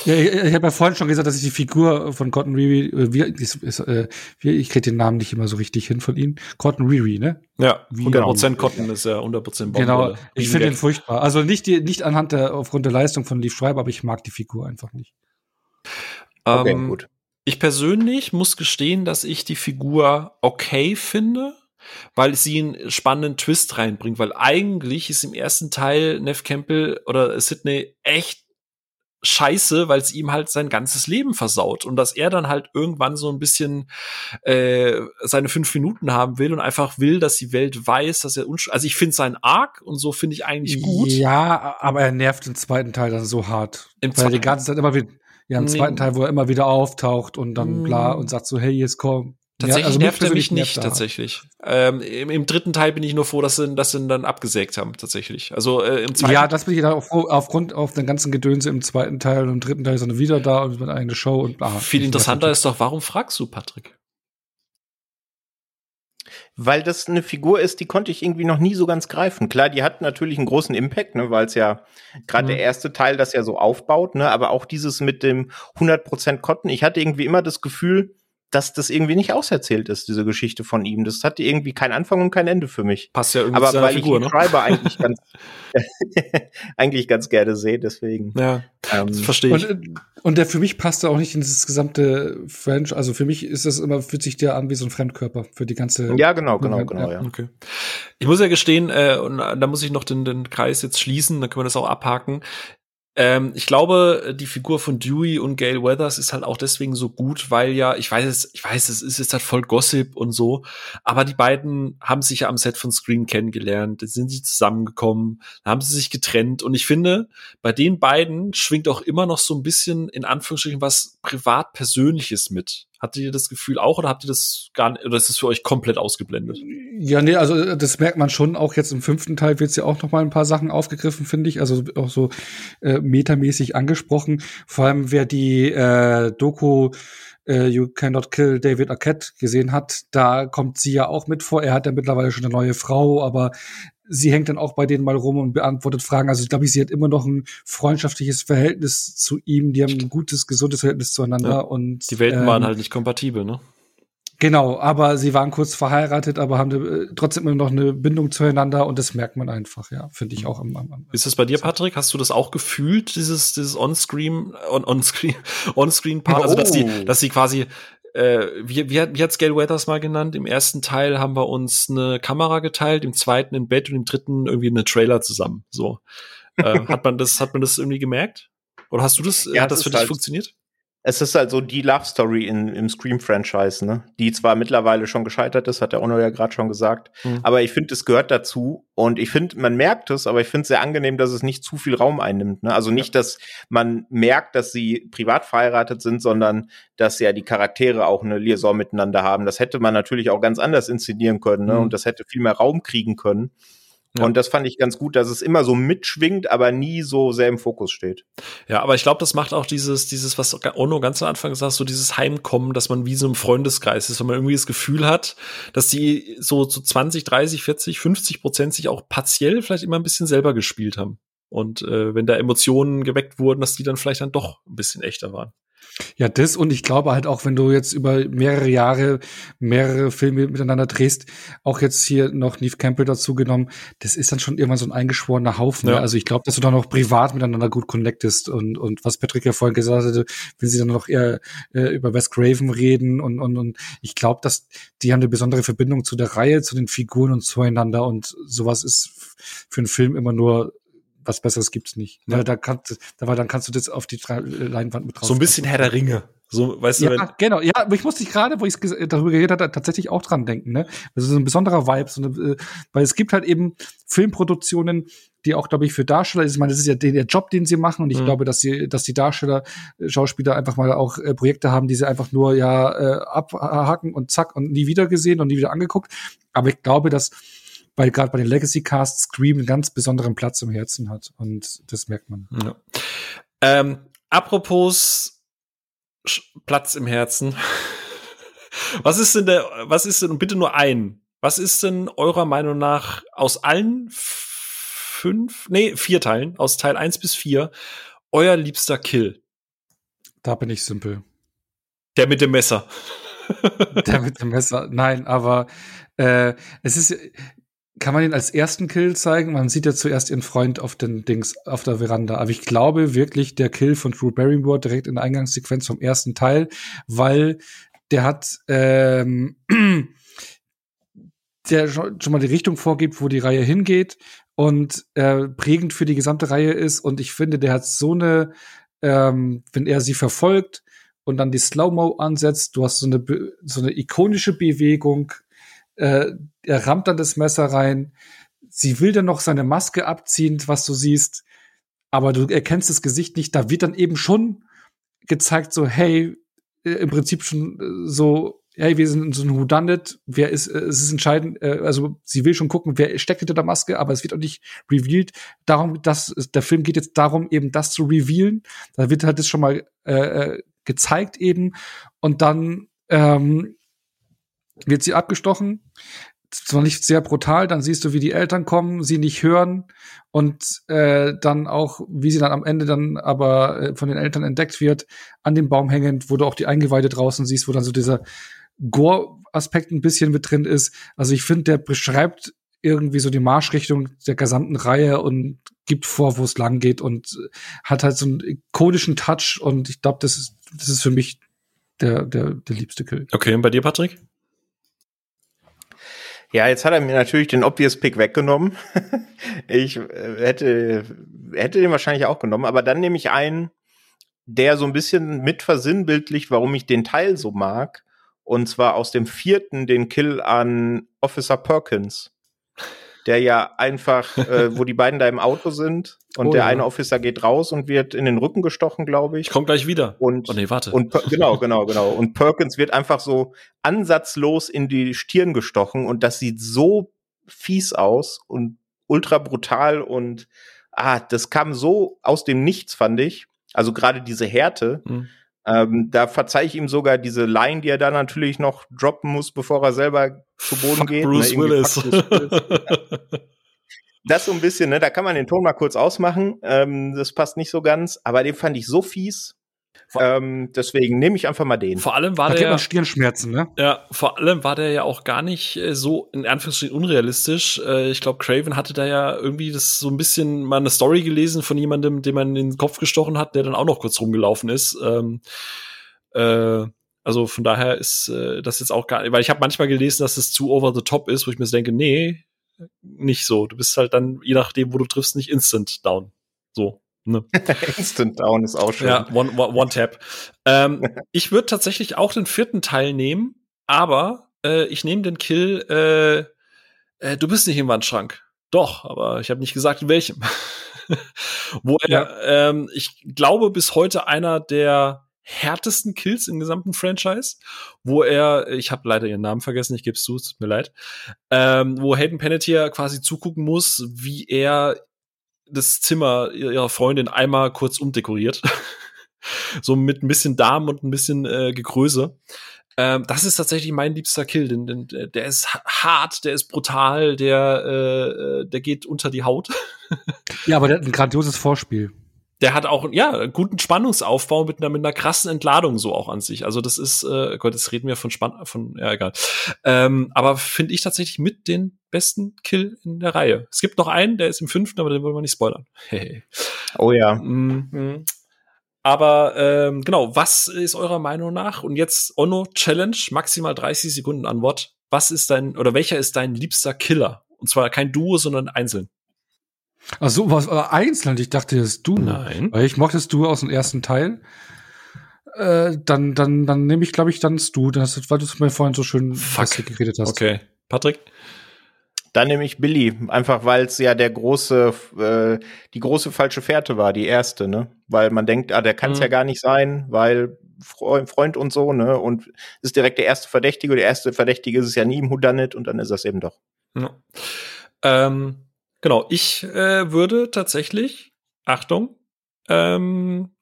Ja, ich, ich habe ja vorhin schon gesagt, dass ich die Figur von Cotton Riri, äh, wie, ist, ist, äh, ich kriege den Namen nicht immer so richtig hin von ihm. Cotton Riri, ne? Ja, 100% Cotton ist ja 100% Baumwolle. Genau, ich finde ihn furchtbar. Also nicht, die, nicht anhand der, aufgrund der Leistung von Leaf Schreiber, aber ich mag die Figur einfach nicht. Okay, ähm, gut. Ich persönlich muss gestehen, dass ich die Figur okay finde weil sie einen spannenden Twist reinbringt, weil eigentlich ist im ersten Teil Neff Campbell oder Sydney echt scheiße, weil es ihm halt sein ganzes Leben versaut und dass er dann halt irgendwann so ein bisschen äh, seine fünf Minuten haben will und einfach will, dass die Welt weiß, dass er unsch also ich finde sein Arc und so finde ich eigentlich gut. Ja, aber er nervt den zweiten Teil dann so hart, Im weil er die ganze Zeit immer wieder ja, im nee. zweiten Teil, wo er immer wieder auftaucht und dann bla mm. und sagt so, hey, jetzt komm, Tatsächlich ja, also nervt er mich nicht, tatsächlich. Ähm, im, im, dritten Teil bin ich nur froh, dass sie, dass sie ihn dann abgesägt haben, tatsächlich. Also äh, im zweiten Ja, das bin ich dann auf, aufgrund auf den ganzen Gedönse im zweiten Teil und im dritten Teil ist er wieder da und mit eine Show und bla. Viel interessanter ist doch, warum fragst du, Patrick? Weil das eine Figur ist, die konnte ich irgendwie noch nie so ganz greifen. Klar, die hat natürlich einen großen Impact, ne, weil es ja gerade mhm. der erste Teil das ja so aufbaut, ne, aber auch dieses mit dem 100% Cotton. Ich hatte irgendwie immer das Gefühl, dass das irgendwie nicht auserzählt ist, diese Geschichte von ihm. Das hatte irgendwie keinen Anfang und kein Ende für mich. Passt ja irgendwie Aber weil Figur, ich ne? Schreiber [LAUGHS] eigentlich ganz, [LAUGHS] eigentlich ganz gerne sehe, deswegen. Ja, ähm, verstehe ich. Und, und, der für mich passt da auch nicht in dieses gesamte French. Also für mich ist das immer, fühlt sich der an wie so ein Fremdkörper für die ganze. Ja, genau, genau, genau, ja. Okay. Ich muss ja gestehen, äh, und da muss ich noch den, den Kreis jetzt schließen, dann können wir das auch abhaken. Ähm, ich glaube, die Figur von Dewey und Gail Weathers ist halt auch deswegen so gut, weil ja, ich weiß es, ich weiß, es ist jetzt halt voll Gossip und so, aber die beiden haben sich ja am Set von Screen kennengelernt, dann sind sie zusammengekommen, dann haben sie sich getrennt und ich finde, bei den beiden schwingt auch immer noch so ein bisschen in Anführungsstrichen was privat Persönliches mit. Hattet ihr das Gefühl auch oder habt ihr das gar nicht, oder ist das für euch komplett ausgeblendet? Ja, nee, also äh, das merkt man schon. Auch jetzt im fünften Teil wird ja auch noch mal ein paar Sachen aufgegriffen, finde ich. Also auch so äh, metamäßig angesprochen. Vor allem, wer die äh, Doku äh, You Cannot Kill David Arquette gesehen hat, da kommt sie ja auch mit vor. Er hat ja mittlerweile schon eine neue Frau, aber sie hängt dann auch bei denen mal rum und beantwortet Fragen. Also ich glaube, sie hat immer noch ein freundschaftliches Verhältnis zu ihm. Die haben ein gutes, gesundes Verhältnis zueinander. Ja, und die Welten ähm, waren halt nicht kompatibel, ne? Genau, aber sie waren kurz verheiratet, aber haben äh, trotzdem immer noch eine Bindung zueinander und das merkt man einfach, ja, finde ich auch am, am, Ist das bei dir, Patrick? Hast du das auch gefühlt, dieses, dieses On-Screen, On-Screen, [LAUGHS] On-Screen-Part? Oh. Also, dass die, oh. dass sie quasi äh, wie, wie, hat, wie hat's Gail Weathers mal genannt? Im ersten Teil haben wir uns eine Kamera geteilt, im zweiten ein Bett und im dritten irgendwie eine Trailer zusammen. So. äh, hat man das, hat man das irgendwie gemerkt? Oder hast du das, ja, hat das, das für dich halt funktioniert? Es ist halt so die Love Story in, im Scream-Franchise, ne? Die zwar mittlerweile schon gescheitert ist, hat der Ono ja gerade schon gesagt. Mhm. Aber ich finde, es gehört dazu. Und ich finde, man merkt es, aber ich finde es sehr angenehm, dass es nicht zu viel Raum einnimmt. Ne? Also nicht, dass man merkt, dass sie privat verheiratet sind, sondern dass ja die Charaktere auch eine Liaison miteinander haben. Das hätte man natürlich auch ganz anders inszenieren können, ne? Mhm. Und das hätte viel mehr Raum kriegen können. Ja. Und das fand ich ganz gut, dass es immer so mitschwingt, aber nie so sehr im Fokus steht. Ja, aber ich glaube, das macht auch dieses, dieses, was Ono ganz am Anfang gesagt so dieses Heimkommen, dass man wie so im Freundeskreis ist, wenn man irgendwie das Gefühl hat, dass die so, so 20, 30, 40, 50 Prozent sich auch partiell vielleicht immer ein bisschen selber gespielt haben. Und äh, wenn da Emotionen geweckt wurden, dass die dann vielleicht dann doch ein bisschen echter waren. Ja, das und ich glaube halt auch, wenn du jetzt über mehrere Jahre mehrere Filme miteinander drehst, auch jetzt hier noch Neve Campbell dazu genommen, das ist dann schon irgendwann so ein eingeschworener Haufen. Ne? Ja. Also ich glaube, dass du dann auch privat miteinander gut connectest und, und was Patrick ja vorhin gesagt hatte, wenn sie dann noch eher äh, über Wes Craven reden und, und, und ich glaube, dass die haben eine besondere Verbindung zu der Reihe, zu den Figuren und zueinander und sowas ist für einen Film immer nur was Besseres gibt's nicht. Ja. Weil da kannst, da, weil dann kannst du das auf die Leinwand mit drauf. So ein bisschen Herr der Ringe. So, weißt ja, du, wenn genau. Ja, aber ich musste ich gerade, wo ich darüber geredet habe, tatsächlich auch dran denken. Ne, das ist so ein besonderer Vibe, so eine, äh, weil es gibt halt eben Filmproduktionen, die auch, glaube ich, für Darsteller ist. Ich meine, das ist ja der, der Job, den sie machen. Und ich mhm. glaube, dass sie, dass die Darsteller, äh, Schauspieler einfach mal auch äh, Projekte haben, die sie einfach nur ja äh, abhaken und zack und nie wieder gesehen und nie wieder angeguckt. Aber ich glaube, dass weil gerade bei den Legacy Casts Scream einen ganz besonderen Platz im Herzen hat und das merkt man. Ja. Ähm, apropos Platz im Herzen. [LAUGHS] was ist denn der, was ist denn, und bitte nur ein, was ist denn eurer Meinung nach aus allen fünf, nee, vier Teilen, aus Teil eins bis vier, euer liebster Kill? Da bin ich simpel. Der mit dem Messer. [LAUGHS] Der mit dem Messer. Nein, aber äh, es ist, kann man ihn als ersten Kill zeigen? Man sieht ja zuerst ihren Freund auf den Dings, auf der Veranda. Aber ich glaube wirklich, der Kill von Drew Barrymore direkt in der Eingangssequenz vom ersten Teil, weil der hat, ähm, [CLEARS THROAT] der schon mal die Richtung vorgibt, wo die Reihe hingeht und äh, prägend für die gesamte Reihe ist. Und ich finde, der hat so eine ähm, wenn er sie verfolgt und dann die Slow-Mo ansetzt, du hast so eine, so eine ikonische Bewegung, äh, er rammt dann das Messer rein, sie will dann noch seine Maske abziehen, was du siehst, aber du erkennst das Gesicht nicht, da wird dann eben schon gezeigt, so, hey, äh, im Prinzip schon äh, so, hey, wir sind so ein Whodunit, wer ist, äh, es ist entscheidend, äh, also sie will schon gucken, wer steckt hinter der Maske, aber es wird auch nicht revealed. Darum, dass der Film geht jetzt darum, eben das zu revealen. Da wird halt das schon mal äh, gezeigt eben. Und dann ähm, wird sie abgestochen zwar nicht sehr brutal, dann siehst du, wie die Eltern kommen, sie nicht hören und äh, dann auch, wie sie dann am Ende dann aber äh, von den Eltern entdeckt wird, an dem Baum hängend, wo du auch die Eingeweide draußen siehst, wo dann so dieser Gore-Aspekt ein bisschen mit drin ist. Also ich finde, der beschreibt irgendwie so die Marschrichtung der gesamten Reihe und gibt vor, wo es lang geht und hat halt so einen ikonischen Touch und ich glaube, das ist, das ist für mich der, der, der liebste Kill. Okay, und bei dir, Patrick? Ja, jetzt hat er mir natürlich den Obvious Pick weggenommen. [LAUGHS] ich äh, hätte, hätte den wahrscheinlich auch genommen, aber dann nehme ich einen, der so ein bisschen mit versinnbildlicht, warum ich den Teil so mag. Und zwar aus dem vierten, den Kill an Officer Perkins der ja einfach, äh, wo die beiden da im Auto sind und oh, der ja. eine Officer geht raus und wird in den Rücken gestochen, glaube ich. Ich komme gleich wieder. Und, oh nee, warte. Und genau, genau, genau. Und Perkins wird einfach so ansatzlos in die Stirn gestochen und das sieht so fies aus und ultra brutal und ah, das kam so aus dem Nichts, fand ich. Also gerade diese Härte. Mhm. Ähm, da verzeihe ich ihm sogar diese Line, die er da natürlich noch droppen muss, bevor er selber zu Boden Fuck geht. Bruce, Willis. Bruce Willis. [LAUGHS] das so ein bisschen, ne? Da kann man den Ton mal kurz ausmachen. Ähm, das passt nicht so ganz, aber den fand ich so fies. Ähm, deswegen nehme ich einfach mal den. Vor allem war da der man Stirnschmerzen, ne? Ja, vor allem war der ja auch gar nicht äh, so in Anführungsstrichen unrealistisch. Äh, ich glaube, Craven hatte da ja irgendwie das so ein bisschen mal eine Story gelesen von jemandem, dem man in den Kopf gestochen hat, der dann auch noch kurz rumgelaufen ist. Ähm, äh, also von daher ist äh, das jetzt auch gar nicht, weil ich habe manchmal gelesen, dass es zu over the top ist, wo ich mir denke, nee, nicht so. Du bist halt dann, je nachdem, wo du triffst, nicht instant down. So. Ne. [LAUGHS] Instant Down ist auch schön. Ja, One, one, one Tap. Ähm, [LAUGHS] ich würde tatsächlich auch den vierten Teil nehmen, aber äh, ich nehme den Kill, äh, äh, du bist nicht im Wandschrank. Doch, aber ich habe nicht gesagt, in welchem. [LAUGHS] Wo er, ja. ähm, ich glaube, bis heute einer der härtesten Kills im gesamten Franchise, wo er, ich habe leider ihren Namen vergessen, ich gebe es zu, es tut mir leid, ähm, wo Hayden Panettiere quasi zugucken muss, wie er das Zimmer ihrer Freundin einmal kurz umdekoriert. [LAUGHS] so mit ein bisschen Darm und ein bisschen äh, Gegröße. Ähm, das ist tatsächlich mein liebster Kill, denn, denn der ist hart, der ist brutal, der, äh, äh der geht unter die Haut. [LAUGHS] ja, aber der hat ein grandioses Vorspiel der hat auch ja einen guten Spannungsaufbau mit einer mit einer krassen Entladung so auch an sich. Also das ist äh, Gott, jetzt reden wir von Spann von ja egal. Ähm, aber finde ich tatsächlich mit den besten Kill in der Reihe. Es gibt noch einen, der ist im fünften, aber den wollen wir nicht spoilern. [LAUGHS] oh ja. Mhm. Aber ähm, genau, was ist eurer Meinung nach? Und jetzt Ono Challenge, maximal 30 Sekunden Antwort. Was ist dein oder welcher ist dein liebster Killer? Und zwar kein Duo, sondern einzeln. Ach so, was einzeln? Ich dachte, das ist du. Nein. Weil ich mochte es du aus dem ersten Teil. Äh, dann, dann, dann nehme ich, glaube ich, dann du, das, weil du es mir vorhin so schön geredet hast. Okay. Patrick? Dann nehme ich Billy, einfach weil es ja der große, äh, die große falsche Fährte war, die erste, ne? Weil man denkt, ah, der kann es mhm. ja gar nicht sein, weil Freund und so, ne? Und ist direkt der erste Verdächtige. Der erste Verdächtige ist es ja nie im Houdanet und dann ist das eben doch. Ja. Ähm, Genau, ich äh, würde tatsächlich, Achtung, ähm,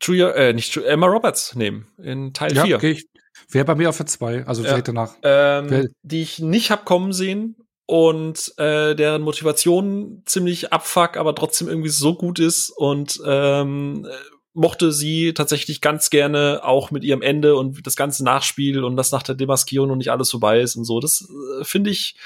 Julia, äh, nicht Julia, Emma Roberts nehmen in Teil 4. Ja, okay, ich wäre bei mir auf der 2, also ja, danach. Ähm, die ich nicht hab kommen sehen und äh, deren Motivation ziemlich abfuck, aber trotzdem irgendwie so gut ist und ähm, mochte sie tatsächlich ganz gerne auch mit ihrem Ende und das ganze Nachspiel und das nach der Demaskierung noch nicht alles vorbei ist und so. Das äh, finde ich,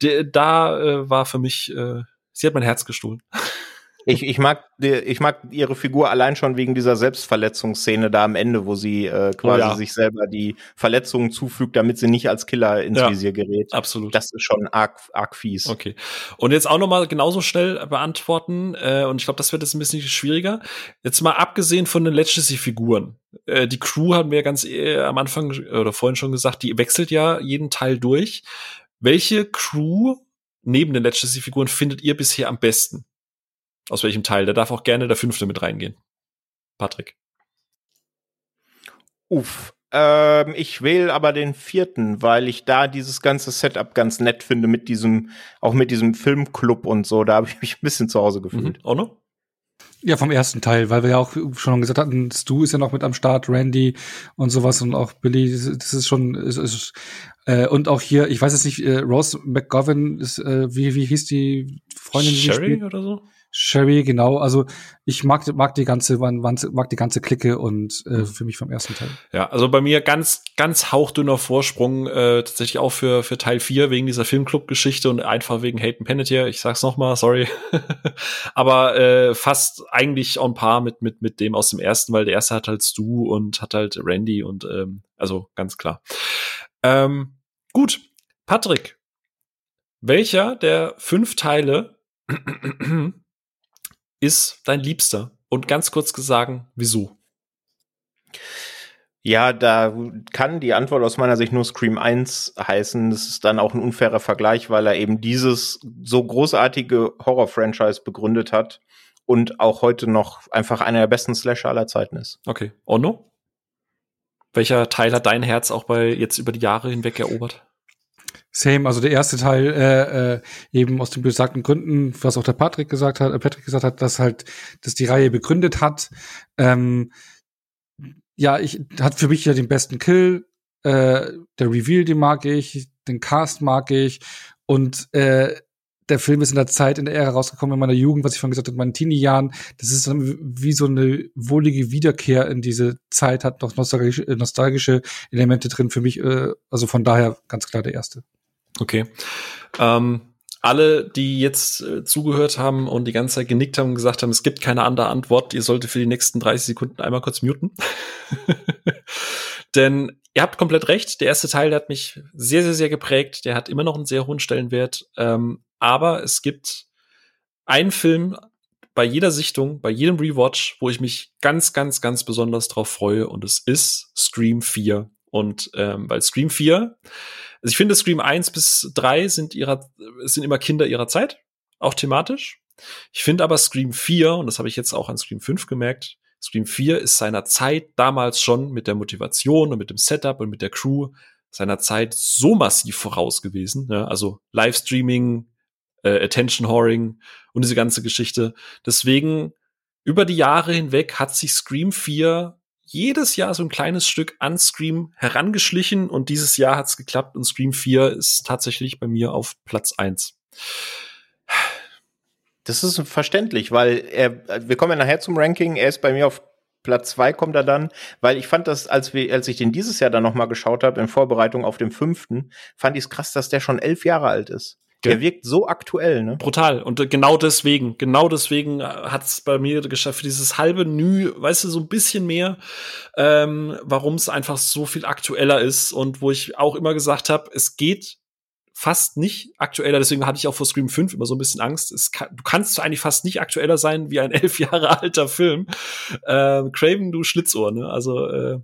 de, da äh, war für mich, äh, sie hat mein Herz gestohlen. [LAUGHS] Ich, ich, mag, ich mag ihre Figur allein schon wegen dieser Selbstverletzungsszene da am Ende, wo sie äh, quasi oh ja. sich selber die Verletzungen zufügt, damit sie nicht als Killer ins ja, Visier gerät. Absolut. Das ist schon arg, arg fies. Okay. Und jetzt auch noch mal genauso schnell beantworten, äh, und ich glaube, das wird jetzt ein bisschen schwieriger. Jetzt mal abgesehen von den Legacy-Figuren. Äh, die Crew haben wir ganz äh, am Anfang oder vorhin schon gesagt, die wechselt ja jeden Teil durch. Welche Crew neben den Legacy-Figuren findet ihr bisher am besten? Aus welchem Teil? Da darf auch gerne der fünfte mit reingehen. Patrick. Uff. Ähm, ich wähle aber den vierten, weil ich da dieses ganze Setup ganz nett finde mit diesem, auch mit diesem Filmclub und so. Da habe ich mich ein bisschen zu Hause gefühlt. Mhm. Ono? Ja, vom ersten Teil, weil wir ja auch schon gesagt hatten, Stu ist ja noch mit am Start, Randy und sowas und auch Billy, das ist schon, ist, ist, äh, und auch hier, ich weiß jetzt nicht, äh, Rose McGovern ist, äh, wie, wie hieß die Freundin? Sherry die oder so? Sherry, genau. Also ich mag, mag die ganze, mag die ganze Clique und äh, mhm. für mich vom ersten Teil. Ja, also bei mir ganz, ganz hauchdünner Vorsprung, äh, tatsächlich auch für, für Teil 4 wegen dieser Filmclub-Geschichte und einfach wegen Hayden Panettiere. Ich sag's noch mal, sorry. [LAUGHS] Aber äh, fast eigentlich on par mit, mit, mit dem aus dem ersten, weil der erste hat halt Stu und hat halt Randy und ähm, also ganz klar. Ähm, gut, Patrick, welcher der fünf Teile [CLEARS THROAT] ist dein Liebster? Und ganz kurz gesagt, wieso? Ja, da kann die Antwort aus meiner Sicht nur Scream 1 heißen. Das ist dann auch ein unfairer Vergleich, weil er eben dieses so großartige Horror-Franchise begründet hat und auch heute noch einfach einer der besten Slasher aller Zeiten ist. Okay. Onno? Welcher Teil hat dein Herz auch bei jetzt über die Jahre hinweg erobert? Same, also der erste Teil äh, äh, eben aus den besagten Gründen, was auch der Patrick gesagt hat, äh, Patrick gesagt hat, dass halt, dass die Reihe begründet hat. Ähm, ja, ich hat für mich ja den besten Kill. Äh, der Reveal, den mag ich, den Cast mag ich und äh, der Film ist in der Zeit, in der Ära rausgekommen in meiner Jugend, was ich vorhin gesagt habe, in meinen Teenie-Jahren. Das ist dann wie so eine wohlige Wiederkehr in diese Zeit, hat noch nostalgische, nostalgische Elemente drin für mich. Äh, also von daher ganz klar der erste. Okay. Ähm, alle, die jetzt äh, zugehört haben und die ganze Zeit genickt haben und gesagt haben, es gibt keine andere Antwort, ihr solltet für die nächsten 30 Sekunden einmal kurz muten. [LAUGHS] Denn ihr habt komplett recht, der erste Teil, der hat mich sehr, sehr, sehr geprägt. Der hat immer noch einen sehr hohen Stellenwert. Ähm, aber es gibt einen Film bei jeder Sichtung, bei jedem Rewatch, wo ich mich ganz, ganz, ganz besonders drauf freue und es ist Scream 4. Und ähm, weil Scream 4 also ich finde, Scream 1 bis 3 sind ihrer, sind immer Kinder ihrer Zeit, auch thematisch. Ich finde aber Scream 4, und das habe ich jetzt auch an Scream 5 gemerkt, Scream 4 ist seiner Zeit damals schon mit der Motivation und mit dem Setup und mit der Crew seiner Zeit so massiv voraus gewesen. Ne? Also Livestreaming, äh, Attention Whoring und diese ganze Geschichte. Deswegen über die Jahre hinweg hat sich Scream 4 jedes Jahr so ein kleines Stück an Scream herangeschlichen und dieses Jahr hat's geklappt und Scream 4 ist tatsächlich bei mir auf Platz 1. Das ist verständlich, weil er, wir kommen ja nachher zum Ranking, er ist bei mir auf Platz 2 kommt er dann, weil ich fand das, als wir, als ich den dieses Jahr dann noch mal geschaut habe in Vorbereitung auf den fünften, fand ich es krass, dass der schon elf Jahre alt ist. Der wirkt so aktuell, ne? Brutal. Und äh, genau deswegen, genau deswegen äh, hat es bei mir geschafft, dieses halbe Nü, weißt du, so ein bisschen mehr, ähm, warum es einfach so viel aktueller ist und wo ich auch immer gesagt habe, es geht fast nicht aktueller, deswegen hatte ich auch vor Scream 5 immer so ein bisschen Angst. Es kann, du kannst eigentlich fast nicht aktueller sein wie ein [LAUGHS] elf Jahre alter Film. Äh, Craven, du Schlitzohr, ne? Also, äh,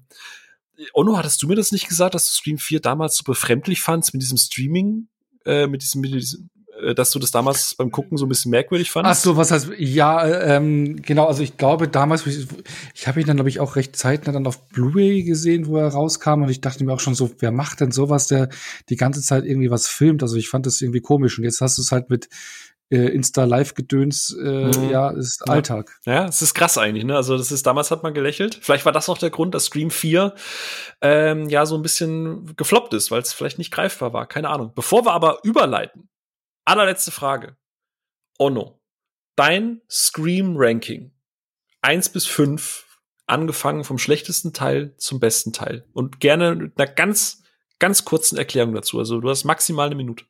Ono, hattest du mir das nicht gesagt, dass du Scream 4 damals so befremdlich fandst mit diesem Streaming? Äh, mit diesem, mit diesem äh, dass du das damals beim Gucken so ein bisschen merkwürdig fandest? Ach so, was heißt, ja, ähm, genau, also ich glaube damals, ich, ich habe ihn dann, glaube ich, auch recht zeitnah dann auf Blu-ray gesehen, wo er rauskam und ich dachte mir auch schon so, wer macht denn sowas, der die ganze Zeit irgendwie was filmt? Also ich fand das irgendwie komisch und jetzt hast du es halt mit äh, Insta-Live-Gedöns, äh, mhm. ja, ist. Alltag. Ja, es ist krass eigentlich, ne? Also das ist, damals hat man gelächelt. Vielleicht war das auch der Grund, dass Scream 4 ähm, ja so ein bisschen gefloppt ist, weil es vielleicht nicht greifbar war. Keine Ahnung. Bevor wir aber überleiten, allerletzte Frage. Ono, dein Scream-Ranking. eins bis fünf angefangen vom schlechtesten Teil zum besten Teil. Und gerne mit einer ganz, ganz kurzen Erklärung dazu. Also du hast maximal eine Minute.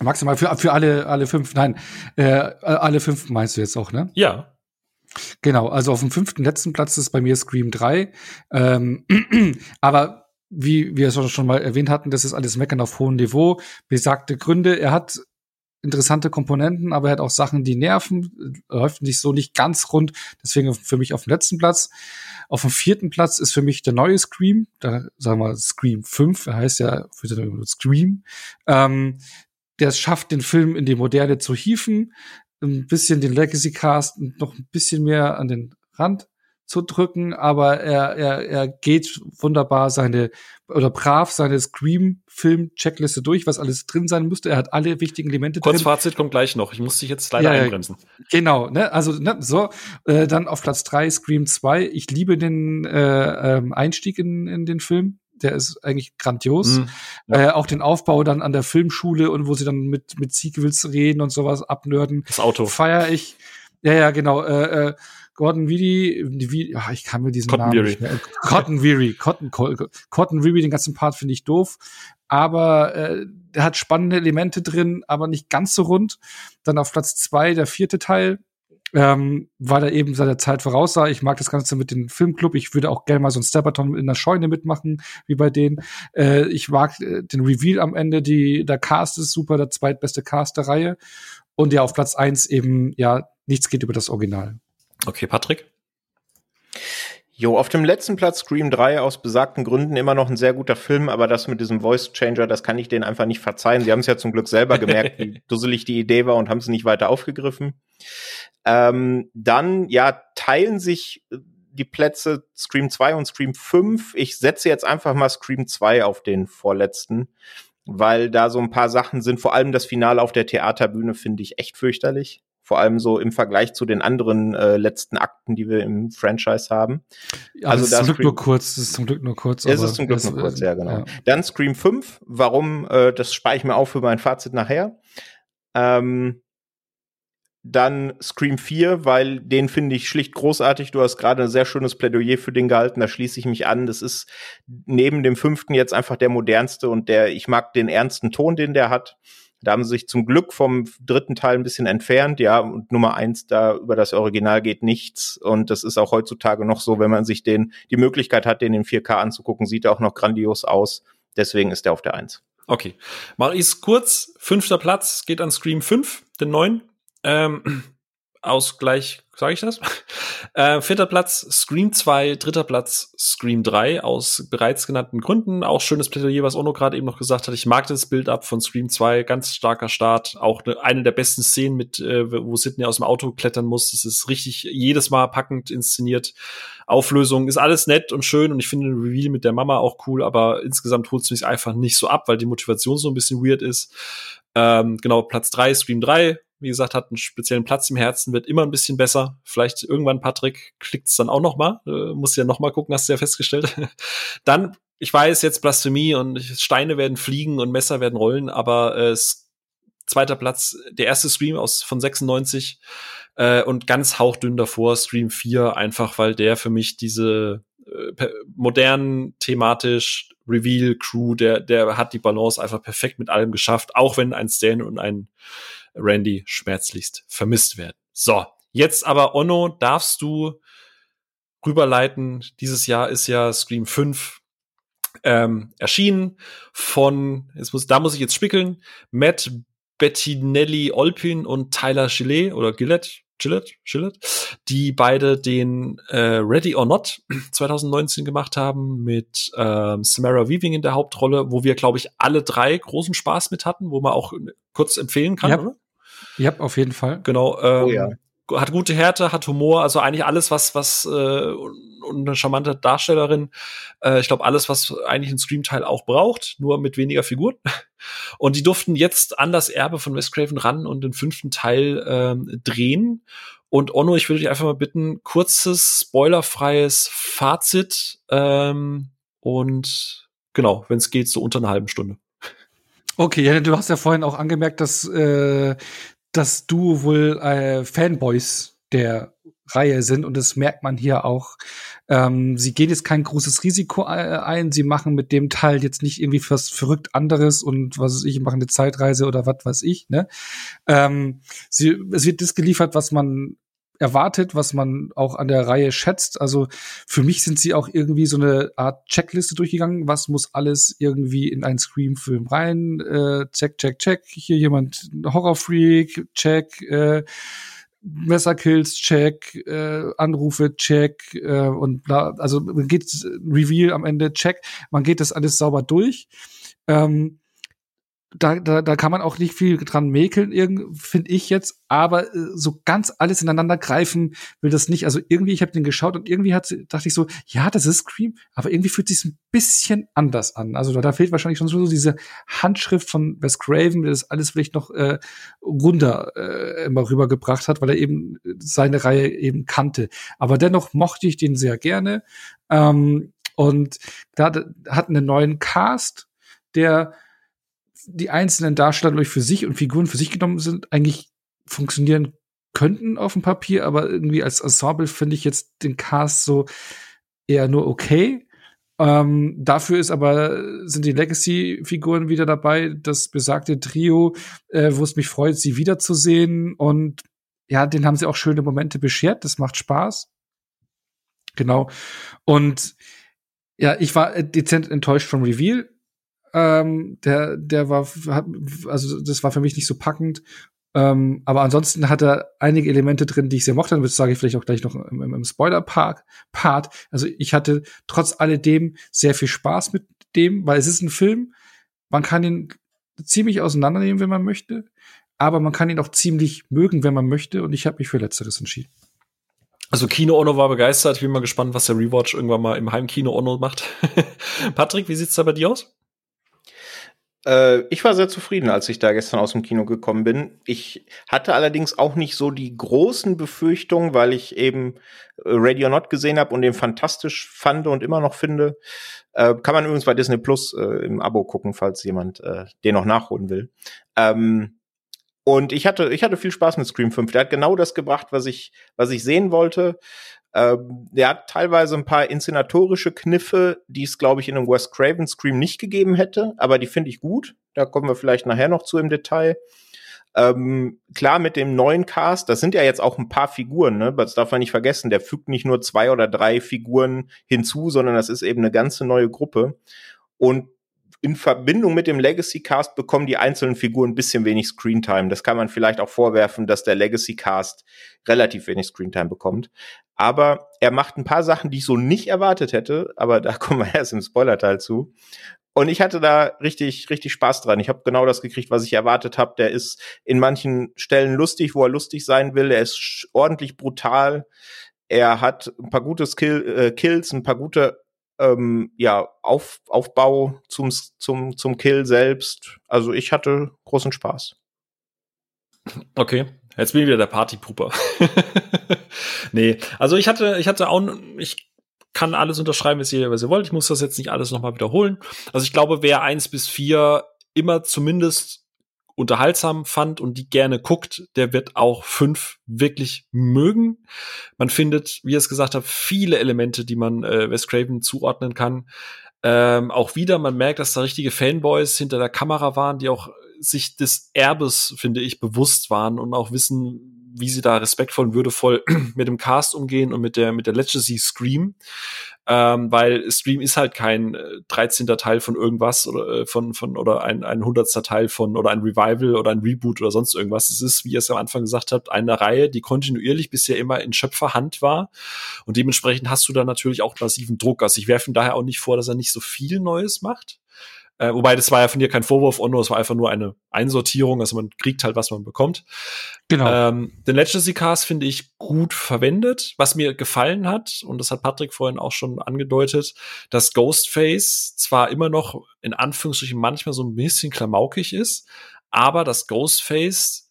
Maximal für, für alle, alle fünf, nein, äh, alle fünf meinst du jetzt auch, ne? Ja. Genau, also auf dem fünften letzten Platz ist bei mir Scream 3. Ähm, [CLEARS THROAT] aber wie wir es schon mal erwähnt hatten, das ist alles Meckern auf hohem Niveau. Besagte Gründe. Er hat interessante Komponenten, aber er hat auch Sachen, die nerven, läuft nicht so nicht ganz rund. Deswegen für mich auf dem letzten Platz. Auf dem vierten Platz ist für mich der neue Scream. Da sagen wir Scream 5, er heißt ja für Scream. Ähm, der schafft den Film in die Moderne zu hieven, ein bisschen den Legacy Cast noch ein bisschen mehr an den Rand zu drücken, aber er, er, er geht wunderbar seine oder brav seine Scream-Film-Checkliste durch, was alles drin sein müsste. Er hat alle wichtigen Elemente Kurz drin. Fazit kommt gleich noch. Ich muss dich jetzt leider ja, einbremsen. Genau, ne? Also, ne, so, äh, dann auf Platz drei Scream 2. Ich liebe den äh, ähm, Einstieg in, in den Film der ist eigentlich grandios. Mm, ja. äh, auch den Aufbau dann an der Filmschule und wo sie dann mit, mit Sequels reden und sowas abnörden. Das Auto. Feier ich. Ja, ja, genau. Äh, äh, Gordon Weedy, wie, ja, ich kann mir diesen Cotton Namen nicht mehr. Cotton Weary, Cotton, Cotton Weary, den ganzen Part finde ich doof. Aber äh, der hat spannende Elemente drin, aber nicht ganz so rund. Dann auf Platz zwei der vierte Teil, ähm, weil er eben seiner Zeit voraussah. Ich mag das Ganze mit dem Filmclub. Ich würde auch gerne mal so ein Stepperton in der Scheune mitmachen, wie bei denen. Äh, ich mag äh, den Reveal am Ende. Die, der Cast ist super, der zweitbeste Cast der Reihe. Und ja, auf Platz eins eben, ja, nichts geht über das Original. Okay, Patrick? Jo, auf dem letzten Platz Scream 3 aus besagten Gründen immer noch ein sehr guter Film, aber das mit diesem Voice Changer, das kann ich denen einfach nicht verzeihen. Sie haben es ja zum Glück selber [LAUGHS] gemerkt, wie dusselig die Idee war und haben es nicht weiter aufgegriffen. Ähm, dann, ja, teilen sich äh, die Plätze Scream 2 und Scream 5. Ich setze jetzt einfach mal Scream 2 auf den vorletzten, weil da so ein paar Sachen sind. Vor allem das Finale auf der Theaterbühne finde ich echt fürchterlich. Vor allem so im Vergleich zu den anderen äh, letzten Akten, die wir im Franchise haben. Ja, also das ist zum Glück nur kurz, das ist zum Glück nur kurz. Es ist zum Glück nur kurz, ja, genau. Ja. Dann Scream 5, warum, äh, das spare ich mir auf für mein Fazit nachher. Ähm, dann Scream 4, weil den finde ich schlicht großartig. Du hast gerade ein sehr schönes Plädoyer für den gehalten, da schließe ich mich an. Das ist neben dem fünften jetzt einfach der modernste und der, ich mag den ernsten Ton, den der hat. Da haben sie sich zum Glück vom dritten Teil ein bisschen entfernt, ja, und Nummer eins, da über das Original geht nichts. Und das ist auch heutzutage noch so, wenn man sich den, die Möglichkeit hat, den in 4K anzugucken, sieht er auch noch grandios aus. Deswegen ist er auf der Eins. Okay. Mach ich's kurz. Fünfter Platz geht an Scream 5, den neuen. Ähm, Ausgleich, sage ich das? [LAUGHS] Äh, vierter Platz Scream 2, dritter Platz Scream 3 aus bereits genannten Gründen. Auch schönes Plädoyer, was Ono gerade eben noch gesagt hat. Ich mag das Bild-up von Scream 2, ganz starker Start. Auch ne, eine der besten Szenen mit, äh, wo Sidney aus dem Auto klettern muss. Das ist richtig jedes Mal packend inszeniert. Auflösung ist alles nett und schön und ich finde den Reveal mit der Mama auch cool, aber insgesamt holt es mich einfach nicht so ab, weil die Motivation so ein bisschen weird ist. Ähm, genau, Platz 3, Scream 3, wie gesagt, hat einen speziellen Platz im Herzen, wird immer ein bisschen besser. Vielleicht irgendwann, Patrick, klickt's dann auch noch mal. Äh, muss ja noch mal gucken, hast du ja festgestellt. [LAUGHS] dann, ich weiß jetzt Blasphemie und Steine werden fliegen und Messer werden rollen, aber äh, zweiter Platz, der erste Stream aus von 96 äh, und ganz hauchdünn davor Stream 4, einfach weil der für mich diese äh, modernen, thematisch Reveal Crew, der, der hat die Balance einfach perfekt mit allem geschafft, auch wenn ein Stan und ein Randy schmerzlichst vermisst werden. So, jetzt aber Onno, darfst du rüberleiten. Dieses Jahr ist ja Scream 5 ähm, erschienen von, jetzt muss, da muss ich jetzt spickeln, Matt Bettinelli Olpin und Tyler Gillet oder Gillette, Gillette, Gillette, die beide den äh, Ready or Not [CLEARS THROAT] 2019 gemacht haben mit ähm, Samara Weaving in der Hauptrolle, wo wir, glaube ich, alle drei großen Spaß mit hatten, wo man auch kurz empfehlen kann, ja. oder? Ja, auf jeden Fall. Genau. Ähm, oh, ja. Hat gute Härte, hat Humor, also eigentlich alles, was, was äh, und eine charmante Darstellerin. Äh, ich glaube, alles, was eigentlich ein Scream-Teil auch braucht, nur mit weniger Figuren. [LAUGHS] Und die durften jetzt an das Erbe von Wes Craven ran und den fünften Teil ähm, drehen. Und Onno, ich würde dich einfach mal bitten, kurzes, spoilerfreies Fazit ähm, und genau, wenn es geht, so unter einer halben Stunde. Okay, ja, du hast ja vorhin auch angemerkt, dass äh, das Duo wohl äh, Fanboys der Reihe sind und das merkt man hier auch. Ähm, sie gehen jetzt kein großes Risiko äh, ein, sie machen mit dem Teil jetzt nicht irgendwie was verrückt anderes und was weiß ich, machen eine Zeitreise oder was weiß ich. Ne? Ähm, sie, es wird das geliefert, was man erwartet, was man auch an der Reihe schätzt. Also für mich sind sie auch irgendwie so eine Art Checkliste durchgegangen. Was muss alles irgendwie in einen Scream-Film rein? Äh, check, check, check. Hier jemand Horrorfreak, check. Äh, Messerkills, check, äh, Anrufe, check äh, und bla. Also man geht Reveal am Ende, check. Man geht das alles sauber durch. Ähm, da, da, da kann man auch nicht viel dran mäkeln, finde ich jetzt, aber äh, so ganz alles ineinander greifen will das nicht. Also irgendwie, ich habe den geschaut und irgendwie hat, dachte ich so, ja, das ist Scream, aber irgendwie fühlt sich ein bisschen anders an. Also da, da fehlt wahrscheinlich schon so diese Handschrift von Wes Craven, der das alles vielleicht noch äh, runder äh, immer rübergebracht hat, weil er eben seine Reihe eben kannte. Aber dennoch mochte ich den sehr gerne. Ähm, und da hat einen neuen Cast, der die einzelnen Darsteller durch für sich und Figuren für sich genommen sind, eigentlich funktionieren könnten auf dem Papier, aber irgendwie als Ensemble finde ich jetzt den Cast so eher nur okay. Ähm, dafür ist aber sind die Legacy-Figuren wieder dabei, das besagte Trio, äh, wo es mich freut, sie wiederzusehen und ja, den haben sie auch schöne Momente beschert. Das macht Spaß. Genau. Und ja, ich war dezent enttäuscht vom Reveal. Ähm, der, der war, hat, also das war für mich nicht so packend. Ähm, aber ansonsten hat er einige Elemente drin, die ich sehr mochte. Das sage ich vielleicht auch gleich noch im, im Spoiler-Part. Also ich hatte trotz alledem sehr viel Spaß mit dem, weil es ist ein Film. Man kann ihn ziemlich auseinandernehmen, wenn man möchte. Aber man kann ihn auch ziemlich mögen, wenn man möchte. Und ich habe mich für Letzteres entschieden. Also Kino Ono war begeistert. Ich bin mal gespannt, was der Rewatch irgendwann mal im Heimkino Ono macht. [LAUGHS] Patrick, wie sieht's da bei dir aus? Äh, ich war sehr zufrieden, als ich da gestern aus dem Kino gekommen bin. Ich hatte allerdings auch nicht so die großen Befürchtungen, weil ich eben äh, Radio Not gesehen habe und den fantastisch fand und immer noch finde. Äh, kann man übrigens bei Disney Plus äh, im Abo gucken, falls jemand äh, den noch nachholen will. Ähm, und ich hatte, ich hatte viel Spaß mit Scream 5. Der hat genau das gebracht, was ich, was ich sehen wollte. Ähm, der hat teilweise ein paar inszenatorische Kniffe, die es, glaube ich, in einem Wes Craven Scream nicht gegeben hätte, aber die finde ich gut. Da kommen wir vielleicht nachher noch zu im Detail. Ähm, klar, mit dem neuen Cast, das sind ja jetzt auch ein paar Figuren, ne? Das darf man nicht vergessen. Der fügt nicht nur zwei oder drei Figuren hinzu, sondern das ist eben eine ganze neue Gruppe. Und in Verbindung mit dem Legacy Cast bekommen die einzelnen Figuren ein bisschen wenig Screentime. Das kann man vielleicht auch vorwerfen, dass der Legacy Cast relativ wenig Screentime bekommt. Aber er macht ein paar Sachen, die ich so nicht erwartet hätte, aber da [LAUGHS] kommen wir erst im Spoilerteil zu. Und ich hatte da richtig, richtig Spaß dran. Ich habe genau das gekriegt, was ich erwartet habe. Der ist in manchen Stellen lustig, wo er lustig sein will. Er ist ordentlich brutal. Er hat ein paar gute Skill, äh, Kills, ein paar gute ähm, ja, Auf, Aufbau zum, zum, zum Kill selbst. Also ich hatte großen Spaß. Okay, jetzt bin ich wieder der Partypuper. [LAUGHS] nee, also ich hatte, ich hatte auch, ich kann alles unterschreiben, was ihr, was ihr wollt. Ich muss das jetzt nicht alles nochmal wiederholen. Also ich glaube, wer eins bis vier immer zumindest unterhaltsam fand und die gerne guckt, der wird auch fünf wirklich mögen. Man findet, wie ihr es gesagt habt, viele Elemente, die man äh, Wes Craven zuordnen kann. Ähm, auch wieder, man merkt, dass da richtige Fanboys hinter der Kamera waren, die auch sich des Erbes, finde ich, bewusst waren und auch wissen, wie sie da respektvoll und würdevoll [CLEARS THROAT] mit dem Cast umgehen und mit der mit der Legacy Scream, ähm, weil Scream ist halt kein äh, 13. Teil von irgendwas oder äh, von von oder ein ein 100. Teil von oder ein Revival oder ein Reboot oder sonst irgendwas. Es ist, wie ihr es am Anfang gesagt habt, eine Reihe, die kontinuierlich bisher immer in Schöpferhand war und dementsprechend hast du da natürlich auch massiven Druck. Also ich werfe ihm daher auch nicht vor, dass er nicht so viel Neues macht. Äh, wobei, das war ja von dir kein Vorwurf, Onno, es war einfach nur eine Einsortierung, also man kriegt halt, was man bekommt. Genau. Ähm, den Legacy Cast finde ich gut verwendet. Was mir gefallen hat, und das hat Patrick vorhin auch schon angedeutet, dass Ghostface zwar immer noch in Anführungsstrichen manchmal so ein bisschen klamaukig ist, aber dass Ghostface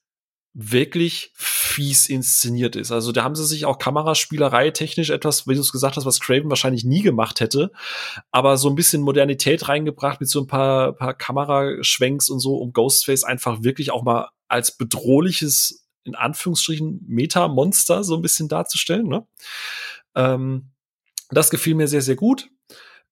wirklich fies inszeniert ist. Also da haben sie sich auch Kameraspielerei technisch etwas, wie du es gesagt hast, was Craven wahrscheinlich nie gemacht hätte, aber so ein bisschen Modernität reingebracht mit so ein paar, paar Kameraschwenks und so, um Ghostface einfach wirklich auch mal als bedrohliches in Anführungsstrichen Meta-Monster so ein bisschen darzustellen. Ne? Ähm, das gefiel mir sehr, sehr gut.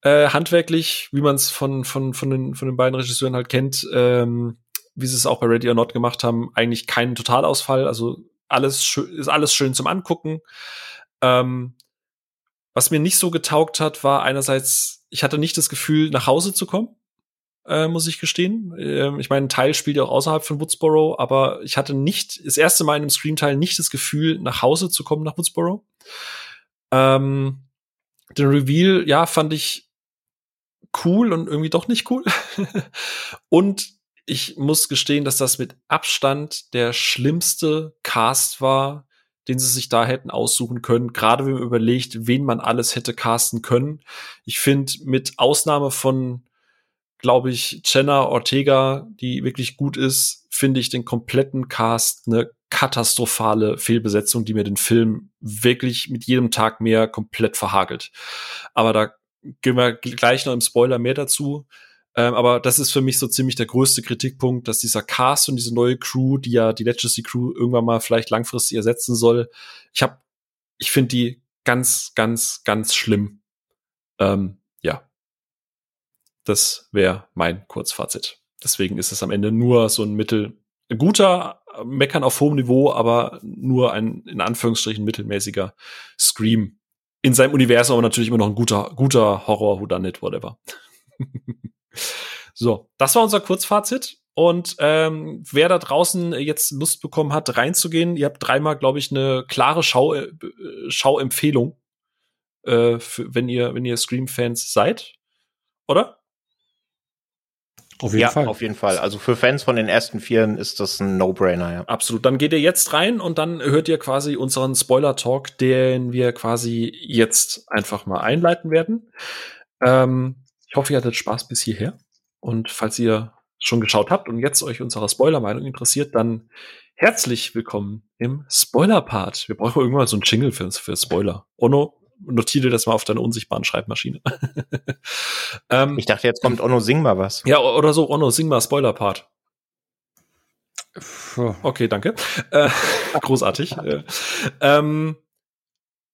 Äh, handwerklich, wie man es von, von, von, den, von den beiden Regisseuren halt kennt, ähm, wie sie es auch bei Ready or Not gemacht haben, eigentlich kein Totalausfall. Also alles ist alles schön zum Angucken. Ähm, was mir nicht so getaugt hat, war einerseits, ich hatte nicht das Gefühl, nach Hause zu kommen, äh, muss ich gestehen. Ähm, ich meine, ein Teil spielt ja auch außerhalb von Woodsboro, aber ich hatte nicht, das erste Mal in einem Scream-Teil nicht das Gefühl, nach Hause zu kommen nach Woodsboro. Ähm, den Reveal, ja, fand ich cool und irgendwie doch nicht cool. [LAUGHS] und ich muss gestehen, dass das mit Abstand der schlimmste Cast war, den sie sich da hätten aussuchen können. Gerade wenn man überlegt, wen man alles hätte casten können. Ich finde, mit Ausnahme von, glaube ich, Jenna Ortega, die wirklich gut ist, finde ich den kompletten Cast eine katastrophale Fehlbesetzung, die mir den Film wirklich mit jedem Tag mehr komplett verhagelt. Aber da gehen wir gleich noch im Spoiler mehr dazu. Ähm, aber das ist für mich so ziemlich der größte Kritikpunkt, dass dieser Cast und diese neue Crew, die ja die Legacy Crew irgendwann mal vielleicht langfristig ersetzen soll, ich habe, ich finde die ganz, ganz, ganz schlimm. Ähm, ja, das wäre mein Kurzfazit. Deswegen ist es am Ende nur so ein mittel ein guter Meckern auf hohem Niveau, aber nur ein in Anführungsstrichen mittelmäßiger Scream in seinem Universum, aber natürlich immer noch ein guter guter Horror Who Done It, whatever. [LAUGHS] so, das war unser Kurzfazit. Und ähm, wer da draußen jetzt Lust bekommen hat, reinzugehen, ihr habt dreimal, glaube ich, eine klare Schau, äh, Schauempfehlung, äh, für, wenn ihr, wenn ihr Scream-Fans seid, oder? Auf jeden ja, Fall. Auf jeden Fall. Also für Fans von den ersten Vieren ist das ein No-Brainer, ja. Absolut. Dann geht ihr jetzt rein und dann hört ihr quasi unseren Spoiler-Talk, den wir quasi jetzt einfach mal einleiten werden. Ähm, hoffe, ihr hattet Spaß bis hierher. Und falls ihr schon geschaut habt und jetzt euch unsere Spoiler-Meinung interessiert, dann herzlich willkommen im Spoiler-Part. Wir brauchen irgendwann so einen Jingle für, für Spoiler. Ono, notiere das mal auf deiner unsichtbaren Schreibmaschine. [LAUGHS] ähm, ich dachte, jetzt kommt Ono, sing mal was. Ja, oder so, Ono, sing mal Spoiler-Part. Okay, danke. Äh, [LAUGHS] großartig. äh, ähm,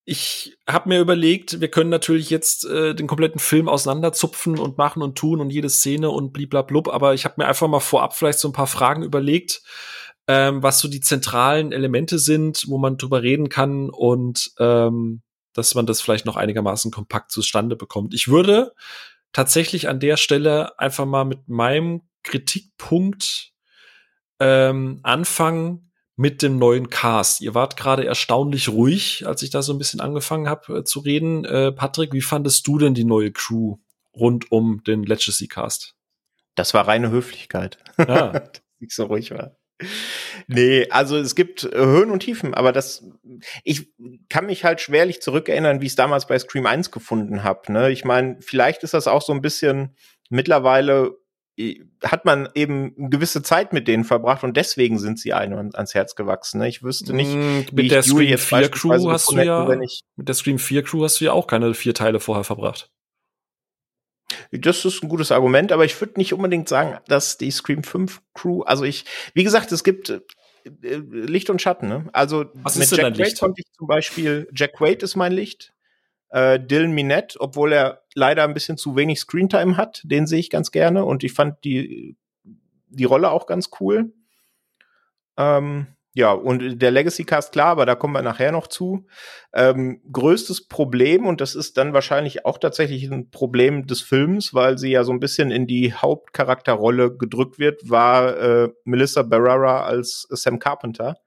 ich habe mir überlegt, wir können natürlich jetzt äh, den kompletten Film auseinanderzupfen und machen und tun und jede Szene und bliblablub, aber ich habe mir einfach mal vorab vielleicht so ein paar Fragen überlegt, ähm, was so die zentralen Elemente sind, wo man drüber reden kann und ähm, dass man das vielleicht noch einigermaßen kompakt zustande bekommt. Ich würde tatsächlich an der Stelle einfach mal mit meinem Kritikpunkt ähm, anfangen, mit dem neuen Cast. Ihr wart gerade erstaunlich ruhig, als ich da so ein bisschen angefangen habe äh, zu reden. Äh, Patrick, wie fandest du denn die neue Crew rund um den Legacy Cast? Das war reine Höflichkeit. [LAUGHS] Ja. Dass ich so ruhig war. Nee, also es gibt äh, Höhen und Tiefen, aber das, ich kann mich halt schwerlich zurückerinnern, wie ich es damals bei Scream 1 gefunden habe. Ne? Ich meine, vielleicht ist das auch so ein bisschen mittlerweile hat man eben eine gewisse Zeit mit denen verbracht und deswegen sind sie einem ans Herz gewesen. Ne? Ich wüsste nicht, mm, mit der Scream 4 Crew hast du ja, mit der Scream 4 Crew hast du ja auch keine vier Teile vorher verbracht. Das ist ein gutes Argument, aber ich würde nicht unbedingt sagen, dass die Scream 5 Crew, also ich, wie gesagt, es gibt äh, Licht und Schatten. Ne? Also Was mit Jack Quaid konnte ich zum Beispiel, Jack Quaid ist mein Licht. Äh, Dylan Minette, obwohl er leider ein bisschen zu wenig Screentime hat, den sehe ich ganz gerne und ich fand die, die Rolle auch ganz cool. Ähm, ja, und der Legacy Cast, klar, aber da kommen wir nachher noch zu. Ähm, größtes Problem, und das ist dann wahrscheinlich auch tatsächlich ein Problem des Films, weil sie ja so ein bisschen in die Hauptcharakterrolle gedrückt wird, war äh, Melissa Barrera als Sam Carpenter.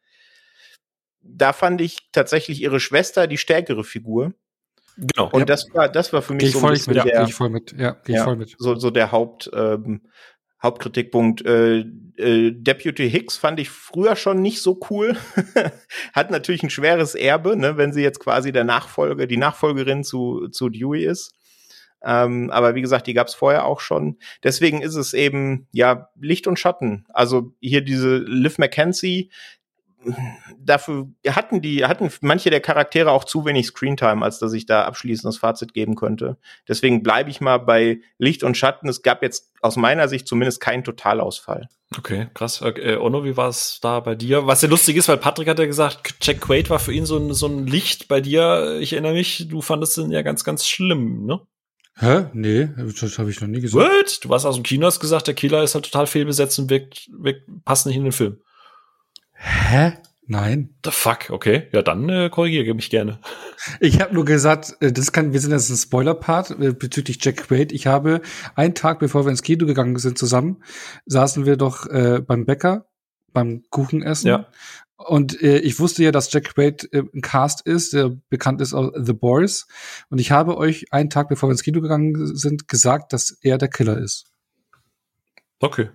Da fand ich tatsächlich ihre Schwester die stärkere Figur. Genau. Und ja. das war, das war für mich so ein bisschen mit, der, ich voll mit, ja, geh ich voll mit. So, so der Haupt, ähm, Hauptkritikpunkt. Äh, äh, Deputy Hicks fand ich früher schon nicht so cool. [LAUGHS] Hat natürlich ein schweres Erbe, ne, wenn sie jetzt quasi der Nachfolger, die Nachfolgerin zu, zu Dewey ist. Ähm, aber wie gesagt, die gab es vorher auch schon. Deswegen ist es eben ja Licht und Schatten. Also hier diese Liv McKenzie, dafür hatten die, hatten manche der Charaktere auch zu wenig Screentime, als dass ich da abschließendes Fazit geben könnte. Deswegen bleibe ich mal bei Licht und Schatten. Es gab jetzt aus meiner Sicht zumindest keinen Totalausfall. Okay, krass. Äh, Ono, wie war es da bei dir? Was ja lustig ist, weil Patrick hat ja gesagt, Jack Quaid war für ihn so ein, so ein Licht bei dir. Ich erinnere mich, du fandest ihn ja ganz, ganz schlimm, ne? Hä? Nee, das habe ich noch nie gesagt. What? Du warst aus dem Kino, hast gesagt, der Killer ist halt total fehlbesetzt und wirkt, wirkt, passt nicht in den Film. Hä? Nein. The fuck, okay. Ja, dann äh, korrigiere mich gerne. Ich habe nur gesagt, äh, das kann, wir sind jetzt ein Spoiler-Part äh, bezüglich Jack Quaid. Ich habe einen Tag, bevor wir ins Kino gegangen sind zusammen, saßen wir doch äh, beim Bäcker, beim Kuchenessen. Ja. Und äh, ich wusste ja, dass Jack Quaid äh, ein Cast ist, der bekannt ist aus The Boys. Und ich habe euch einen Tag, bevor wir ins Kino gegangen sind, gesagt, dass er der Killer ist. Okay.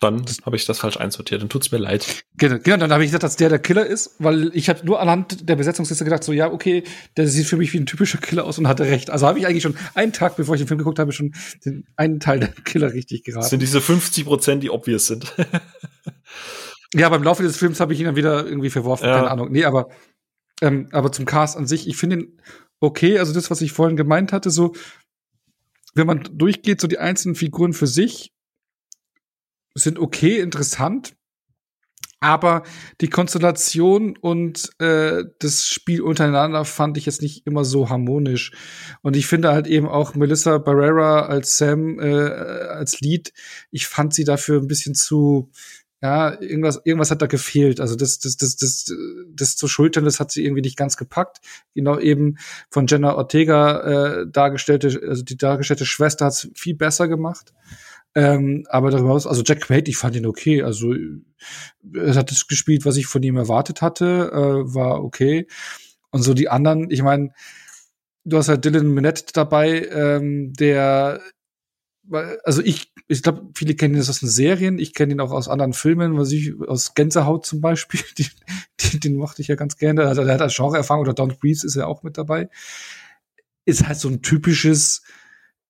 Dann habe ich das falsch einsortiert. Dann tut's mir leid. Genau, genau dann habe ich gesagt, dass der der Killer ist, weil ich habe nur anhand der Besetzungsliste gedacht, so ja, okay, der sieht für mich wie ein typischer Killer aus und hatte recht. Also habe ich eigentlich schon einen Tag, bevor ich den Film geguckt habe, schon den einen Teil der Killer richtig geraten. Das sind diese 50 Prozent, die obvious sind. ja, beim Laufe des Films habe ich ihn dann wieder irgendwie verworfen, ja. keine Ahnung. Nee, aber ähm, aber zum Cast an sich, ich finde ihn okay, also das, was ich vorhin gemeint hatte, so wenn man durchgeht, so die einzelnen Figuren für sich, sind okay, interessant, aber die Konstellation und äh, das Spiel untereinander fand ich jetzt nicht immer so harmonisch. Und ich finde halt eben auch Melissa Barrera als Sam äh, als Lied, ich fand sie dafür ein bisschen zu ja, irgendwas, irgendwas hat da gefehlt. Also das, das, das, das, das zu schultern, das hat sie irgendwie nicht ganz gepackt. Genau eben von Jenna Ortega äh, dargestellte, also die dargestellte Schwester hat es viel besser gemacht. Ähm, aber darüber hinaus, also Jack Quaid, ich fand ihn okay. Also er hat das gespielt, was ich von ihm erwartet hatte, äh, war okay. Und so die anderen, ich meine, du hast halt Dylan Minette dabei, ähm, der also ich, ich glaube, viele kennen ihn aus den Serien, ich kenne ihn auch aus anderen Filmen, was ich, aus Gänsehaut zum Beispiel, [LAUGHS] die, die, den mochte ich ja ganz gerne. Also der hat als Genre-Erfahrung oder Don Breeze ist ja auch mit dabei. Ist halt so ein typisches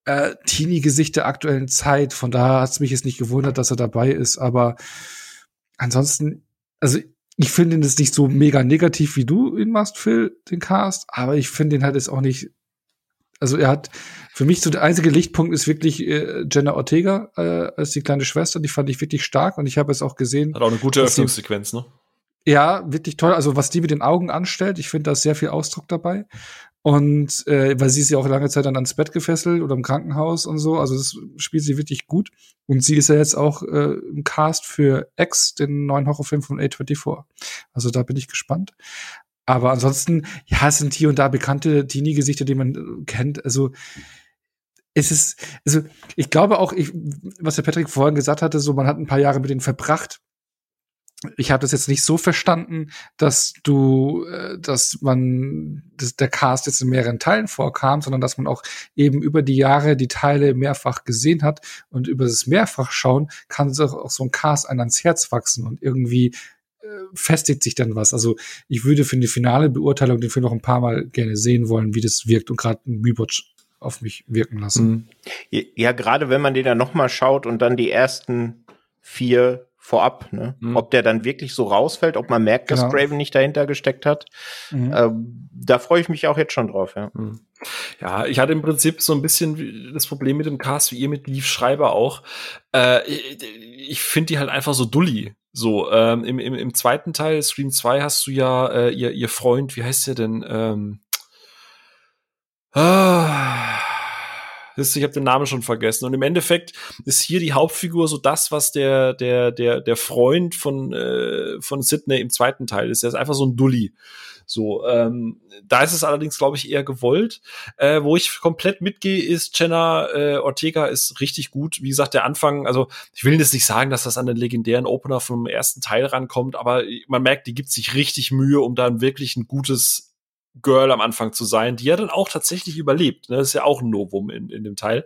äh, Teenie-Gesicht der aktuellen Zeit. Von daher hat es mich jetzt nicht gewundert, dass er dabei ist. Aber ansonsten, also ich finde ihn jetzt nicht so mega negativ, wie du ihn machst, Phil, den Cast. Aber ich finde ihn halt jetzt auch nicht. Also er hat für mich so der einzige Lichtpunkt ist wirklich äh, Jenna Ortega äh, als die kleine Schwester. Die fand ich wirklich stark und ich habe es auch gesehen. Hat auch eine gute Öffnungssequenz, ne? Ja, wirklich toll. Also was die mit den Augen anstellt, ich finde da ist sehr viel Ausdruck dabei. Und äh, weil sie ist ja auch lange Zeit dann ans Bett gefesselt oder im Krankenhaus und so. Also das spielt sie wirklich gut. Und sie ist ja jetzt auch äh, im Cast für X, den neuen Horrorfilm von A24. Also da bin ich gespannt. Aber ansonsten, ja, es sind hier und da bekannte Teenie-Gesichter, die man äh, kennt. Also es ist, also ich glaube auch, ich, was der Patrick vorhin gesagt hatte, so man hat ein paar Jahre mit denen verbracht ich habe das jetzt nicht so verstanden, dass du, äh, dass man, dass der Cast jetzt in mehreren Teilen vorkam, sondern dass man auch eben über die Jahre die Teile mehrfach gesehen hat und über das Mehrfachschauen kann sich auch so ein Cast einem ans Herz wachsen und irgendwie äh, festigt sich dann was. Also ich würde für eine finale Beurteilung den Film noch ein paar Mal gerne sehen wollen, wie das wirkt und gerade ein Rewatch auf mich wirken lassen. Mhm. Ja, gerade wenn man den dann noch mal schaut und dann die ersten vier vorab, ne? Mhm. Ob der dann wirklich so rausfällt, ob man merkt, dass genau. Craven nicht dahinter gesteckt hat. Mhm. Ähm, da freue ich mich auch jetzt schon drauf, ja. Mhm. Ja, ich hatte im Prinzip so ein bisschen das Problem mit dem Cast, wie ihr mit Lief Schreiber auch. Äh, ich ich finde die halt einfach so dulli. So, ähm, im, im, im zweiten Teil, Scream 2, hast du ja äh, ihr, ihr Freund, wie heißt der denn? Ähm, ah, ich habe den Namen schon vergessen. Und im Endeffekt ist hier die Hauptfigur so das, was der, der, der, der Freund von, äh, von Sidney im zweiten Teil ist. Der ist einfach so ein Dulli. So, ähm, da ist es allerdings, glaube ich, eher gewollt. Äh, wo ich komplett mitgehe, ist Jenna äh, Ortega ist richtig gut. Wie gesagt, der Anfang, also ich will jetzt nicht sagen, dass das an den legendären Opener vom ersten Teil rankommt, aber man merkt, die gibt sich richtig Mühe, um da wirklich ein gutes Girl am Anfang zu sein, die ja dann auch tatsächlich überlebt. Ne? Das ist ja auch ein Novum in, in dem Teil.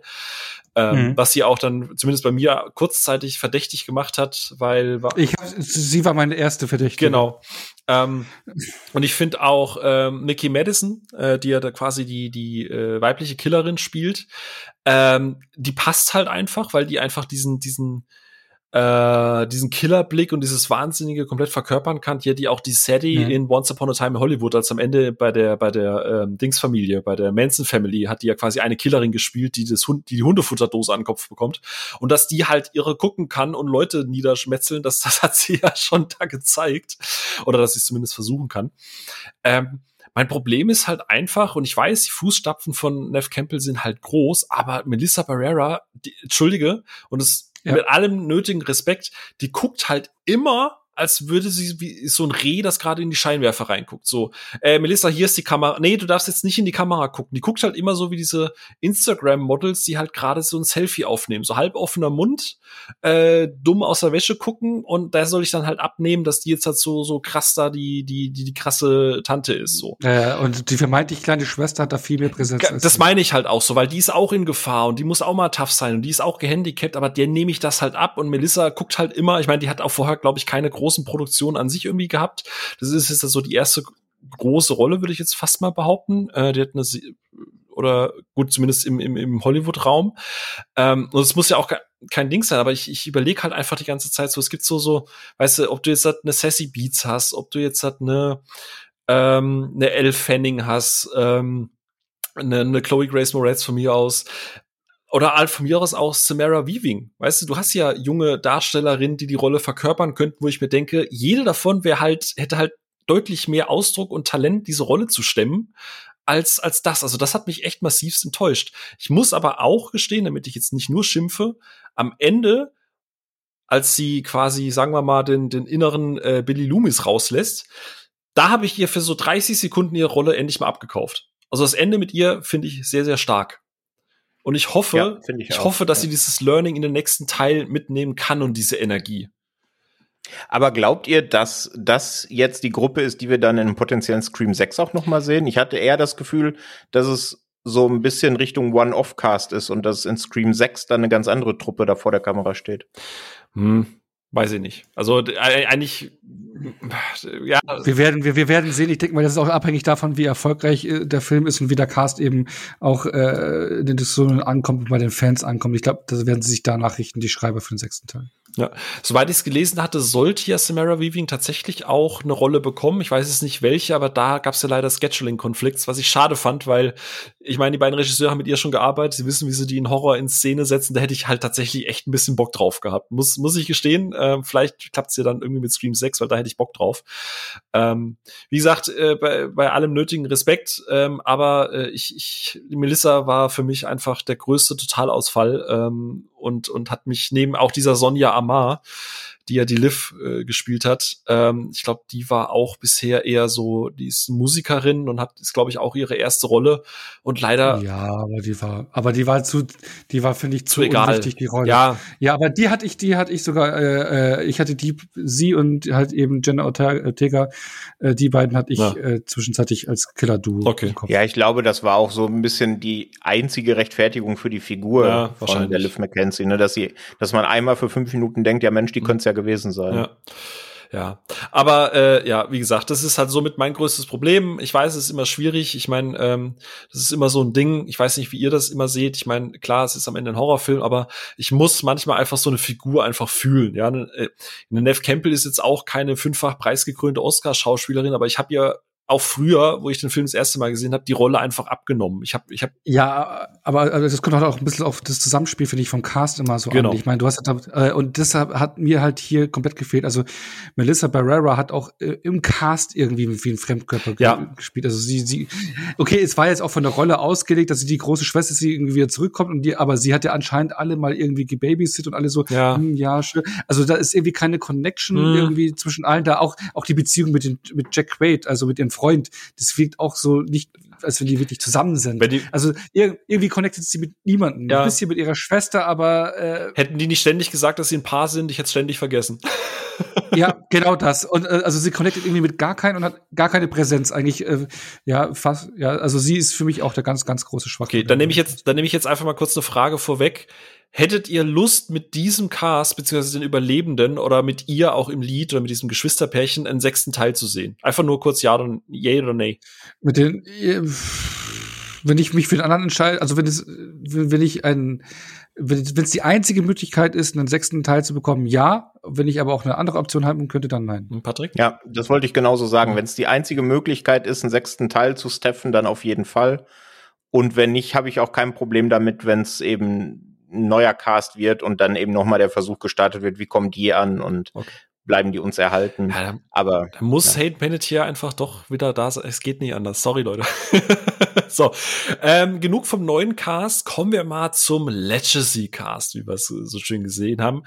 Ähm, mhm. Was sie auch dann zumindest bei mir kurzzeitig verdächtig gemacht hat, weil ich hab, sie war meine erste Verdächtige. Genau. Ähm, und ich finde auch ähm, Nikki Madison, äh, die ja da quasi die die äh, weibliche Killerin spielt, ähm, die passt halt einfach, weil die einfach diesen diesen äh, diesen Killerblick und dieses Wahnsinnige komplett verkörpern kann, hier die auch die Sadie ja. in Once Upon a Time in Hollywood, als am Ende bei der bei der ähm, Dings-Familie, bei der Manson Family, hat die ja quasi eine Killerin gespielt, die das Hund, die, die Hundefutterdose an den Kopf bekommt und dass die halt ihre gucken kann und Leute niederschmetzeln, das das hat sie [LAUGHS] ja schon da gezeigt oder dass sie es zumindest versuchen kann. Ähm, mein Problem ist halt einfach, und ich weiß, die Fußstapfen von Neff Campbell sind halt groß, aber Melissa Barrera, die, entschuldige, und es ja. mit allem nötigen Respekt, die guckt halt immer als würde sie wie so ein Reh, das gerade in die Scheinwerfer reinguckt. So, äh, Melissa, hier ist die Kamera. Nee, du darfst jetzt nicht in die Kamera gucken. Die guckt halt immer so wie diese Instagram-Models, die halt gerade so ein Selfie aufnehmen. So halb offener Mund, äh, dumm aus der Wäsche gucken und da soll ich dann halt abnehmen, dass die jetzt halt so, so krass da die, die, die, die krasse Tante ist. So. Äh, und die vermeintlich kleine Schwester hat da viel mehr Präsenz. Das meine ich halt auch so, weil die ist auch in Gefahr und die muss auch mal tough sein und die ist auch gehandicapt, aber der nehme ich das halt ab und Melissa guckt halt immer, ich meine, die hat auch vorher, glaube ich, keine großen Produktionen an sich irgendwie gehabt. Das ist jetzt so die erste große Rolle, würde ich jetzt fast mal behaupten. Äh, die hat eine oder gut, zumindest im, im, im Hollywood-Raum. Ähm, und es muss ja auch kein Ding sein, aber ich, ich überlege halt einfach die ganze Zeit so, es gibt so, so, weißt du, ob du jetzt halt eine Sassy Beats hast, ob du jetzt halt eine, ähm, eine Elle Fanning hast, ähm, eine, eine Chloe Grace Moretz von mir aus, oder halt von mir aus auch Samara Weaving. Weißt du, du hast ja junge Darstellerinnen, die die Rolle verkörpern könnten, wo ich mir denke, jede davon wäre halt, hätte halt deutlich mehr Ausdruck und Talent, diese Rolle zu stemmen, als, als das. Also das hat mich echt massivst enttäuscht. Ich muss aber auch gestehen, damit ich jetzt nicht nur schimpfe, am Ende, als sie quasi, sagen wir mal, den, den inneren äh, Billy Loomis rauslässt, da habe ich ihr für so 30 Sekunden ihre Rolle endlich mal abgekauft. Also das Ende mit ihr finde ich sehr, sehr stark. Und ich hoffe, ja, ich, ich hoffe, dass sie dieses Learning in den nächsten Teil mitnehmen kann und diese Energie. Aber glaubt ihr, dass das jetzt die Gruppe ist, die wir dann in potenziellen Scream 6 auch noch mal sehen? Ich hatte eher das Gefühl, dass es so ein bisschen Richtung One-Off-Cast ist und dass in Scream 6 dann eine ganz andere Truppe da vor der Kamera steht. Hm, weiß ich nicht. Also äh, eigentlich ja. Wir werden, wir, wir werden sehen. Ich denke mal, das ist auch abhängig davon, wie erfolgreich äh, der Film ist und wie der Cast eben auch äh, in den Diskussionen ankommt und bei den Fans ankommt. Ich glaube, da werden sie sich danach richten, die Schreiber für den sechsten Teil. Ja, soweit ich es gelesen hatte, sollte ja Samara Weaving tatsächlich auch eine Rolle bekommen. Ich weiß es nicht welche, aber da gab es ja leider Scheduling-Konflikts, was ich schade fand, weil ich meine, die beiden Regisseure haben mit ihr schon gearbeitet, sie wissen, wie sie die in Horror in Szene setzen. Da hätte ich halt tatsächlich echt ein bisschen Bock drauf gehabt. Muss, muss ich gestehen. Äh, vielleicht klappt es ja dann irgendwie mit Scream 6, weil da hätte ich Bock drauf. Ähm, wie gesagt, äh, bei, bei allem nötigen Respekt, ähm, aber äh, ich, ich, Melissa war für mich einfach der größte Totalausfall ähm, und, und hat mich neben auch dieser Sonja Amar die ja die Liv äh, gespielt hat. Ähm, ich glaube, die war auch bisher eher so, die ist Musikerin und hat, ist glaube ich auch ihre erste Rolle und leider. Ja, aber die war, aber die war zu, die war finde ich zu, zu egal. unwichtig die Rolle. Ja, ja, aber die hatte ich, die hatte ich sogar, äh, äh ich hatte die, sie und halt eben Jenna Ortega, äh, die beiden hatte ich ja. äh, zwischenzeitlich als Killer-Duo. Okay. Ja, ich glaube, das war auch so ein bisschen die einzige Rechtfertigung für die Figur ja, von der Liv McKenzie, ne, dass sie, dass man einmal für fünf Minuten denkt, ja Mensch, die mhm. könnte es ja gewesen sein. Ja. Ja, aber äh, ja, wie gesagt, das ist halt somit mein größtes Problem. Ich weiß, es ist immer schwierig. Ich meine, ähm, das ist immer so ein Ding. Ich weiß nicht, wie ihr das immer seht. Ich meine, klar, es ist am Ende ein Horrorfilm, aber ich muss manchmal einfach so eine Figur einfach fühlen. Ja, eine, äh, Nev Campbell ist jetzt auch keine fünffach preisgekrönte Oscar-Schauspielerin, aber ich habe ja auch früher, wo ich den Film das erste Mal gesehen habe, die Rolle einfach abgenommen. Ich habe, ich habe ja, aber also das kommt halt auch ein bisschen auf das Zusammenspiel finde ich vom Cast immer so genau. an. Ich meine, du hast äh, und deshalb hat mir halt hier komplett gefehlt. Also Melissa Barrera hat auch äh, im Cast irgendwie wie ein Fremdkörper ja. gespielt. Also sie, sie, okay, es war jetzt auch von der Rolle ausgelegt, dass sie die große Schwester sie irgendwie wieder zurückkommt und die, aber sie hat ja anscheinend alle mal irgendwie gebabysit und alle so, ja, hm, ja, schön. Also da ist irgendwie keine Connection hm. irgendwie zwischen allen da. Auch auch die Beziehung mit den mit Jack Quaid, also mit ihren Freund, das wirkt auch so nicht, als wenn die wirklich zusammen sind. also irgendwie connectet sie mit niemandem. Ja. Ein bisschen mit ihrer Schwester, aber äh, hätten die nicht ständig gesagt, dass sie ein Paar sind, ich hätte ständig vergessen. [LAUGHS] ja, genau das. Und äh, also sie connectet irgendwie mit gar keinen und hat gar keine Präsenz eigentlich. Äh, ja, fast. Ja, also sie ist für mich auch der ganz, ganz große Schwachpunkt. Okay, dann nehme ich jetzt, dann nehme ich jetzt einfach mal kurz eine Frage vorweg. Hättet ihr Lust, mit diesem Cast, beziehungsweise den Überlebenden oder mit ihr auch im Lied oder mit diesem Geschwisterpärchen einen sechsten Teil zu sehen? Einfach nur kurz ja oder yay oder nee. Mit den wenn ich mich für den anderen entscheide, also wenn es, wenn ich ein, wenn es die einzige Möglichkeit ist, einen sechsten Teil zu bekommen, ja. Wenn ich aber auch eine andere Option haben könnte, dann nein. Und Patrick? Ja, das wollte ich genauso sagen. Ja. Wenn es die einzige Möglichkeit ist, einen sechsten Teil zu steffen, dann auf jeden Fall. Und wenn nicht, habe ich auch kein Problem damit, wenn es eben ein neuer Cast wird und dann eben nochmal der Versuch gestartet wird, wie kommen die an und okay bleiben die uns erhalten. Ja, dann, aber dann muss ja. Hate Panettiere einfach doch wieder da sein. Es geht nicht anders. Sorry, Leute. [LAUGHS] so, ähm, genug vom neuen Cast. Kommen wir mal zum Legacy Cast, wie wir es so schön gesehen haben.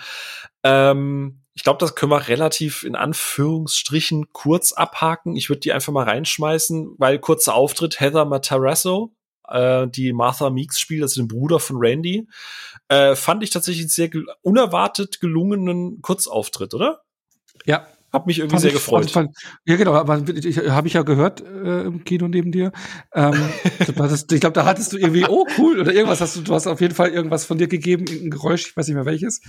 Ähm, ich glaube, das können wir relativ in Anführungsstrichen kurz abhaken. Ich würde die einfach mal reinschmeißen, weil kurzer Auftritt Heather Matarazzo, äh, die Martha Meeks spielt, also den Bruder von Randy, äh, fand ich tatsächlich einen sehr gel unerwartet gelungenen Kurzauftritt, oder? Ja. Hab mich irgendwie sehr gefreut. Fand, ja, genau, aber ich, habe ich ja gehört äh, im Kino neben dir. Ähm, [LAUGHS] hattest, ich glaube, da hattest du irgendwie, oh cool, oder irgendwas hast du, du hast auf jeden Fall irgendwas von dir gegeben, ein Geräusch, ich weiß nicht mehr welches.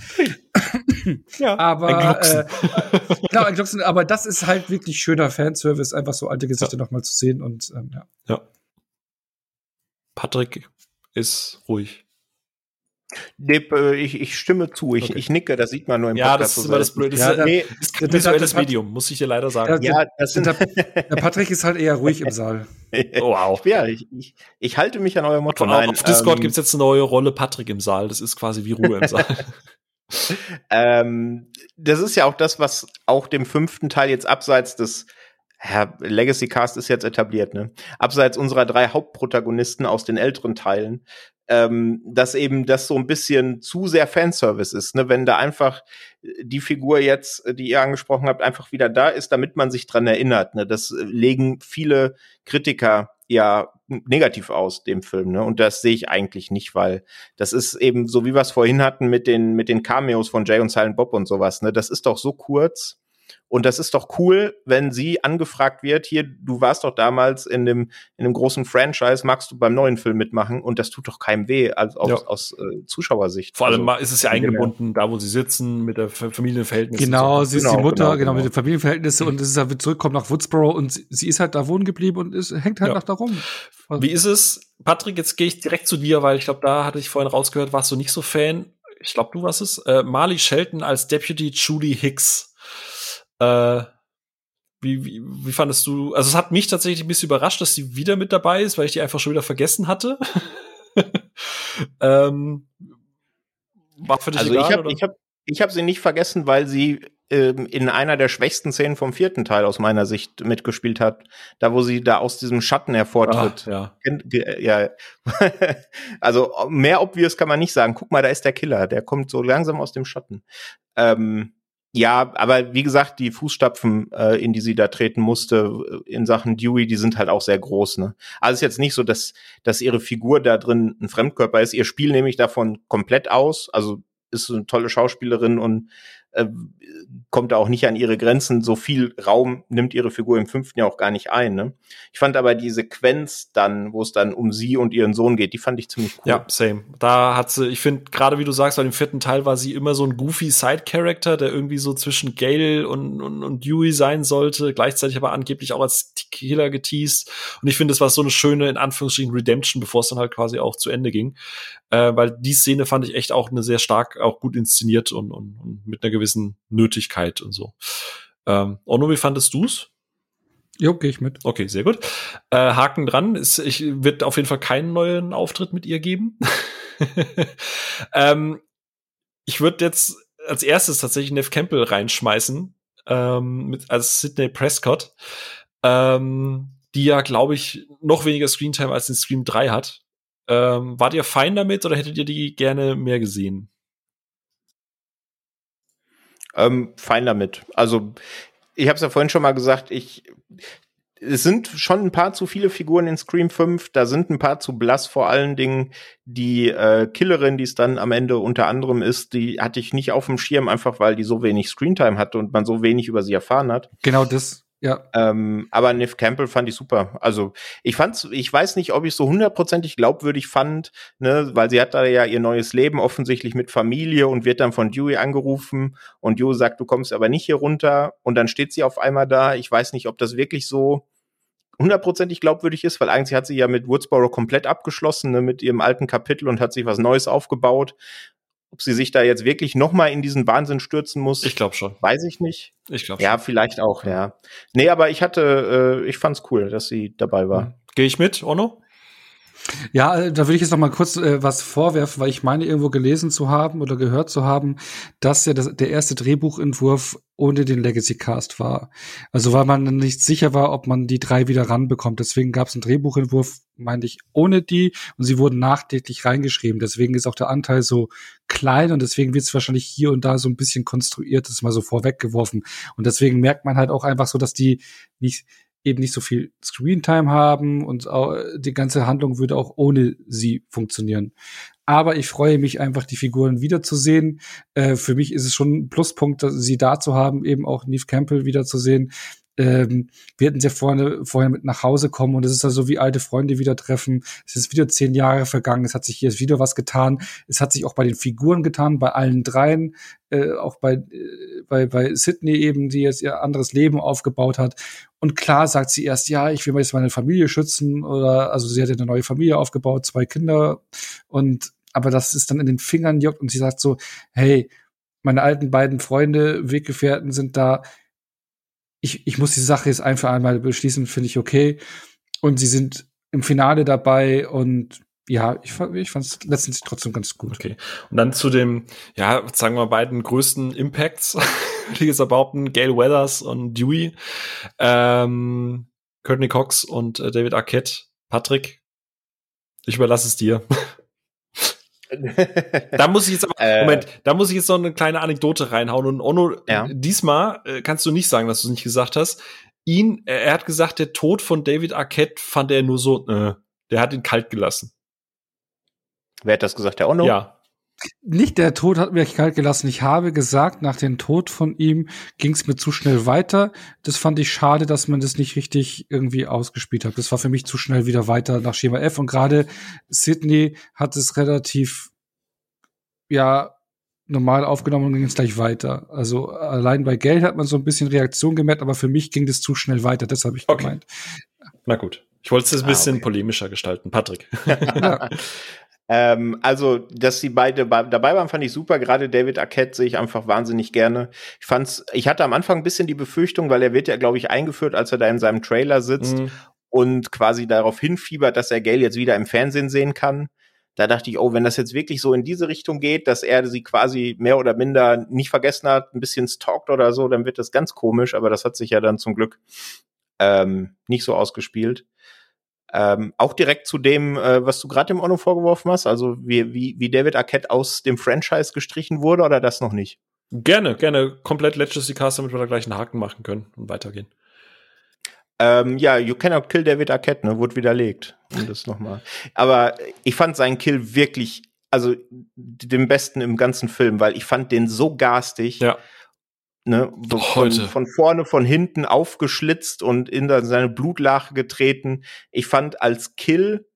[LAUGHS] ja, aber ein Glucksen. Äh, genau, ein Glucksen, aber das ist halt wirklich schöner Fanservice, einfach so alte Gesichter ja. nochmal zu sehen und ähm, ja. Ja. Patrick ist ruhig. Äh, ich, ich stimme zu, ich, okay. ich nicke, das sieht man nur im ja, Podcast. Ja, das ist immer das Blöde. Das ja, ist, nee, ist kein visuelles Medium, muss ich dir leider sagen. Ja, das sind der, Patrick ist halt eher ruhig im Saal. [LAUGHS] oh, wow. Ja, ich, ich, ich halte mich an euer Motto. Von, Nein, auf Discord ähm, gibt's jetzt eine neue Rolle Patrick im Saal. Das ist quasi wie Ruhe im [LAUGHS] Saal. ähm, das ist ja auch das, was auch dem fünften Teil jetzt abseits des ja, Legacy Cast ist jetzt etabliert, ne? Abseits unserer drei Hauptprotagonisten aus den älteren Teilen ähm, dass eben das so ein bisschen zu sehr Fanservice ist, ne? wenn da einfach die Figur jetzt, die ihr angesprochen habt, einfach wieder da ist, damit man sich dran erinnert. Ne? Das legen viele Kritiker ja negativ aus, dem Film, ne? Und das sehe ich eigentlich nicht, weil das ist eben so, wie wir es vorhin hatten mit den, mit den Cameos von Jay und Silent Bob und sowas, ne? Das ist doch so kurz und das ist doch cool, wenn sie angefragt wird, hier, du warst doch damals in dem, in dem großen Franchise, magst du beim neuen Film mitmachen? Und das tut doch keinem weh, also aus, ja. aus äh, Zuschauersicht. Vor allem also, ist es ja eingebunden, da wo sie sitzen, mit der Familienverhältnisse. Genau, so. sie ist genau, die Mutter, genau, genau, mit den Familienverhältnissen und es ist halt zurückkommt nach Woodsboro und sie, sie ist halt da wohnen geblieben und es hängt halt ja. noch da rum. Wie ist es, Patrick, jetzt gehe ich direkt zu dir, weil ich glaube, da hatte ich vorhin rausgehört, warst du nicht so Fan. Ich glaube, du warst es. Äh, Marley Shelton als Deputy Judy Hicks äh, wie, wie, wie fandest du? Also es hat mich tatsächlich ein bisschen überrascht, dass sie wieder mit dabei ist, weil ich die einfach schon wieder vergessen hatte. [LAUGHS] ähm, war für dich also egal, ich habe ich hab, ich hab sie nicht vergessen, weil sie ähm, in einer der schwächsten Szenen vom vierten Teil aus meiner Sicht mitgespielt hat, da wo sie da aus diesem Schatten hervortritt. Ah, ja. ja. [LAUGHS] also mehr obvious kann man nicht sagen. Guck mal, da ist der Killer, der kommt so langsam aus dem Schatten. Ähm, ja, aber wie gesagt, die Fußstapfen, äh, in die sie da treten musste, äh, in Sachen Dewey, die sind halt auch sehr groß. Ne? Also ist jetzt nicht so, dass, dass ihre Figur da drin ein Fremdkörper ist. Ihr Spiel nehme ich davon komplett aus. Also ist eine tolle Schauspielerin und äh, kommt da auch nicht an ihre Grenzen. So viel Raum nimmt ihre Figur im fünften Jahr auch gar nicht ein. Ne? Ich fand aber die Sequenz dann, wo es dann um sie und ihren Sohn geht, die fand ich ziemlich cool. Ja, same. Da hat sie, ich finde, gerade wie du sagst, bei dem vierten Teil war sie immer so ein goofy Side-Character, der irgendwie so zwischen Gale und, und, und Dewey sein sollte, gleichzeitig aber angeblich auch als Killer geteased. Und ich finde, das war so eine schöne, in Anführungsstrichen, Redemption, bevor es dann halt quasi auch zu Ende ging. Äh, weil die Szene fand ich echt auch eine sehr stark, auch gut inszeniert und, und, und mit einer gewissen Nötigkeit und so. Ähm, Ono, wie fandest du's? Jo, gehe ich mit. Okay, sehr gut. Äh, Haken dran. Es, ich wird auf jeden Fall keinen neuen Auftritt mit ihr geben. [LAUGHS] ähm, ich würde jetzt als erstes tatsächlich Nev Campbell reinschmeißen ähm, mit als Sidney Prescott, ähm, die ja, glaube ich, noch weniger Screentime als in Scream 3 hat. Ähm, wart ihr fein damit oder hättet ihr die gerne mehr gesehen? Ähm, fein damit. Also ich habe es ja vorhin schon mal gesagt, ich es sind schon ein paar zu viele Figuren in Scream 5, da sind ein paar zu blass, vor allen Dingen die äh, Killerin, die es dann am Ende unter anderem ist, die hatte ich nicht auf dem Schirm, einfach weil die so wenig Screentime hatte und man so wenig über sie erfahren hat. Genau das ja. Ähm, aber Niff Campbell fand ich super. Also ich fand's, ich weiß nicht, ob ich so hundertprozentig glaubwürdig fand, ne, weil sie hat da ja ihr neues Leben offensichtlich mit Familie und wird dann von Dewey angerufen und Dewey sagt, du kommst aber nicht hier runter und dann steht sie auf einmal da. Ich weiß nicht, ob das wirklich so hundertprozentig glaubwürdig ist, weil eigentlich hat sie ja mit Woodsboro komplett abgeschlossen, ne, mit ihrem alten Kapitel und hat sich was Neues aufgebaut. Ob sie sich da jetzt wirklich noch mal in diesen Wahnsinn stürzen muss, ich glaube schon. Weiß ich nicht. Ich glaube Ja, vielleicht auch, ja. Nee, aber ich hatte, äh, ich fand's cool, dass sie dabei war. Gehe ich mit, Ono? Ja, äh, da will ich jetzt noch mal kurz äh, was vorwerfen, weil ich meine irgendwo gelesen zu haben oder gehört zu haben, dass ja das, der erste Drehbuchentwurf ohne den Legacy Cast war. Also weil man nicht sicher war, ob man die drei wieder ranbekommt. Deswegen gab es einen Drehbuchentwurf, meine ich, ohne die und sie wurden nachträglich reingeschrieben. Deswegen ist auch der Anteil so klein und deswegen wird es wahrscheinlich hier und da so ein bisschen konstruiert, das ist mal so vorweggeworfen. Und deswegen merkt man halt auch einfach so, dass die nicht eben nicht so viel Screentime haben und die ganze Handlung würde auch ohne sie funktionieren. Aber ich freue mich einfach, die Figuren wiederzusehen. Äh, für mich ist es schon ein Pluspunkt, sie da zu haben, eben auch Neve Campbell wiederzusehen ähm, wir hätten ja vorne, vorher mit nach Hause kommen und es ist also wie alte Freunde wieder treffen. Es ist wieder zehn Jahre vergangen, es hat sich hier wieder was getan. Es hat sich auch bei den Figuren getan, bei allen dreien, äh, auch bei, äh, bei, bei Sydney eben, die jetzt ihr anderes Leben aufgebaut hat. Und klar sagt sie erst, ja, ich will jetzt meine Familie schützen oder, also sie hat ja eine neue Familie aufgebaut, zwei Kinder und, aber das ist dann in den Fingern juckt und sie sagt so, hey, meine alten beiden Freunde, Weggefährten sind da, ich, ich muss die Sache jetzt einfach einmal beschließen, finde ich okay. Und sie sind im Finale dabei und ja, ich, ich fand es letztendlich trotzdem ganz gut. Okay. Und dann zu dem, ja, sagen wir beiden größten Impacts, [LAUGHS] ich jetzt behaupten, Gail Weathers und Dewey, ähm, Courtney Cox und äh, David Arquette. Patrick, ich überlasse es dir. [LAUGHS] da muss ich jetzt [LAUGHS] aber, äh, Moment, da muss ich jetzt noch eine kleine Anekdote reinhauen. Und Ono, ja. diesmal äh, kannst du nicht sagen, dass du es nicht gesagt hast. Ihn, er, er, hat gesagt, der Tod von David Arquette fand er nur so, äh, der hat ihn kalt gelassen. Wer hat das gesagt? Der Ono? Ja. Nicht der Tod hat mich kalt gelassen. Ich habe gesagt, nach dem Tod von ihm ging es mir zu schnell weiter. Das fand ich schade, dass man das nicht richtig irgendwie ausgespielt hat. Das war für mich zu schnell wieder weiter nach Schema F. Und gerade Sydney hat es relativ, ja, normal aufgenommen und ging es gleich weiter. Also allein bei Geld hat man so ein bisschen Reaktion gemerkt, aber für mich ging das zu schnell weiter. Das habe ich okay. gemeint. Na gut. Ich wollte es ein bisschen ah, okay. polemischer gestalten. Patrick. [LAUGHS] [LAUGHS] ja. Ähm, also, dass sie beide dabei waren, fand ich super. Gerade David Arquette sehe ich einfach wahnsinnig gerne. Ich fand's, ich hatte am Anfang ein bisschen die Befürchtung, weil er wird ja, glaube ich, eingeführt, als er da in seinem Trailer sitzt mhm. und quasi darauf hinfiebert, dass er Gail jetzt wieder im Fernsehen sehen kann. Da dachte ich, oh, wenn das jetzt wirklich so in diese Richtung geht, dass er sie quasi mehr oder minder nicht vergessen hat, ein bisschen stalkt oder so, dann wird das ganz komisch. Aber das hat sich ja dann zum Glück ähm, nicht so ausgespielt. Ähm, auch direkt zu dem, äh, was du gerade dem Ono vorgeworfen hast, also wie, wie, wie David Arquette aus dem Franchise gestrichen wurde oder das noch nicht? Gerne, gerne komplett Legacy Cast, damit wir da gleich einen Haken machen können und weitergehen. Ähm, ja, You Cannot Kill David Arquette, ne, wurde widerlegt. Und das nochmal. Aber ich fand seinen Kill wirklich, also den besten im ganzen Film, weil ich fand den so garstig. Ja ne, von, von, vorne, von hinten aufgeschlitzt und in seine Blutlache getreten. Ich fand als Kill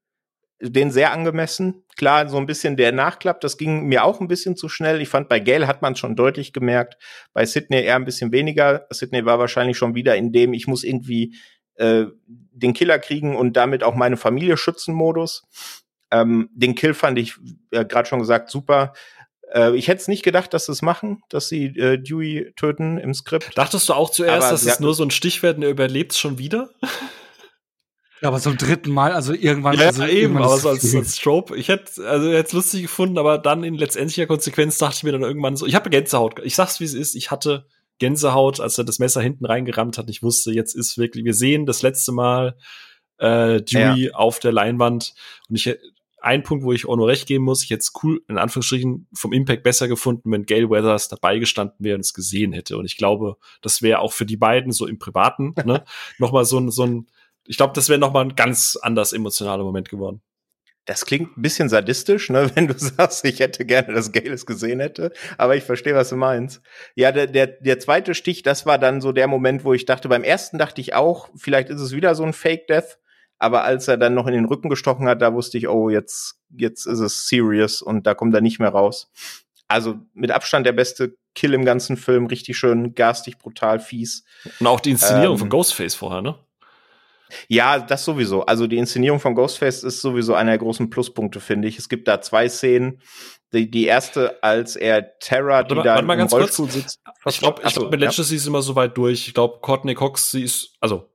den sehr angemessen. Klar, so ein bisschen der Nachklapp, das ging mir auch ein bisschen zu schnell. Ich fand, bei Gale hat man schon deutlich gemerkt, bei Sydney eher ein bisschen weniger. Sydney war wahrscheinlich schon wieder in dem, ich muss irgendwie äh, den Killer kriegen und damit auch meine Familie schützen Modus. Ähm, den Kill fand ich, äh, gerade schon gesagt, super. Äh, ich hätte es nicht gedacht, dass sie es machen, dass sie äh, Dewey töten im Skript. Dachtest du auch zuerst, aber dass es nur so ein Stichwort und er überlebt schon wieder? Ja, aber zum dritten Mal, also irgendwann. Ja, also eben, aber so als, als Strobe. Ich hätte, also es lustig gefunden, aber dann in letztendlicher Konsequenz dachte ich mir dann irgendwann so, ich habe Gänsehaut. Ich sag's wie es ist, ich hatte Gänsehaut, als er das Messer hinten reingerammt hat. Ich wusste, jetzt ist wirklich, wir sehen das letzte Mal äh, Dewey ja. auf der Leinwand und ich ein Punkt, wo ich auch nur recht geben muss, ich hätte es cool, in Anführungsstrichen, vom Impact besser gefunden, wenn Gail Weathers dabei gestanden wäre und es gesehen hätte. Und ich glaube, das wäre auch für die beiden so im Privaten, [LAUGHS] ne, nochmal so ein, so ein, ich glaube, das wäre nochmal ein ganz anders emotionaler Moment geworden. Das klingt ein bisschen sadistisch, ne, [LAUGHS] wenn du sagst, ich hätte gerne, dass Gail es gesehen hätte, aber ich verstehe, was du meinst. Ja, der, der, der zweite Stich, das war dann so der Moment, wo ich dachte, beim ersten dachte ich auch, vielleicht ist es wieder so ein Fake Death, aber als er dann noch in den Rücken gestochen hat, da wusste ich, oh, jetzt, jetzt ist es serious und da kommt er nicht mehr raus. Also mit Abstand der beste Kill im ganzen Film, richtig schön garstig, brutal, fies. Und auch die Inszenierung ähm, von Ghostface vorher, ne? Ja, das sowieso. Also die Inszenierung von Ghostface ist sowieso einer der großen Pluspunkte, finde ich. Es gibt da zwei Szenen. Die, die erste, als er Terra, die mal, da im Rollstuhl kurz. sitzt. Ich glaube, ich glaub, mit Letztes ja. ist immer so weit durch. Ich glaube, Courtney Cox, sie ist, also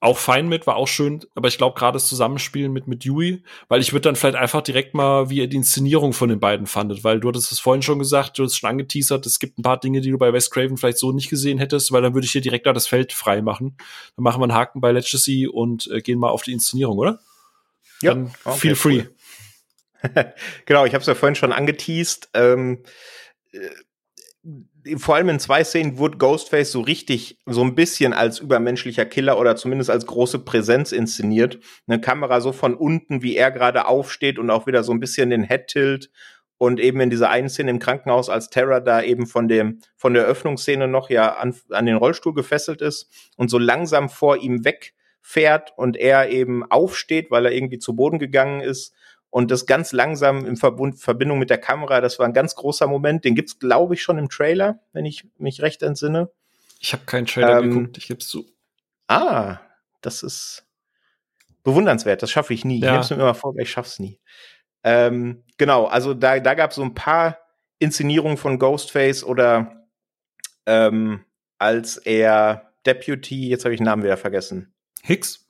auch fein mit, war auch schön, aber ich glaube gerade das Zusammenspielen mit mit Yui, weil ich würde dann vielleicht einfach direkt mal, wie ihr die Inszenierung von den beiden fandet, weil du hattest es vorhin schon gesagt, du hast schon angeteasert, es gibt ein paar Dinge, die du bei Wes Craven vielleicht so nicht gesehen hättest, weil dann würde ich dir direkt da das Feld frei machen. Dann machen wir einen Haken bei Legacy und äh, gehen mal auf die Inszenierung, oder? Ja, dann okay, feel free. Cool. [LAUGHS] genau, ich habe es ja vorhin schon angeteased. Ähm, äh, vor allem in zwei Szenen wurde Ghostface so richtig, so ein bisschen als übermenschlicher Killer oder zumindest als große Präsenz inszeniert. Eine Kamera so von unten, wie er gerade aufsteht und auch wieder so ein bisschen den Head tilt und eben in dieser einen Szene im Krankenhaus, als Terra da eben von dem, von der Öffnungsszene noch ja an, an den Rollstuhl gefesselt ist und so langsam vor ihm wegfährt und er eben aufsteht, weil er irgendwie zu Boden gegangen ist und das ganz langsam im Verbund, Verbindung mit der Kamera, das war ein ganz großer Moment. Den gibt's, glaube ich, schon im Trailer, wenn ich mich recht entsinne. Ich habe keinen Trailer ähm, geguckt, ich gebe zu. Ah, das ist bewundernswert. Das schaffe ich nie. Ja. Ich nehme es mir immer vor, ich schaff's nie. Ähm, genau, also da, da gab es so ein paar Inszenierungen von Ghostface oder ähm, als er Deputy, jetzt habe ich den Namen wieder vergessen. Hicks?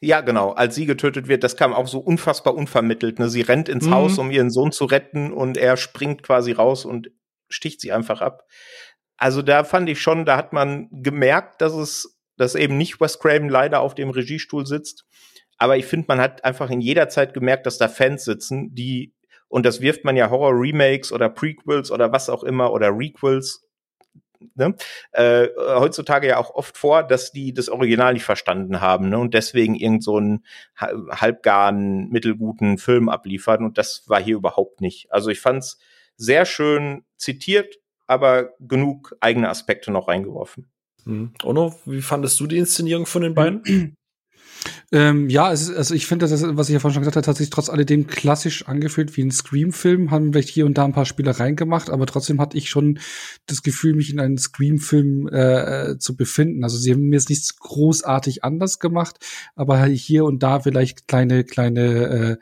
Ja, genau. Als sie getötet wird, das kam auch so unfassbar unvermittelt. Ne? Sie rennt ins mhm. Haus, um ihren Sohn zu retten und er springt quasi raus und sticht sie einfach ab. Also da fand ich schon, da hat man gemerkt, dass es, dass eben nicht Wes Craven leider auf dem Regiestuhl sitzt. Aber ich finde, man hat einfach in jeder Zeit gemerkt, dass da Fans sitzen, die, und das wirft man ja Horror-Remakes oder Prequels oder was auch immer oder Requels ne, äh, heutzutage ja auch oft vor, dass die das Original nicht verstanden haben ne, und deswegen irgend so einen halbgaren, mittelguten Film abliefern und das war hier überhaupt nicht. Also ich fand's sehr schön zitiert, aber genug eigene Aspekte noch reingeworfen. Mhm. Ono, wie fandest du die Inszenierung von den beiden? [CLEARS THROAT] Ähm, ja, es ist, also ich finde, das, was ich ja vorhin schon gesagt habe, hat sich trotz alledem klassisch angefühlt wie ein Scream-Film. Haben vielleicht hier und da ein paar Spielereien gemacht, aber trotzdem hatte ich schon das Gefühl, mich in einem Scream-Film äh, zu befinden. Also sie haben mir jetzt nichts großartig anders gemacht, aber hier und da vielleicht kleine, kleine äh,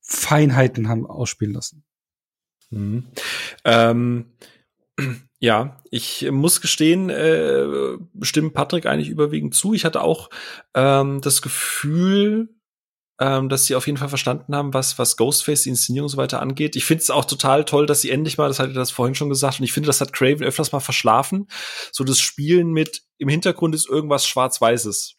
Feinheiten haben ausspielen lassen. Mhm. Ähm ja, ich muss gestehen, äh, stimmt Patrick eigentlich überwiegend zu. Ich hatte auch ähm, das Gefühl, ähm, dass sie auf jeden Fall verstanden haben, was, was Ghostface, die Inszenierung und so weiter angeht. Ich finde es auch total toll, dass sie endlich mal, das hatte ich das vorhin schon gesagt, und ich finde, das hat Craven öfters mal verschlafen. So das Spielen mit, im Hintergrund ist irgendwas Schwarz-Weißes.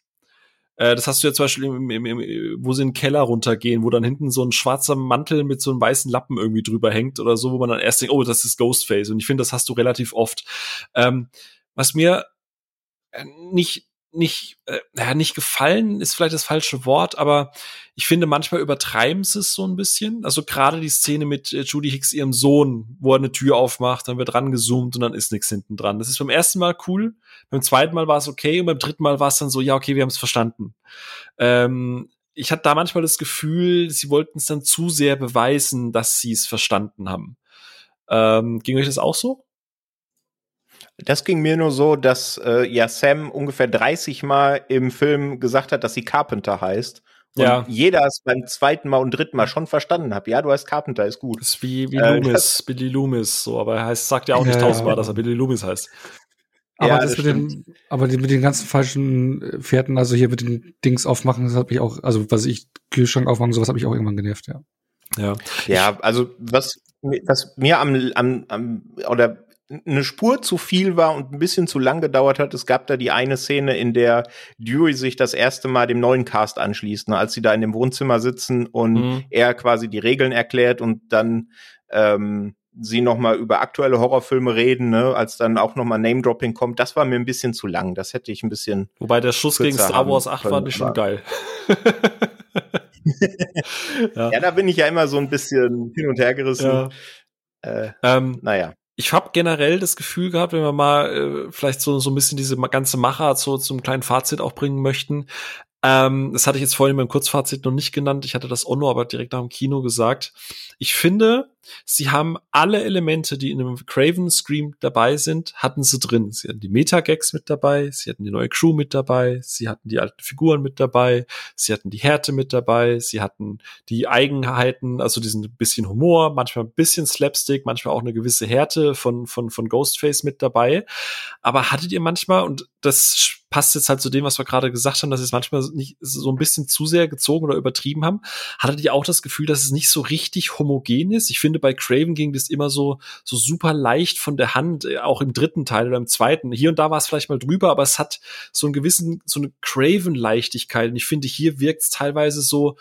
Äh, das hast du ja zum Beispiel, im, im, im, wo sie in den Keller runtergehen, wo dann hinten so ein schwarzer Mantel mit so einem weißen Lappen irgendwie drüber hängt oder so, wo man dann erst denkt, oh, das ist Ghostface. Und ich finde, das hast du relativ oft. Ähm, was mir äh, nicht nicht, äh, ja, nicht gefallen ist vielleicht das falsche Wort, aber ich finde, manchmal übertreiben sie es so ein bisschen. Also gerade die Szene mit äh, Judy Hicks, ihrem Sohn, wo er eine Tür aufmacht, dann wird rangezoomt und dann ist nichts hinten dran. Das ist beim ersten Mal cool, beim zweiten Mal war es okay und beim dritten Mal war es dann so, ja, okay, wir haben es verstanden. Ähm, ich hatte da manchmal das Gefühl, sie wollten es dann zu sehr beweisen, dass sie es verstanden haben. Ähm, ging euch das auch so? Das ging mir nur so, dass äh, ja Sam ungefähr 30 Mal im Film gesagt hat, dass sie Carpenter heißt. Und ja. jeder es beim zweiten Mal und dritten Mal schon verstanden hat. Ja, du heißt Carpenter, ist gut. Das ist wie, wie äh, Loomis, Billy Loomis, so, aber er heißt, sagt ja auch nicht ja, tausendmal, dass er Billy Loomis heißt. Aber ja, das, das mit den, aber die, mit den ganzen falschen äh, Pferden, also hier mit den Dings aufmachen, das hat mich auch, also was ich Kühlschrank aufmachen, sowas hat mich auch irgendwann genervt, ja. Ja. Ja, also was, was mir am, am, am oder eine Spur zu viel war und ein bisschen zu lang gedauert hat. Es gab da die eine Szene, in der Dewey sich das erste Mal dem neuen Cast anschließt, ne, als sie da in dem Wohnzimmer sitzen und mhm. er quasi die Regeln erklärt und dann ähm, sie noch mal über aktuelle Horrorfilme reden, ne, als dann auch noch mal Name Dropping kommt. Das war mir ein bisschen zu lang. Das hätte ich ein bisschen. Wobei der Schuss gegen Star Wars 8 war nicht schon geil. [LAUGHS] [LAUGHS] ja. ja. da bin ich ja immer so ein bisschen hin und her gerissen. Ja. Äh, ähm, naja ich habe generell das Gefühl gehabt, wenn wir mal äh, vielleicht so, so ein bisschen diese ganze Macher so zum kleinen Fazit auch bringen möchten. Ähm, das hatte ich jetzt vorhin beim Kurzfazit noch nicht genannt. Ich hatte das Onno aber direkt nach dem Kino gesagt. Ich finde, sie haben alle Elemente, die in einem Craven Scream dabei sind, hatten sie drin. Sie hatten die Meta-Gags mit dabei, sie hatten die neue Crew mit dabei, sie hatten die alten Figuren mit dabei, sie hatten die Härte mit dabei, sie hatten die Eigenheiten, also diesen bisschen Humor, manchmal ein bisschen Slapstick, manchmal auch eine gewisse Härte von, von, von Ghostface mit dabei. Aber hattet ihr manchmal, und das passt jetzt halt zu dem, was wir gerade gesagt haben, dass sie es manchmal nicht so ein bisschen zu sehr gezogen oder übertrieben haben. Hattet ihr auch das Gefühl, dass es nicht so richtig homogen ist? Ich finde, bei Craven ging das immer so, so super leicht von der Hand, äh, auch im dritten Teil oder im zweiten. Hier und da war es vielleicht mal drüber, aber es hat so einen gewissen, so eine Craven-Leichtigkeit. Und ich finde, hier wirkt es teilweise so,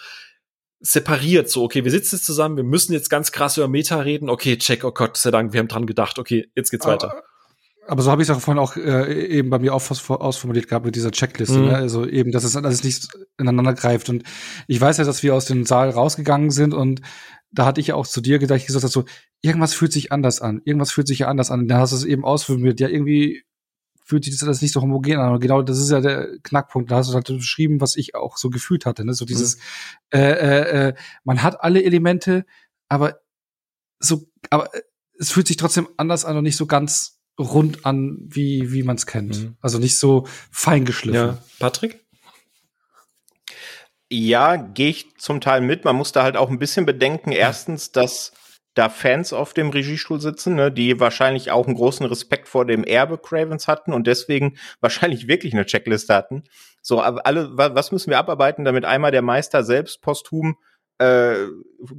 separiert, so, okay, wir sitzen jetzt zusammen, wir müssen jetzt ganz krass über Meta reden, okay, check, oh Gott sei Dank, wir haben dran gedacht, okay, jetzt geht's weiter aber so habe ich es auch vorhin auch äh, eben bei mir auch ausformuliert gehabt mit dieser Checkliste. Mhm. Ne? Also eben, dass es alles nicht ineinander greift. Und ich weiß ja, dass wir aus dem Saal rausgegangen sind und da hatte ich ja auch zu dir gedacht, ich gesagt habe, so, irgendwas fühlt sich anders an. Irgendwas fühlt sich ja anders an. Und dann hast du es eben ausformuliert. Ja, irgendwie fühlt sich das nicht so homogen an. Und genau das ist ja der Knackpunkt. Da hast du halt beschrieben, was ich auch so gefühlt hatte. Ne? So dieses, mhm. äh, äh, man hat alle Elemente, aber so, aber es fühlt sich trotzdem anders an und nicht so ganz rund an, wie, wie man es kennt. Mhm. Also nicht so feingeschliffen. Ja. Patrick? Ja, gehe ich zum Teil mit. Man muss da halt auch ein bisschen bedenken. Erstens, dass da Fans auf dem Regiestuhl sitzen, ne, die wahrscheinlich auch einen großen Respekt vor dem Erbe Cravens hatten und deswegen [LAUGHS] wahrscheinlich wirklich eine Checkliste hatten. So, alle, was müssen wir abarbeiten, damit einmal der Meister selbst posthum äh,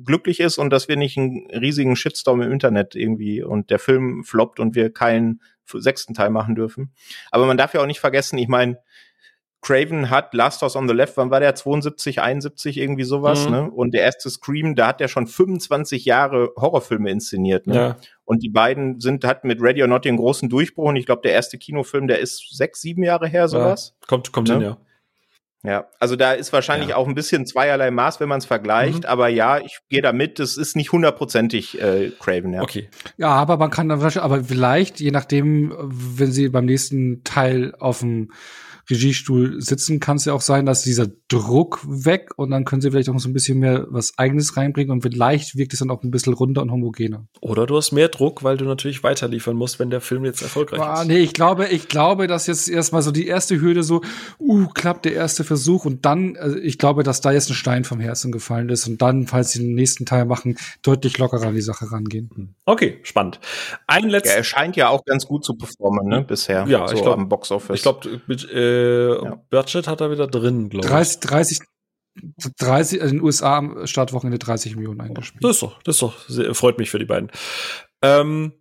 glücklich ist und dass wir nicht einen riesigen Shitstorm im Internet irgendwie und der Film floppt und wir keinen sechsten Teil machen dürfen. Aber man darf ja auch nicht vergessen, ich meine, Craven hat Last House on the Left, wann war der? 72, 71, irgendwie sowas, mhm. ne? Und der erste Scream, da hat er schon 25 Jahre Horrorfilme inszeniert, ne? Ja. Und die beiden sind, hat mit Ready or Not den großen Durchbruch und ich glaube, der erste Kinofilm, der ist sechs, sieben Jahre her, sowas. Ja, kommt, kommt ne? hin, ja. Ja, also da ist wahrscheinlich ja. auch ein bisschen zweierlei Maß, wenn man es vergleicht, mhm. aber ja, ich gehe da mit, das ist nicht hundertprozentig äh, Craven, ja. Okay. Ja, aber man kann dann aber vielleicht, je nachdem, wenn sie beim nächsten Teil auf dem Regiestuhl sitzen, kann es ja auch sein, dass dieser Druck weg und dann können sie vielleicht auch so ein bisschen mehr was Eigenes reinbringen und vielleicht wirkt es dann auch ein bisschen runder und homogener. Oder du hast mehr Druck, weil du natürlich weiterliefern musst, wenn der Film jetzt erfolgreich ah, ist. Nee, ich glaube, ich glaube, dass jetzt erstmal so die erste Hürde so, uh, klappt der erste Versuch und dann, also ich glaube, dass da jetzt ein Stein vom Herzen gefallen ist und dann, falls sie den nächsten Teil machen, deutlich lockerer an die Sache rangehen. Hm. Okay, spannend. Ein letztes. Ja, er scheint ja auch ganz gut zu performen, ne, bisher. Ja, so ich glaube, Box Office. Ich glaube, mit, äh, ja. Budget hat er wieder drin, glaube ich. 30, 30, 30, also in den USA am Startwochenende 30 Millionen eingespielt. Das ist doch, das ist doch, sehr, freut mich für die beiden. Ähm,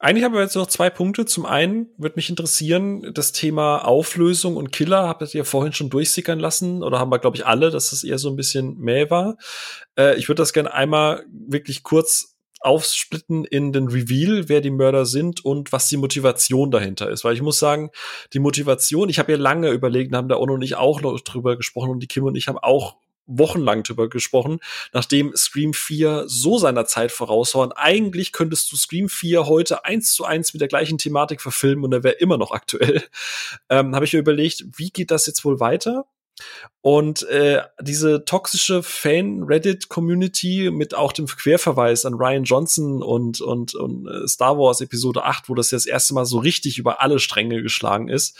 eigentlich haben wir jetzt noch zwei Punkte. Zum einen würde mich interessieren, das Thema Auflösung und Killer. Habt ihr vorhin schon durchsickern lassen? Oder haben wir, glaube ich, alle, dass das eher so ein bisschen mäh war? Äh, ich würde das gerne einmal wirklich kurz aufsplitten in den Reveal, wer die Mörder sind und was die Motivation dahinter ist. Weil ich muss sagen, die Motivation, ich habe ja lange überlegt, haben der Ono und ich auch noch drüber gesprochen und die Kim und ich haben auch wochenlang drüber gesprochen, nachdem Scream 4 so seiner Zeit voraus war. Und eigentlich könntest du Scream 4 heute eins zu eins mit der gleichen Thematik verfilmen und er wäre immer noch aktuell. Ähm, habe ich mir überlegt, wie geht das jetzt wohl weiter? Und äh, diese toxische Fan-Reddit-Community mit auch dem Querverweis an Ryan Johnson und, und, und äh, Star Wars Episode 8, wo das ja das erste Mal so richtig über alle Stränge geschlagen ist.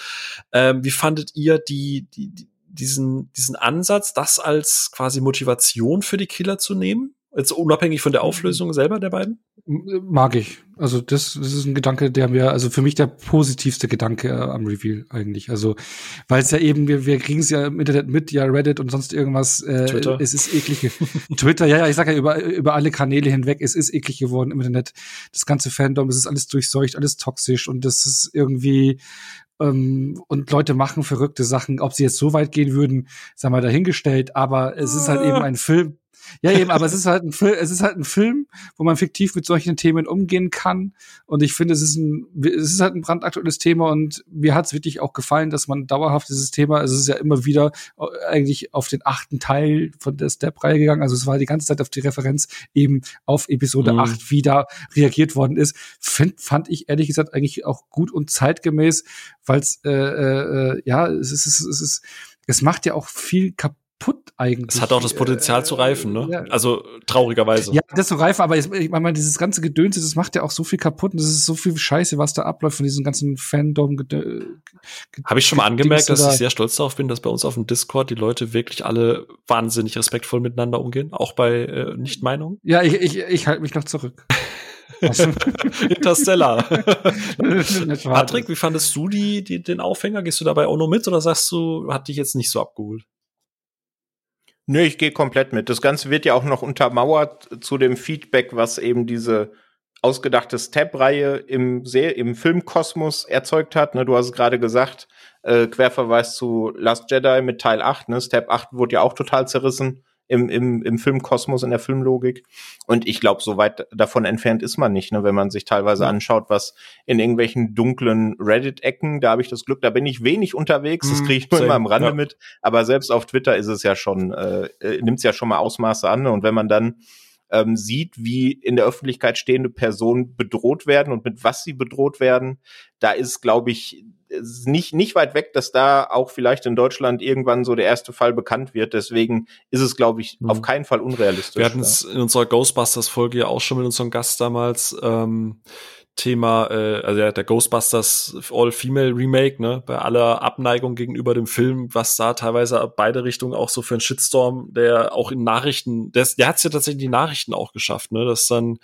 Ähm, wie fandet ihr die, die, diesen, diesen Ansatz, das als quasi Motivation für die Killer zu nehmen? Jetzt unabhängig von der Auflösung selber der beiden? Mag ich. Also das, das ist ein Gedanke, der mir, also für mich der positivste Gedanke äh, am Reveal eigentlich. Also, weil es ja eben, wir, wir kriegen es ja im Internet mit, ja Reddit und sonst irgendwas. Äh, Twitter. Es ist eklig. [LAUGHS] Twitter, ja, ja, ich sag ja über, über alle Kanäle hinweg, es ist eklig geworden im Internet. Das ganze Fandom, es ist alles durchseucht, alles toxisch und das ist irgendwie ähm, und Leute machen verrückte Sachen. Ob sie jetzt so weit gehen würden, sagen wir dahingestellt, aber es ist halt eben ein Film, ja, eben, aber es ist halt ein Film, es ist halt ein Film, wo man fiktiv mit solchen Themen umgehen kann. Und ich finde, es ist ein, es ist halt ein brandaktuelles Thema und mir hat es wirklich auch gefallen, dass man dauerhaft dieses Thema, es ist ja immer wieder äh, eigentlich auf den achten Teil von der Step-Reihe gegangen. Also es war die ganze Zeit auf die Referenz eben auf Episode mhm. 8, wie da reagiert worden ist. Find, fand ich ehrlich gesagt eigentlich auch gut und zeitgemäß, weil es, äh, äh, ja, es ist, es ist, es macht ja auch viel kaputt kaputt eigentlich. Es hat auch das Potenzial äh, zu reifen, ne? Ja. Also traurigerweise. Ja, das zu reifen, aber ich meine, dieses ganze Gedönse, das macht ja auch so viel kaputt und das ist so viel Scheiße, was da abläuft von diesem ganzen Fandom. Habe ich schon mal angemerkt, dass ich sehr stolz darauf bin, dass bei uns auf dem Discord die Leute wirklich alle wahnsinnig respektvoll miteinander umgehen, auch bei äh, Nichtmeinungen. Ja, ich, ich, ich halte mich noch zurück. [LAUGHS] Interstellar. [LAUGHS] Patrick, wie fandest du die, die, den Aufhänger? Gehst du dabei auch noch mit oder sagst du, hat dich jetzt nicht so abgeholt? Nö, ich gehe komplett mit. Das Ganze wird ja auch noch untermauert zu dem Feedback, was eben diese ausgedachte Step-Reihe im, im Filmkosmos erzeugt hat. Ne, du hast es gerade gesagt, äh, Querverweis zu Last Jedi mit Teil 8. Ne? Step 8 wurde ja auch total zerrissen im, im, im Filmkosmos, in der Filmlogik. Und ich glaube, so weit davon entfernt ist man nicht, ne, wenn man sich teilweise ja. anschaut, was in irgendwelchen dunklen Reddit-Ecken, da habe ich das Glück, da bin ich wenig unterwegs, das mhm, kriege ich nur immer am Rande ja. mit. Aber selbst auf Twitter ist es ja schon, äh, äh nimmt es ja schon mal Ausmaße an. Ne? Und wenn man dann ähm, sieht, wie in der Öffentlichkeit stehende Personen bedroht werden und mit was sie bedroht werden, da ist, glaube ich, nicht, nicht weit weg, dass da auch vielleicht in Deutschland irgendwann so der erste Fall bekannt wird. Deswegen ist es, glaube ich, mhm. auf keinen Fall unrealistisch. Wir hatten es in unserer Ghostbusters-Folge ja auch schon mit unserem Gast damals. Ähm, Thema, äh, also ja, der Ghostbusters All-Female Remake, ne, bei aller Abneigung gegenüber dem Film, was da teilweise beide Richtungen auch so für einen Shitstorm, der auch in Nachrichten, der, der hat es ja tatsächlich die Nachrichten auch geschafft, ne, dass dann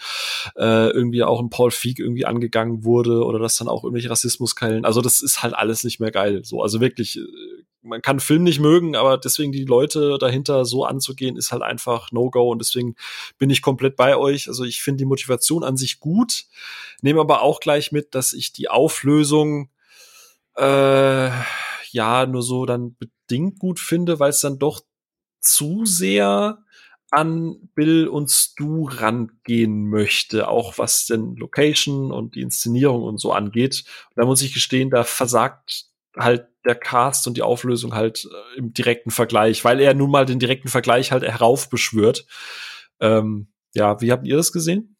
äh, irgendwie auch ein Paul Feig irgendwie angegangen wurde oder dass dann auch irgendwelche Rassismuskeilen, also das ist halt alles nicht mehr geil, so, also wirklich, äh, man kann Film nicht mögen, aber deswegen die Leute dahinter so anzugehen, ist halt einfach No-Go und deswegen bin ich komplett bei euch. Also ich finde die Motivation an sich gut, nehme aber auch gleich mit, dass ich die Auflösung äh, ja nur so dann bedingt gut finde, weil es dann doch zu sehr an Bill und Stu rangehen möchte, auch was den Location und die Inszenierung und so angeht. Und da muss ich gestehen, da versagt halt der Cast und die Auflösung halt äh, im direkten Vergleich, weil er nun mal den direkten Vergleich halt heraufbeschwört. Ähm, ja, wie habt ihr das gesehen?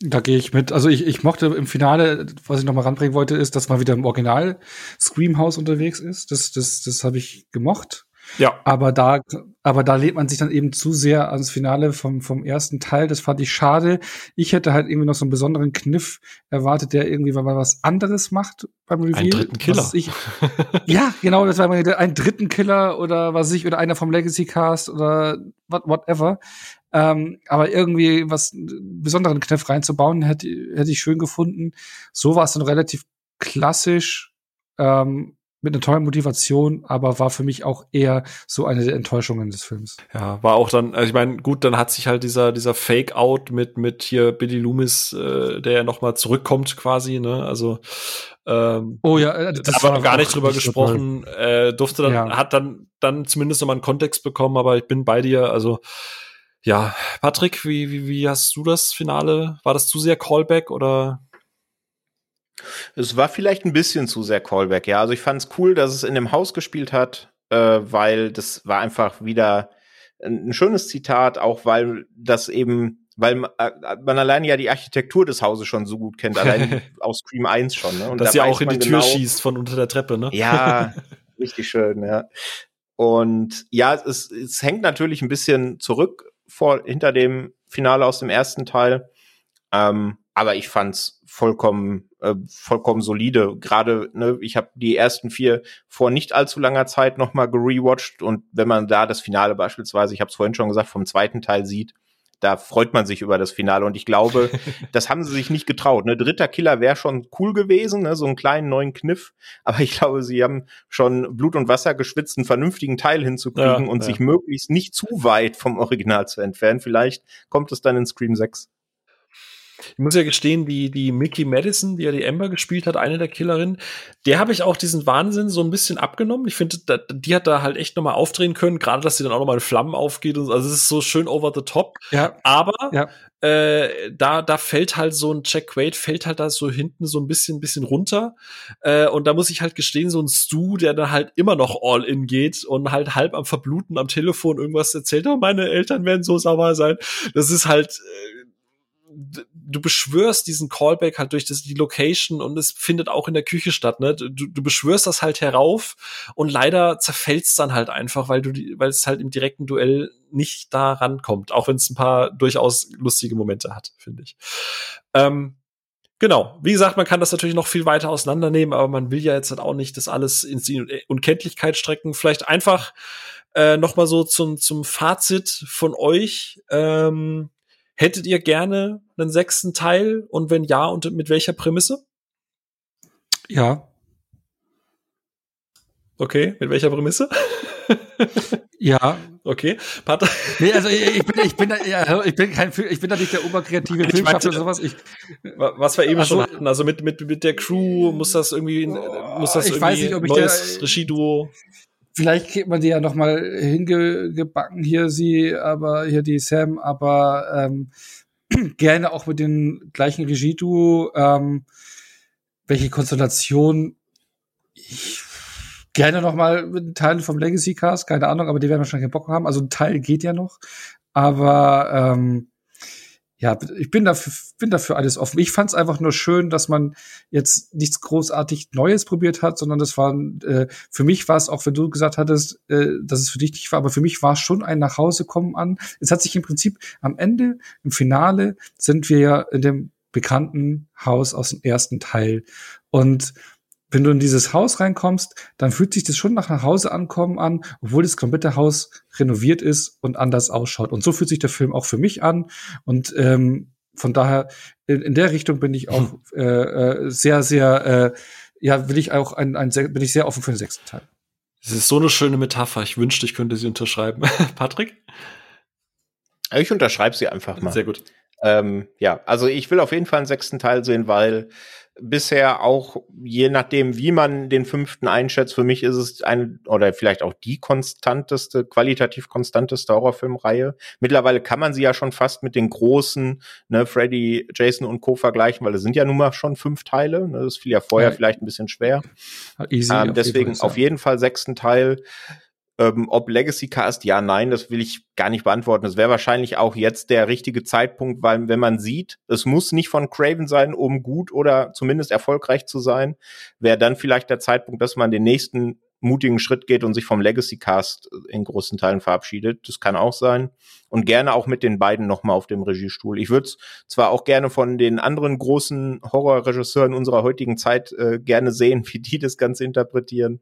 Da gehe ich mit. Also ich, ich mochte im Finale, was ich noch mal ranbringen wollte, ist, dass man wieder im Original Screamhouse unterwegs ist. Das, das, das habe ich gemocht. Ja. Aber da, aber da lehnt man sich dann eben zu sehr ans Finale vom, vom ersten Teil. Das fand ich schade. Ich hätte halt irgendwie noch so einen besonderen Kniff erwartet, der irgendwie mal was anderes macht beim Reveal. Einen dritten Killer. Ich, [LAUGHS] ja, genau, das war mal ein dritten Killer oder was ich, oder einer vom Legacy Cast oder what, whatever. Ähm, aber irgendwie was besonderen Kniff reinzubauen, hätte, hätte ich schön gefunden. So war es dann relativ klassisch. Ähm, mit einer tollen Motivation, aber war für mich auch eher so eine der Enttäuschungen des Films. Ja, war auch dann, also ich meine, gut, dann hat sich halt dieser dieser Fake-out mit mit hier Billy Loomis, äh, der ja noch mal zurückkommt quasi, ne? Also ähm, oh ja, äh, das da haben wir noch gar nicht drüber gesprochen. Äh, durfte dann ja. hat dann dann zumindest noch mal einen Kontext bekommen, aber ich bin bei dir. Also ja, Patrick, wie wie wie hast du das Finale? War das zu sehr Callback oder? Es war vielleicht ein bisschen zu sehr Callback, ja. Also ich fand es cool, dass es in dem Haus gespielt hat, äh, weil das war einfach wieder ein, ein schönes Zitat, auch weil das eben weil man, äh, man alleine ja die Architektur des Hauses schon so gut kennt, allein [LAUGHS] aus Scream 1 schon. Ne? Und Dass da ja auch in die Tür genau, schießt von unter der Treppe, ne? Ja, [LAUGHS] richtig schön, ja. Und ja, es, es hängt natürlich ein bisschen zurück vor, hinter dem Finale aus dem ersten Teil. Ähm, aber ich fand's vollkommen äh, vollkommen solide. Gerade ne, ich habe die ersten vier vor nicht allzu langer Zeit noch mal gerewatcht und wenn man da das Finale beispielsweise, ich habe es vorhin schon gesagt, vom zweiten Teil sieht, da freut man sich über das Finale und ich glaube, [LAUGHS] das haben sie sich nicht getraut. Ne, dritter Killer wäre schon cool gewesen, ne, so einen kleinen neuen Kniff, aber ich glaube, sie haben schon Blut und Wasser geschwitzt, einen vernünftigen Teil hinzukriegen ja, und ja. sich möglichst nicht zu weit vom Original zu entfernen. Vielleicht kommt es dann in Scream 6. Ich muss ja gestehen, die, die Mickey Madison, die ja die Amber gespielt hat, eine der Killerinnen, der habe ich auch diesen Wahnsinn so ein bisschen abgenommen. Ich finde, die hat da halt echt nochmal aufdrehen können, gerade dass sie dann auch nochmal in Flammen aufgeht. Und, also es ist so schön over the top. Ja. Aber ja. Äh, da, da fällt halt so ein Jack Quaid, fällt halt da so hinten so ein bisschen, bisschen runter. Äh, und da muss ich halt gestehen, so ein Stu, der dann halt immer noch all in geht und halt halb am Verbluten am Telefon irgendwas erzählt, oh, meine Eltern werden so sauer sein. Das ist halt, äh, du beschwörst diesen Callback halt durch das, die Location und es findet auch in der Küche statt, ne? Du, du beschwörst das halt herauf und leider zerfällt's dann halt einfach, weil du, weil es halt im direkten Duell nicht da rankommt, auch wenn es ein paar durchaus lustige Momente hat, finde ich. Ähm, Genau. Wie gesagt, man kann das natürlich noch viel weiter auseinandernehmen, aber man will ja jetzt halt auch nicht das alles in die Unkenntlichkeit strecken. Vielleicht einfach äh, noch mal so zum, zum Fazit von euch. Ähm, hättet ihr gerne einen sechsten Teil? Und wenn ja, und mit welcher Prämisse? Ja. Okay, mit welcher Prämisse? ja. Okay. Pat nee, also ich, ich, bin, ich bin, ja, ich bin kein, ich bin da nicht der oberkreative Filmschaffer oder sowas. Ich, was wir eben also, schon hatten, also mit, mit, mit der Crew muss das irgendwie, muss das ich irgendwie weiß nicht, ob ich neues Regieduo. Vielleicht kriegt man die ja noch mal hingebacken hier sie, aber hier die Sam, aber ähm, [CLEARS THROAT] gerne auch mit den gleichen Regieduo. Ähm, welche Konstellation ich gerne noch mal mit Teilen vom Legacy Cast, keine Ahnung, aber die werden wahrscheinlich Bock haben. Also ein Teil geht ja noch, aber ähm, ja, ich bin dafür, bin dafür alles offen. Ich fand es einfach nur schön, dass man jetzt nichts großartig Neues probiert hat, sondern das war äh, für mich war es auch, wenn du gesagt hattest, äh, dass es für dich nicht war, aber für mich war es schon ein Nachhausekommen an. Es hat sich im Prinzip am Ende, im Finale, sind wir ja in dem bekannten Haus aus dem ersten Teil und wenn du in dieses Haus reinkommst, dann fühlt sich das schon nach nach Hause ankommen an, obwohl das komplette Haus renoviert ist und anders ausschaut. Und so fühlt sich der Film auch für mich an. Und ähm, von daher, in, in der Richtung bin ich auch äh, äh, sehr, sehr, äh, ja, will ich auch ein, ein sehr, bin ich sehr offen für den sechsten Teil. Das ist so eine schöne Metapher. Ich wünschte, ich könnte sie unterschreiben. [LAUGHS] Patrick? Ich unterschreibe sie einfach mal. Sehr gut. Ähm, ja, also ich will auf jeden Fall einen sechsten Teil sehen, weil bisher auch, je nachdem, wie man den fünften einschätzt, für mich ist es eine oder vielleicht auch die konstanteste, qualitativ konstanteste Horrorfilmreihe. Mittlerweile kann man sie ja schon fast mit den großen, ne, Freddy, Jason und Co. vergleichen, weil es sind ja nun mal schon fünf Teile. Ne, das fiel ja vorher ja. vielleicht ein bisschen schwer. Easy, ähm, deswegen auf jeden Fall sechsten Teil. Ähm, ob Legacy Cast, ja, nein, das will ich gar nicht beantworten. Das wäre wahrscheinlich auch jetzt der richtige Zeitpunkt, weil wenn man sieht, es muss nicht von Craven sein, um gut oder zumindest erfolgreich zu sein, wäre dann vielleicht der Zeitpunkt, dass man den nächsten mutigen Schritt geht und sich vom Legacy Cast in großen Teilen verabschiedet. Das kann auch sein. Und gerne auch mit den beiden nochmal auf dem Regiestuhl. Ich würde zwar auch gerne von den anderen großen Horrorregisseuren unserer heutigen Zeit äh, gerne sehen, [LAUGHS] wie die das Ganze interpretieren.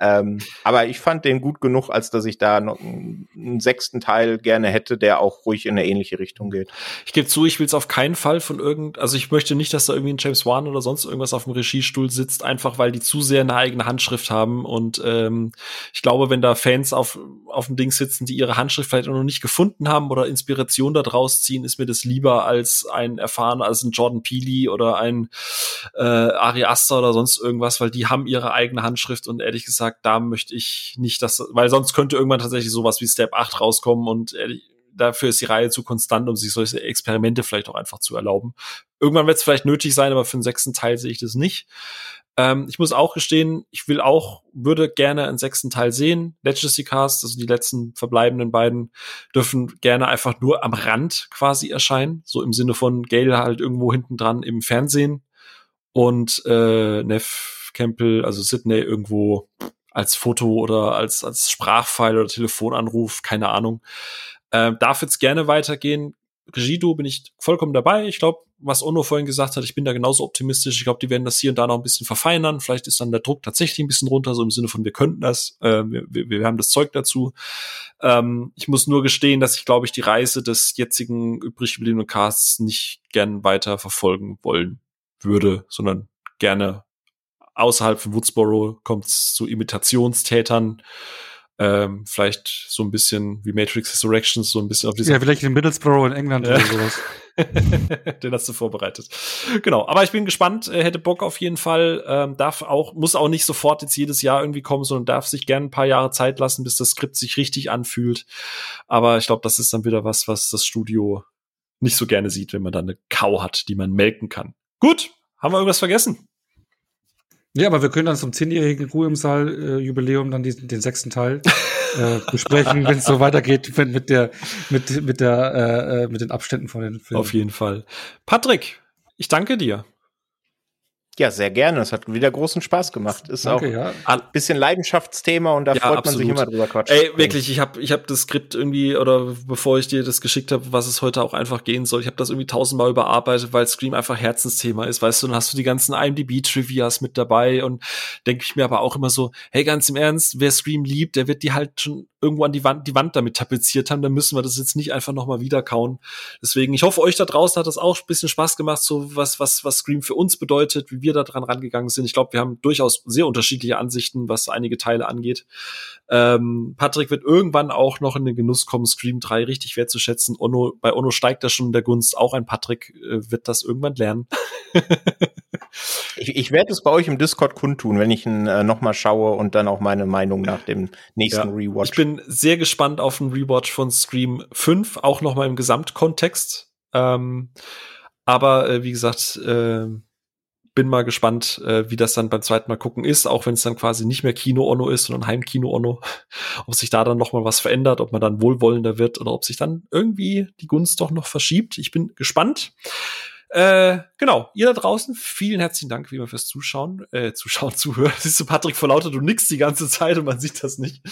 Ähm, aber ich fand den gut genug, als dass ich da noch einen sechsten Teil gerne hätte, der auch ruhig in eine ähnliche Richtung geht. Ich gebe zu, ich will es auf keinen Fall von irgend, also ich möchte nicht, dass da irgendwie ein James Wan oder sonst irgendwas auf dem Regiestuhl sitzt, einfach weil die zu sehr eine eigene Handschrift haben. Und ähm, ich glaube, wenn da Fans auf, auf dem Ding sitzen, die ihre Handschrift vielleicht noch nicht gefunden haben oder Inspiration daraus ziehen, ist mir das lieber als ein erfahrener, als ein Jordan Peely oder ein äh, Ari Aster oder sonst irgendwas, weil die haben ihre eigene Handschrift und ehrlich gesagt, gesagt, da möchte ich nicht, dass, weil sonst könnte irgendwann tatsächlich sowas wie Step 8 rauskommen und ehrlich, dafür ist die Reihe zu konstant, um sich solche Experimente vielleicht auch einfach zu erlauben. Irgendwann wird es vielleicht nötig sein, aber für den sechsten Teil sehe ich das nicht. Ähm, ich muss auch gestehen, ich will auch, würde gerne einen sechsten Teil sehen. Legacy Cast, also die letzten verbleibenden beiden, dürfen gerne einfach nur am Rand quasi erscheinen. So im Sinne von Gale halt irgendwo hinten dran im Fernsehen und äh, Neff Campbell, also Sydney irgendwo als Foto oder als, als Sprachfile oder Telefonanruf, keine Ahnung. Ähm, darf jetzt gerne weitergehen. Regido bin ich vollkommen dabei. Ich glaube, was Ono vorhin gesagt hat, ich bin da genauso optimistisch. Ich glaube, die werden das hier und da noch ein bisschen verfeinern. Vielleicht ist dann der Druck tatsächlich ein bisschen runter, so im Sinne von, wir könnten das, äh, wir, wir, haben das Zeug dazu. Ähm, ich muss nur gestehen, dass ich, glaube ich, die Reise des jetzigen übrig gebliebenen Casts nicht gern weiter verfolgen wollen würde, sondern gerne außerhalb von Woodsboro kommt es zu Imitationstätern. Ähm, vielleicht so ein bisschen wie Matrix Resurrections, so ein bisschen auf diese. Ja, vielleicht in Middlesbrough in England ja. oder sowas. [LAUGHS] Den hast du vorbereitet. Genau, aber ich bin gespannt, er hätte Bock auf jeden Fall, ähm, darf auch, muss auch nicht sofort jetzt jedes Jahr irgendwie kommen, sondern darf sich gerne ein paar Jahre Zeit lassen, bis das Skript sich richtig anfühlt. Aber ich glaube, das ist dann wieder was, was das Studio nicht so gerne sieht, wenn man da eine Kau hat, die man melken kann. Gut, haben wir irgendwas vergessen? Ja, aber wir können dann zum zehnjährigen Ruhe im Saal äh, Jubiläum dann diesen, den sechsten Teil äh, besprechen, [LAUGHS] wenn es so weitergeht, wenn mit der mit mit der äh, äh, mit den Abständen von den Filmen. Auf jeden Fall. Patrick, ich danke dir. Ja, sehr gerne. Es hat wieder großen Spaß gemacht. Ist Danke, auch ja. ein bisschen Leidenschaftsthema und da ja, freut absolut. man sich immer drüber quatschen. Ey, wirklich, ich habe ich hab das Skript irgendwie, oder bevor ich dir das geschickt habe, was es heute auch einfach gehen soll, ich habe das irgendwie tausendmal überarbeitet, weil Scream einfach Herzensthema ist, weißt du, dann hast du die ganzen IMDb-Trivias mit dabei und denke ich mir aber auch immer so, hey, ganz im Ernst, wer Scream liebt, der wird die halt schon irgendwo an die Wand, die Wand damit tapeziert haben, dann müssen wir das jetzt nicht einfach nochmal wieder kauen. Deswegen, ich hoffe, euch da draußen hat das auch ein bisschen Spaß gemacht, so was, was, was Scream für uns bedeutet, wie wir da dran rangegangen sind. Ich glaube, wir haben durchaus sehr unterschiedliche Ansichten, was einige Teile angeht. Ähm, Patrick wird irgendwann auch noch in den Genuss kommen, Scream 3 richtig wertzuschätzen. Ono, bei Ono steigt da schon in der Gunst. Auch ein Patrick äh, wird das irgendwann lernen. [LAUGHS] ich, ich werde es bei euch im Discord kundtun, wenn ich ihn äh, nochmal schaue und dann auch meine Meinung nach dem nächsten ja, Rewatch. Ich bin sehr gespannt auf einen Rewatch von Scream 5, auch nochmal im Gesamtkontext. Ähm, aber äh, wie gesagt, äh, bin mal gespannt, äh, wie das dann beim zweiten Mal gucken ist, auch wenn es dann quasi nicht mehr Kino-Onno ist, sondern Heimkino-Onno. [LAUGHS] ob sich da dann noch mal was verändert, ob man dann wohlwollender wird oder ob sich dann irgendwie die Gunst doch noch verschiebt. Ich bin gespannt. Äh, genau, ihr da draußen, vielen herzlichen Dank wie immer fürs Zuschauen, äh, Zuschauen, [LAUGHS] Zuhören. Siehst du, Patrick vor lauter, du nix die ganze Zeit und man sieht das nicht.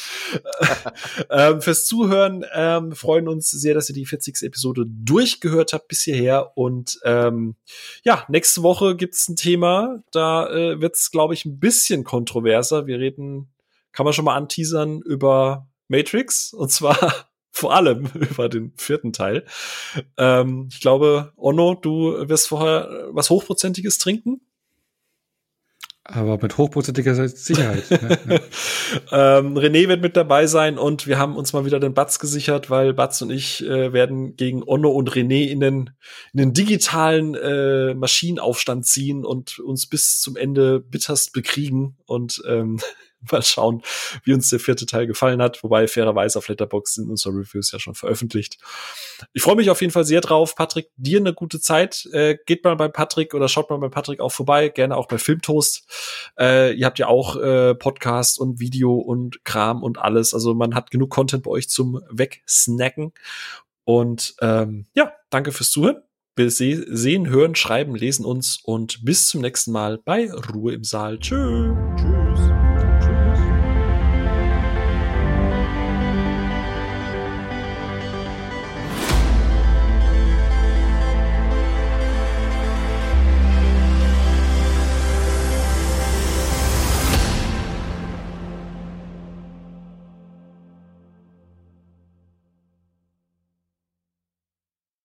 [LAUGHS] ähm, fürs Zuhören, ähm, freuen uns sehr, dass ihr die 40. Episode durchgehört habt bis hierher und ähm, ja, nächste Woche gibt's ein Thema, da äh, wird's, glaube ich, ein bisschen kontroverser. Wir reden, kann man schon mal anteasern, über Matrix und zwar vor allem [LAUGHS] über den vierten Teil. Ähm, ich glaube, Onno, du wirst vorher was Hochprozentiges trinken. Aber mit hochprozentiger Sicherheit. ne? [LAUGHS] ähm, René wird mit dabei sein und wir haben uns mal wieder den Batz gesichert, weil Batz und ich äh, werden gegen Onno und René in den, in den digitalen äh, Maschinenaufstand ziehen und uns bis zum Ende bitterst bekriegen. Und ähm, [LAUGHS] mal schauen, wie uns der vierte Teil gefallen hat. Wobei fairerweise auf Letterbox sind unsere Reviews ja schon veröffentlicht. Ich freue mich auf jeden Fall sehr drauf. Patrick, dir eine gute Zeit. Äh, geht mal bei Patrick oder schaut mal bei Patrick auch vorbei. Gerne auch bei Filmtoast. Äh, ihr habt ja auch äh, Podcast und Video und Kram und alles. Also man hat genug Content bei euch zum Wegsnacken. Und ähm, ja, danke fürs Zuhören. Wir sehen, hören, schreiben, lesen uns und bis zum nächsten Mal bei Ruhe im Saal. Tschö. Tschüss.